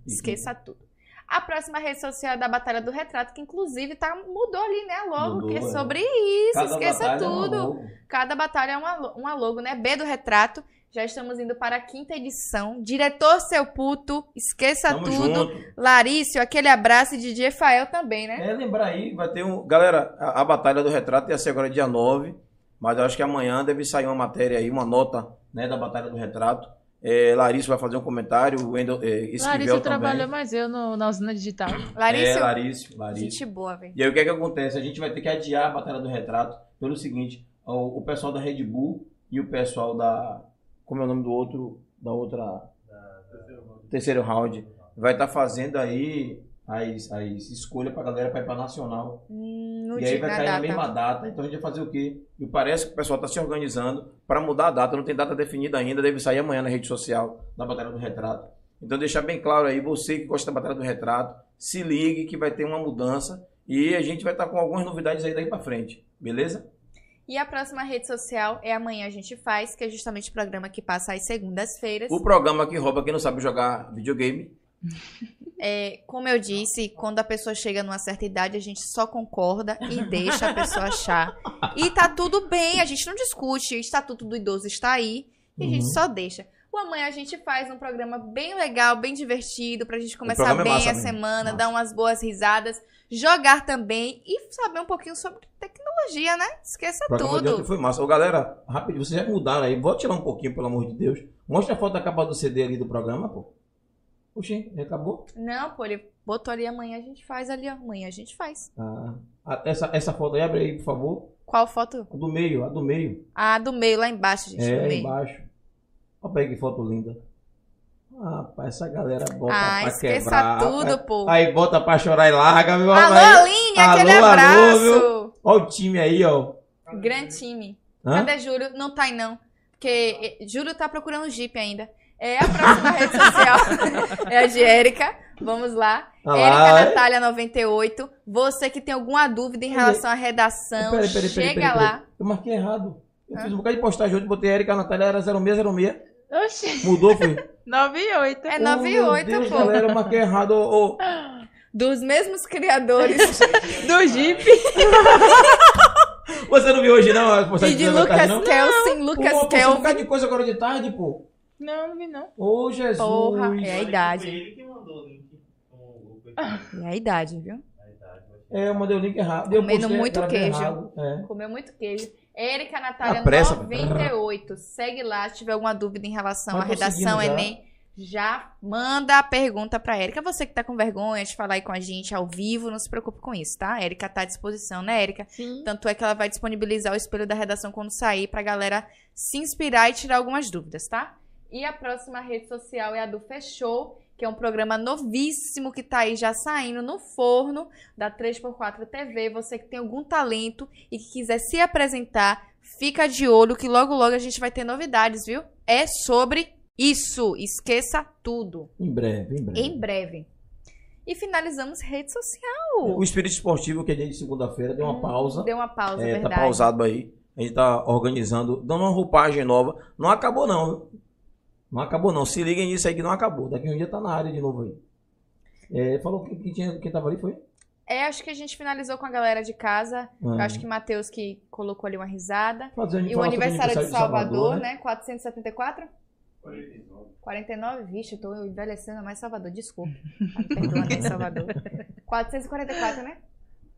Esqueça tudo. A próxima rede social é da Batalha do Retrato, que inclusive tá, mudou ali, né, a logo, Mudou, que é é. sobre isso, Cada esqueça é tudo. logo. Cada batalha é uma, uma logo, né? B do Retrato. Já estamos indo para a quinta edição. Diretor Seu Puto, esqueça Tamo tudo. junto. Larício, aquele abraço e DJ Fael também, né? É, lembrar aí, vai ter um. Galera, a, a Batalha do Retrato ia ser agora dia 9, mas eu acho que amanhã deve sair uma matéria aí, uma nota né, da Batalha do Retrato. É, Larissa vai fazer um comentário, o Wendel, é, Larissa trabalhou mais eu no- na usina digital. Larício, É, Larício, Larício. gente boa, velho. E aí o que é que acontece? A gente vai ter que adiar a Batalha do Retrato pelo seguinte, o, o pessoal da Red Bull e o pessoal da... Como é o nome do outro, da outra... Terceiro round. Vai estar fazendo aí as, as escolhas pra galera pra ir pra Nacional. Hum, e aí vai na cair na data. mesma data, então a gente vai fazer o quê? E parece que o pessoal está se organizando para mudar a data, não tem data definida ainda, deve sair amanhã na rede social da Batalha do Retrato. Então deixar bem claro aí, você que gosta da Batalha do Retrato, se ligue que vai ter uma mudança e a gente vai estar com algumas novidades aí daí para frente, beleza? E a próxima rede social é Amanhã a gente faz, que é justamente o programa que passa às segundas-feiras. O programa que rouba quem não sabe jogar videogame. É, como eu disse, quando a pessoa chega numa certa idade, a gente só concorda e deixa a pessoa achar. E tá tudo bem, a gente não discute, o estatuto do idoso está aí e a Uhum. gente só deixa. O amanhã a gente faz um programa bem legal, bem divertido, pra gente começar é bem massa a semana, massa. dar umas boas risadas, jogar também e saber um pouquinho sobre tecnologia, né? Esqueça tudo. foi massa. Ô, galera, rápido, vocês já mudaram aí. Vou tirar um pouquinho, pelo amor de Deus. Mostra a foto da capa do CD ali do programa, pô. Oxi, já acabou? Não, pô, ele botou ali amanhã a gente faz ali, ó. amanhã a gente faz. Ah, a- essa, essa foto aí, abre aí, por favor. Qual foto? A do meio, a do meio. A do meio, lá embaixo, gente. É, embaixo. Olha aí que foto linda. Ah, Rapaz, essa galera bota Ah, pra esqueça quebrar. tudo, pô. Aí bota pra chorar e larga, meu Alô, rapaz. Aline, aquele Alô, alô, abraço. viu? Olha o time aí, ó. Grande time. Hã? Cadê Júlio? Não tá aí, não. Porque eh, Júlio tá procurando Jeep ainda. É a próxima rede social. é a de Érica. Vamos lá. Ah Érica? Natália 98. Você que tem alguma dúvida em relação à redação, Peraí, peraí, peraí, chega lá. Eu marquei errado. Eu Hã? fiz um bocado de postagem hoje, botei Erika Natália, era 0606. Oxi, Mudou, foi? 9 e 8. É Oh, meu 98, Deus, pô. galera, eu marquei errado. ô. Dos mesmos criadores Do Jeep. Você não viu hoje, não? e de da tarde, Lucas não? Kelsen, Pô, Lucas postei um bocado Kelvin. de coisa agora de tarde, pô. Não, não vi não. Ô, Jesus. Porra, é a idade. Foi ele que mandou o link com o perfil. É a idade, viu? É, eu mandei o link errado. Eu Comendo postei, muito queijo. errado, É. Comeu muito queijo. Érica Natália A pressa, 98. Segue lá se tiver alguma dúvida em relação à redação já. Enem. Já manda a pergunta pra Érica. Você que tá com vergonha de falar aí com a gente ao vivo, não se preocupe com isso, tá? A Érica tá à disposição, né, Érica? Sim. Tanto é que ela vai disponibilizar o espelho da redação quando sair pra galera se inspirar e tirar algumas dúvidas, tá? E a próxima rede social é a do Fechou, que é um programa novíssimo que tá aí já saindo no forno da 3x4 TV. Você que tem algum talento e que quiser se apresentar, fica de olho que logo logo a gente vai ter novidades, viu? É sobre isso. Esqueça tudo. Em breve, em breve. Em breve. E finalizamos rede social. O espírito esportivo, que é dia de segunda-feira, deu uma pausa. Deu uma pausa, É, tá verdade. pausado aí. A gente tá organizando, dando uma roupagem nova. Não acabou, não. Não acabou, não. Se liguem nisso aí que não acabou. Daqui a um dia tá na área de novo aí. É, falou que quem, tinha, quem tava ali foi? É, acho que a gente finalizou com a galera de casa. Eu Ah. acho que Matheus que colocou ali uma risada. E o falar sobre aniversário de Salvador, né? né? 474? 49. 49? Vixe, eu tô envelhecendo mais Salvador, desculpa. Ah, me perdoa, né, Salvador. 444, né?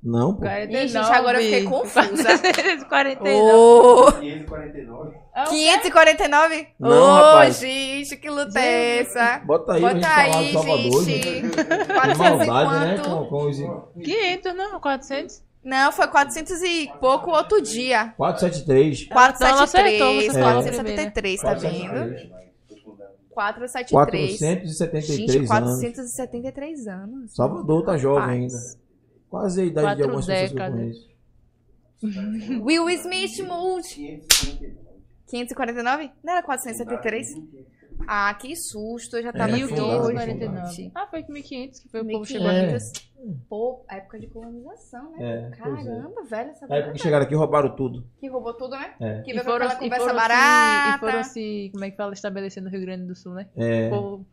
Não, pô. 49. Ih, gente, agora eu fiquei confusa. 49. Ô, 549. É o quê? 549? Não, Ô, rapaz. gente, que luta é essa? Bota aí Bota aí, Salvador, gente. gente. 400 e Maldade, né? quanto? Com, com os 500, não, 400. Não, foi 400 e pouco outro dia. 473. Então ela acertou, 473, você falou 473, tá vendo? 473. 473. 473 Gente, anos. 473 anos. Salvador tá jovem Rapaz. ainda. Quase a idade de Quatro algumas pessoas que eu décadas. conheço. Will Smith Multi. 549. 549? Não era 473? Ah, que susto, eu já tava É, em fundado, hoje. 49. Ah, foi 1500 que foi o povo chegou É. aqui. Pô, a época de colonização, né? É, é. Caramba, velho, essa época que chegaram aqui roubaram tudo. que roubou tudo, né? É. Que E veio com foram, aquela e conversa foram se, e barata. foram se, como é que fala, estabelecer no Rio Grande do Sul, né? É. O povo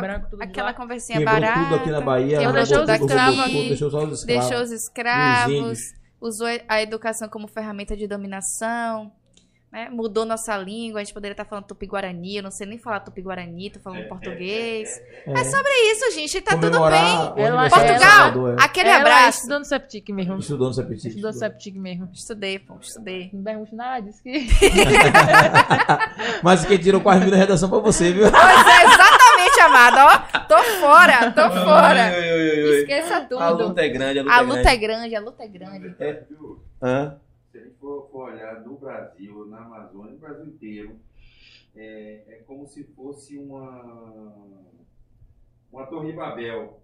branco aquela conversinha Quebrou barata. tudo aqui na Bahia. Quebrou deixou os escravos aqui. Deixou só os escravos. Deixou os os escravos, usou a educação como ferramenta de dominação, né? Mudou nossa língua, a gente poderia estar falando tupi-guarani, eu não sei nem falar tupi-guarani, tô falando português. É. sobre isso, gente, tá tudo bem. Ela- de Portugal, Salvador, é. aquele Ela abraço. estudou no Septic mesmo. Estudou no Septic. Estudou no Septic mesmo. Estudei, pô, estudei. Não pergunte nada, disse que... Mas quem tirou quase mil da redação foi você, viu? Pois é, exatamente, amada, ó. Tô fora, tô fora. Ai, ai, ai, ai. Esqueça A tudo. luta é grande, a luta, A é luta grande. é grande, a luta é grande. Viu? Hã? Se a gente for, for olhar no Brasil, na Amazônia, no Brasil inteiro, é, é como se fosse uma, uma Torre Babel.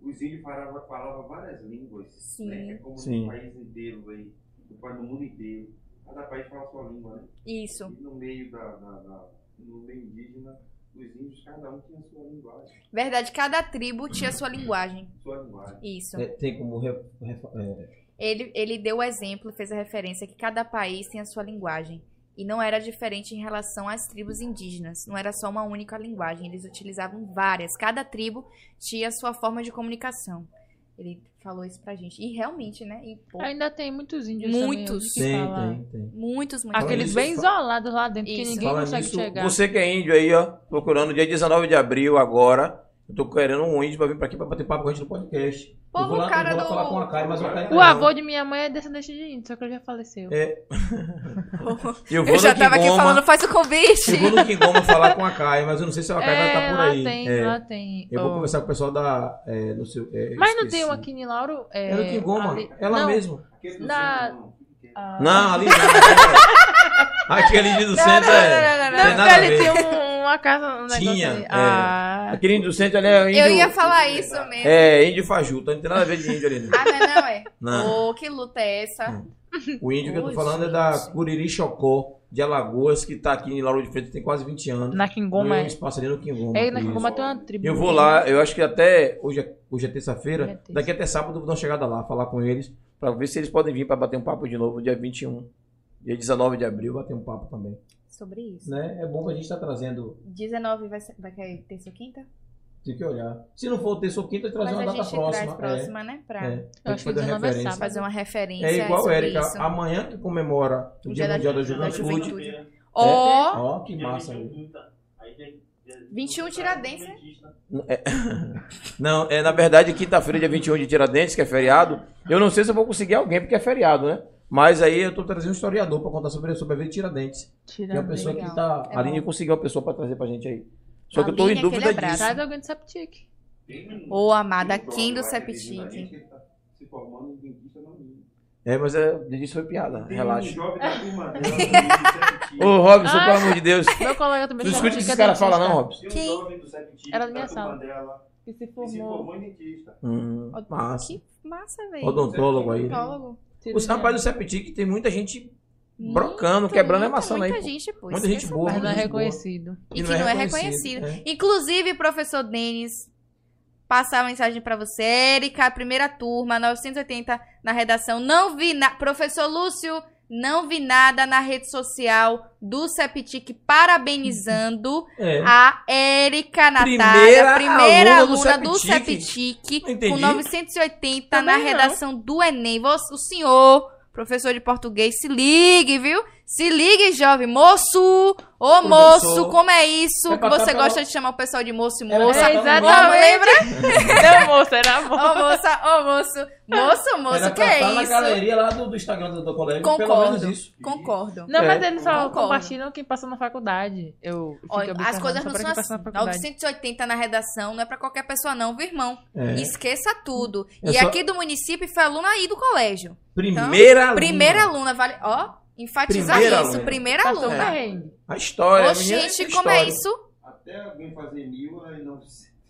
os índios falavam, falavam várias línguas. Sim. Né? É como Sim. no país inteiro, aí, no mundo inteiro. Cada país fala a sua língua, né? Isso. E no meio da, da- da- no meio indígena, os índios, cada um tinha a sua linguagem. Verdade, cada tribo tinha sua linguagem. Sua linguagem. Isso. É, tem como. re- re- é, Ele, ele deu o exemplo, fez a referência que cada país tem a sua linguagem. E não era diferente em relação às tribos indígenas. Não era só uma única linguagem. Eles utilizavam várias. Cada tribo tinha a sua forma de comunicação. Ele falou isso pra gente. E realmente, né? E, pô, Ainda tem muitos índios Muitos. também. que tem, fala- tem, tem. muitos, muitos. Aqueles bem fa- isolados lá dentro, que Isso. ninguém Falando consegue nisso, chegar. você que é índio aí, ó, procurando dia 19 de abril agora. Eu tô querendo um índio pra vir pra aqui pra bater papo com a gente no podcast. Povo, eu vou lá, cara eu vou lá do- falar com a Kai, mas o Kai O avô de minha mãe é descendente de índio, só que ele já faleceu. É. Eu, vou Eu já tava aqui falando, faz o convite. Eu vou no Quingoma falar com a Kai, mas eu não sei se a Kai vai estar por lá aí. tem, É, lá tem. Eu vou Oh. conversar com o pessoal da. É, no seu, é, Mas não esqueci. tem um aqui em Lauro? É, É no Quingoma, ali- ela não, mesma. Aquele do Na- centro, não. ah, Não, ali não. não. Aquele índio do centro é. não, tem Não, nada porque a ele ver. tem um- uma casa, um negócio Tinha, ali. é. Ah, Aquele índio do centro ali é índio. Eu ia falar isso mesmo. É, índio fajuto, não tem nada a ver de índio ali. Não. Ah, não, é não, é? Não. Ô, que luta é essa? O índio que eu tô falando é da. Curiri Chocó, de Alagoas, que tá aqui em Lauro de Freitas tem quase 20 anos. na Quingoma um é. espaço ali no Quingoma. É, na Isso. Quingoma tem uma tribo. Eu vou lá, eu acho que até hoje é, hoje é terça-feira, é terça. daqui até sábado eu vou dar uma chegada lá, falar com eles, pra ver se eles podem vir pra bater um papo de novo dia 21. Dia 19 de abril, bater um papo também. Sobre isso. Né? É bom que a gente tá trazendo, 19 vai, ser, vai cair terça ou quinta? tem que olhar. Se não for terça ou quinta, trazer Mas uma a data gente próxima. traz próxima, né? Pra É, é. Tem acho que que fazer 19 é sábado. fazer uma referência É igual, Érica, isso. amanhã que comemora o Dia, Mundial da da Juventude. Juventude. Ó, Ó, que massa. aí. 21 Tiradentes, né? Não, é na verdade quinta-feira, dia 21 de Tiradentes, que é feriado. Eu não sei se eu vou conseguir alguém, porque é feriado, né? Mas aí eu tô trazendo um historiador pra contar sobre, sobre a vida de Tiradentes. Que é uma pessoa que legal. tá. É a Aline conseguiu uma pessoa pra trazer pra gente aí. Só que eu tô em dúvida abraço. disso. Traz alguém do Septic. Ô, amada, quem do Septic? tá Se formando em dentista não liga. É, mas é, disso foi piada, Tem relaxa. Septic. Ô, Robson, Ah, pelo amor de Deus. Meu colega também Não do escuta o que é caras falam, dentista, não, Robson. Um Quem? jovem do Septic Era da minha turma sala. dela, Que se que se formou. formou em dentista. Hum, massa. Que massa, velho. Odontólogo aí. né? Odontólogo. Os rapazes do Septic tem muita gente Muito, brocando, quebrando muita, amassando aí. Muita pô. gente, pô. Muita gente esqueça boa. Mas não é gente boa. reconhecido. E que não é reconhecido. é. Inclusive, professor Denis, passar a mensagem pra você. Érica, primeira turma, 980 na redação. Não vi nada. Professor Lúcio, não vi nada na rede social do Septic parabenizando É. a Érica Natália, Primeira primeira aluna do aluna do Septic. Não com 980 na Também não. redação do Enem. O senhor, professor de português, se ligue, viu? Se ligue, jovem. Moço! Ô, moço, como é isso É que você gosta de chamar o pessoal de moço e Era moça? É, Ô, exatamente. lembra? Não, moça, era Ô, amor. moça, ô, moço. Moço, moço, Era que é na isso? galeria lá do, do Instagram do, do colégio, pelo menos Concordo. isso. Concordo. Não, É, mas eles só concordo. compartilham quem passa na faculdade. Eu fico Olha, as coisas não são assim. na faculdade. 980 na redação não é pra qualquer pessoa, não, viu, irmão? É. Esqueça tudo. É e só- aqui do município foi aluna aí do colégio. Primeira aluna. Primeira aluna, vale. Ó, enfatizar Primeira isso. aluna. Primeira aluna. perrengue. A história. Ô, gente, é como é isso? Até alguém fazer mil, aí não.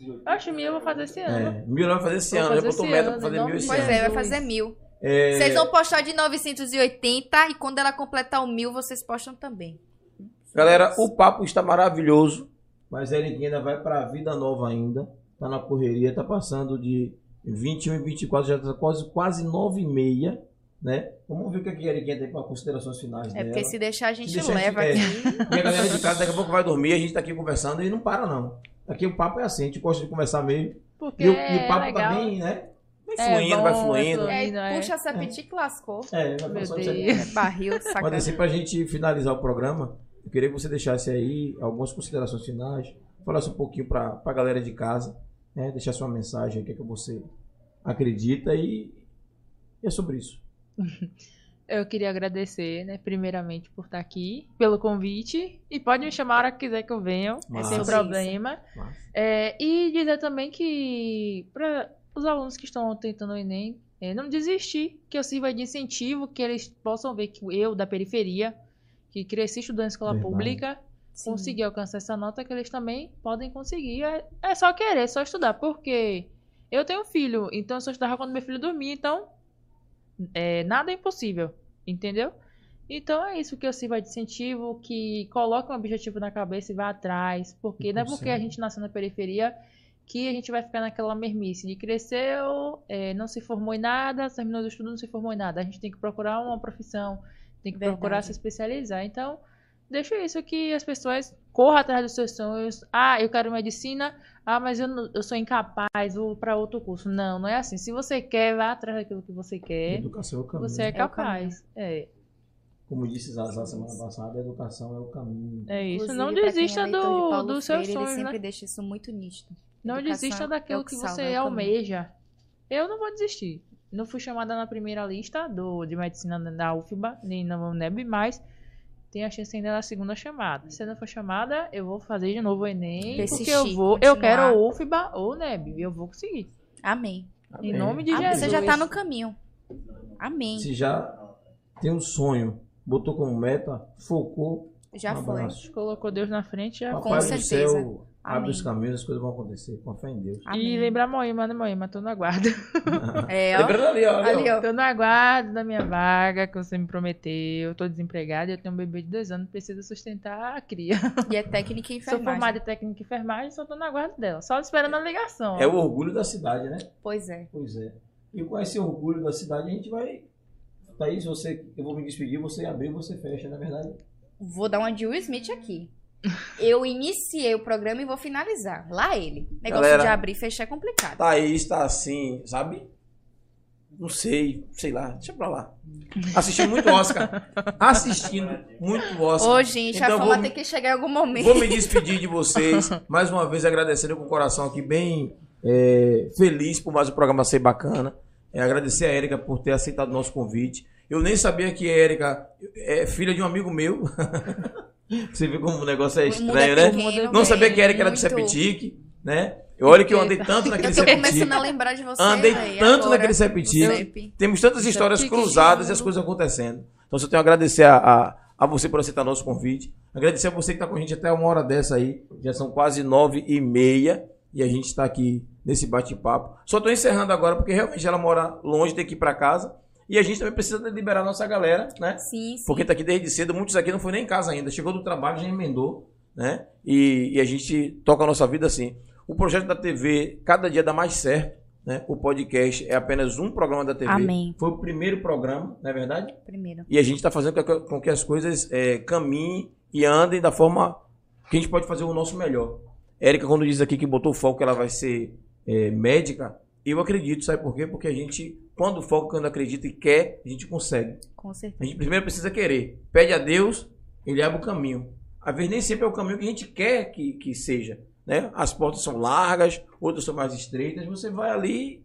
Eu acho que eu vou fazer esse ano. É, mil vai fazer esse Vou ano. Já fazer botou esse meta ano, pra fazer mil esse Pois ano. é, vai fazer mil. É, Vocês vão postar de 980 e quando ela completar o mil, vocês postam também. Galera, o papo está maravilhoso, mas a Eriquinha ainda vai pra vida nova ainda. Tá na correria, tá passando de 21 e 24, já tá quase, quase 9 e meia, né? Vamos ver o que a Eriquinha tem para considerações finais É dela. porque se deixar a gente Se deixar, leva é. aqui. E a galera de casa daqui a pouco vai dormir, a gente tá aqui conversando e não para não. Aqui o papo é assim, a gente gosta de conversar mesmo. Porque E o, e é o papo legal. tá bem, né? Vai É fluindo, vai bom, fluindo. vai É, Ainda é. puxa essa piti que lascou. É, vai Meu Deus. É barril de Mas sacanagem. assim, pra gente finalizar o programa, eu queria que você deixasse aí algumas considerações finais, falasse um pouquinho pra, pra galera de casa, né? Deixar sua mensagem, o que é que você acredita e é sobre isso. Eu queria agradecer, né, primeiramente por estar aqui, pelo convite. E pode me chamar a hora que quiser que eu venha, Massa. sem problema. É, e dizer também que para os alunos que estão tentando o Enem, é, não desistir, que eu sirva de incentivo, que eles possam ver que eu, da periferia, que cresci estudando em escola Verdade. pública, Sim. conseguir alcançar essa nota, que eles também podem conseguir. É, é só querer, é só estudar, porque Eu tenho filho, então eu só estudava quando meu filho dormia, então é, nada é impossível, entendeu? Então é isso que eu sirvo de incentivo, que coloca um objetivo na cabeça e vá atrás, porque não é porque a gente nasceu na periferia que a gente vai ficar naquela mermice de cresceu, é, não se formou em nada, terminou o estudo, não se formou em nada. A gente tem que procurar uma profissão, tem que Verdade. procurar se especializar. Então, deixa isso que as pessoas corram atrás dos seus sonhos. Ah, eu quero medicina, ah, mas eu, não- eu sou incapaz, vou para outro curso. Não, não é assim. Se você quer, vá atrás daquilo que você quer, Educação é o caminho. você é o capaz. É, Como disse Zazá semana passada, a educação é o caminho. é isso. Inclusive, não é desista de do, Paulo dos seus Freire, sonhos, Ele né? sempre deixa isso muito nítido. Não Educação desista é daquilo o que que você é almeja. Eu não vou desistir. Não fui chamada na primeira lista do, de medicina da UFBA, nem na UNEB, mas tem a chance ainda na segunda chamada. Se eu não for chamada, eu vou fazer de novo o Enem, porque eu Persistir, vou, eu continuar. quero ou UFBA ou UNEB, e eu vou conseguir. Amém. Em nome de Ah, Jesus. você já tá no caminho. Amém. Se já tem um sonho, botou como meta, focou, Já um foi. Colocou Deus na frente já. Com Papai do certeza. céu abre Amém. os caminhos, as coisas vão acontecer. Com fé em Deus. Amém. E lembrar Moema, né, Moema? Tô no aguardo. É, ó. Lembrando ali, ó. ali, ó. Tô no aguardo da minha vaga que você me prometeu. Tô desempregada e eu tenho um bebê de dois anos, preciso sustentar a cria. E é técnica e Sou enfermagem. formada em técnica de enfermagem, só tô no aguardo dela. Só esperando a ligação. É o orgulho da cidade, né? Pois é. Pois é. E com esse orgulho da cidade, a gente vai. Thaís, você, eu vou me despedir, você abrir, você fecha, na verdade. Vou dar uma de Will Smith aqui. Eu iniciei o programa e vou finalizar. Lá ele. Negócio Galera. de abrir e fechar é complicado. Thaís tá assim, sabe? Não sei, sei lá, deixa pra lá. Assistindo muito Oscar. Assistindo muito Oscar. Ô, gente, Então a fama vou- tem que chegar em algum momento. Vou me despedir de vocês, mais uma vez agradecendo com o coração aqui, bem é, feliz por mais um programa ser bacana. É, agradecer a Érica por ter aceitado o nosso convite. Eu nem sabia que a Érica é filha de um amigo meu. Você vê como o negócio é mundo estranho, é né? Não sabia que a Erika era do. Septic, né? Eu olho que eu andei tanto naquele Eu tô Septic. começando a lembrar de você. Andei véi, tanto agora. naquele Septic. Temos tantas histórias Septic cruzadas e as coisas acontecendo. Então, só tenho a agradecer a, a, a você por aceitar nosso convite. Agradecer a você que está com a gente até uma hora dessa aí. Já são quase nove e meia. E a gente está aqui nesse bate-papo. Só estou encerrando agora porque realmente ela mora longe, tem que ir para casa. E a gente também precisa liberar a nossa galera, né? Sim, sim. Porque tá aqui desde cedo, muitos aqui não foi nem em casa ainda. Chegou do trabalho, já emendou, né? E, e a gente toca a nossa vida assim. O projeto da TV cada dia dá mais certo, né? O podcast é apenas um programa da TV. Amém. Foi o primeiro programa, não é verdade? Primeiro. E a gente está fazendo com que, as coisas é, caminhem e andem da forma que a gente pode fazer o nosso melhor. Érica, quando diz aqui que botou foco que ela vai ser é, médica, eu acredito, sabe por quê? Porque a gente, quando foca, quando acredita e quer, a gente consegue. Com A certeza. gente primeiro precisa querer. Pede a Deus, ele abre o caminho. Às vezes nem sempre é o caminho que a gente quer que, que seja. Né? As portas são largas, outras são mais estreitas. Você vai ali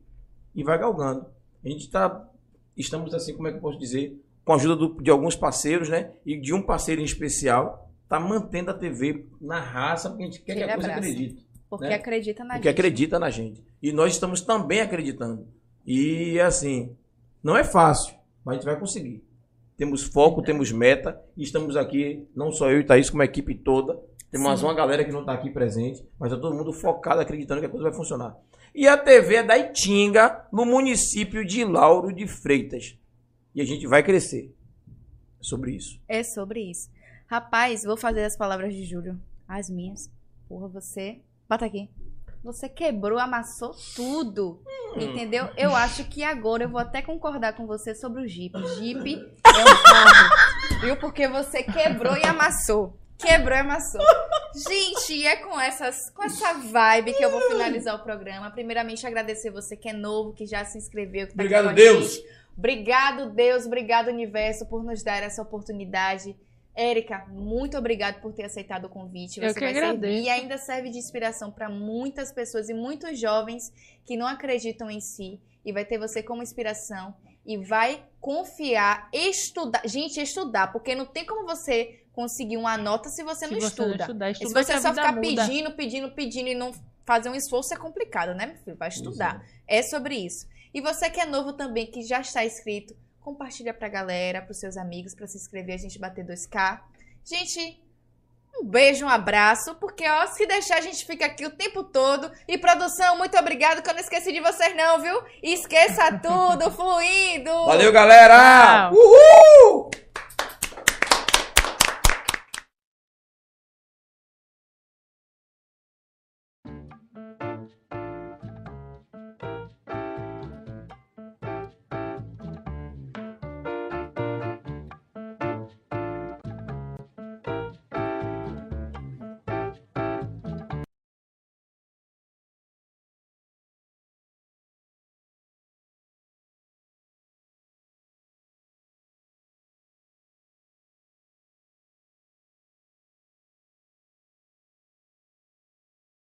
e vai galgando. A gente está, estamos assim, como é que eu posso dizer, com a ajuda do- de alguns parceiros, né? E de um parceiro em especial, está mantendo a TV na raça, porque a gente quer que Aquele a coisa acredite Porque né? acredita na porque gente. acredita na gente. E nós estamos também acreditando. E assim, não é fácil, mas a gente vai conseguir. Temos foco, temos meta, e estamos aqui, não só eu e Thaís, como a equipe toda. Tem mais Sim. uma galera que não está aqui presente, mas está todo mundo focado, acreditando que a coisa vai funcionar. E a TV é da Itinga, no município de Lauro de Freitas. E a gente vai crescer. É sobre isso. É sobre isso. Rapaz, vou fazer as palavras de Júlio. As minhas. Porra, você. Bota aqui. Você quebrou, amassou tudo. Entendeu? Eu acho que agora eu vou até concordar com você sobre o Jeep. Jeep é um carro. Viu? Porque você quebrou e amassou. Quebrou e amassou. Gente, é com, essas, com essa vibe que eu vou finalizar o programa. Primeiramente, agradecer você que é novo, que já se inscreveu. Que tá Obrigado, Deus. Obrigado, Deus. Obrigado, universo, por nos dar essa oportunidade. Érica, muito obrigado por ter aceitado o convite. Eu Você que vai servir agradeço. e ainda serve de inspiração para muitas pessoas e muitos jovens que não acreditam em si. E vai ter você como inspiração. E vai confiar, estudar. Gente, estudar, porque não tem como você conseguir uma nota se você Se não você estuda. não estudar, se estuda que você só ficar muda. pedindo, pedindo, pedindo e não fazer um esforço é complicado, né, meu filho? Vai estudar. É sobre isso. E você que é novo também, que já está inscrito, compartilha pra galera, pros seus amigos, pra se inscrever, a gente bater 2K. Gente, Um beijo, um abraço, porque ó, se deixar a gente fica aqui o tempo todo. E produção, muito obrigado que eu não esqueci de vocês não, viu? Esqueça tudo, fluindo. Valeu, galera! Tchau. Uhul!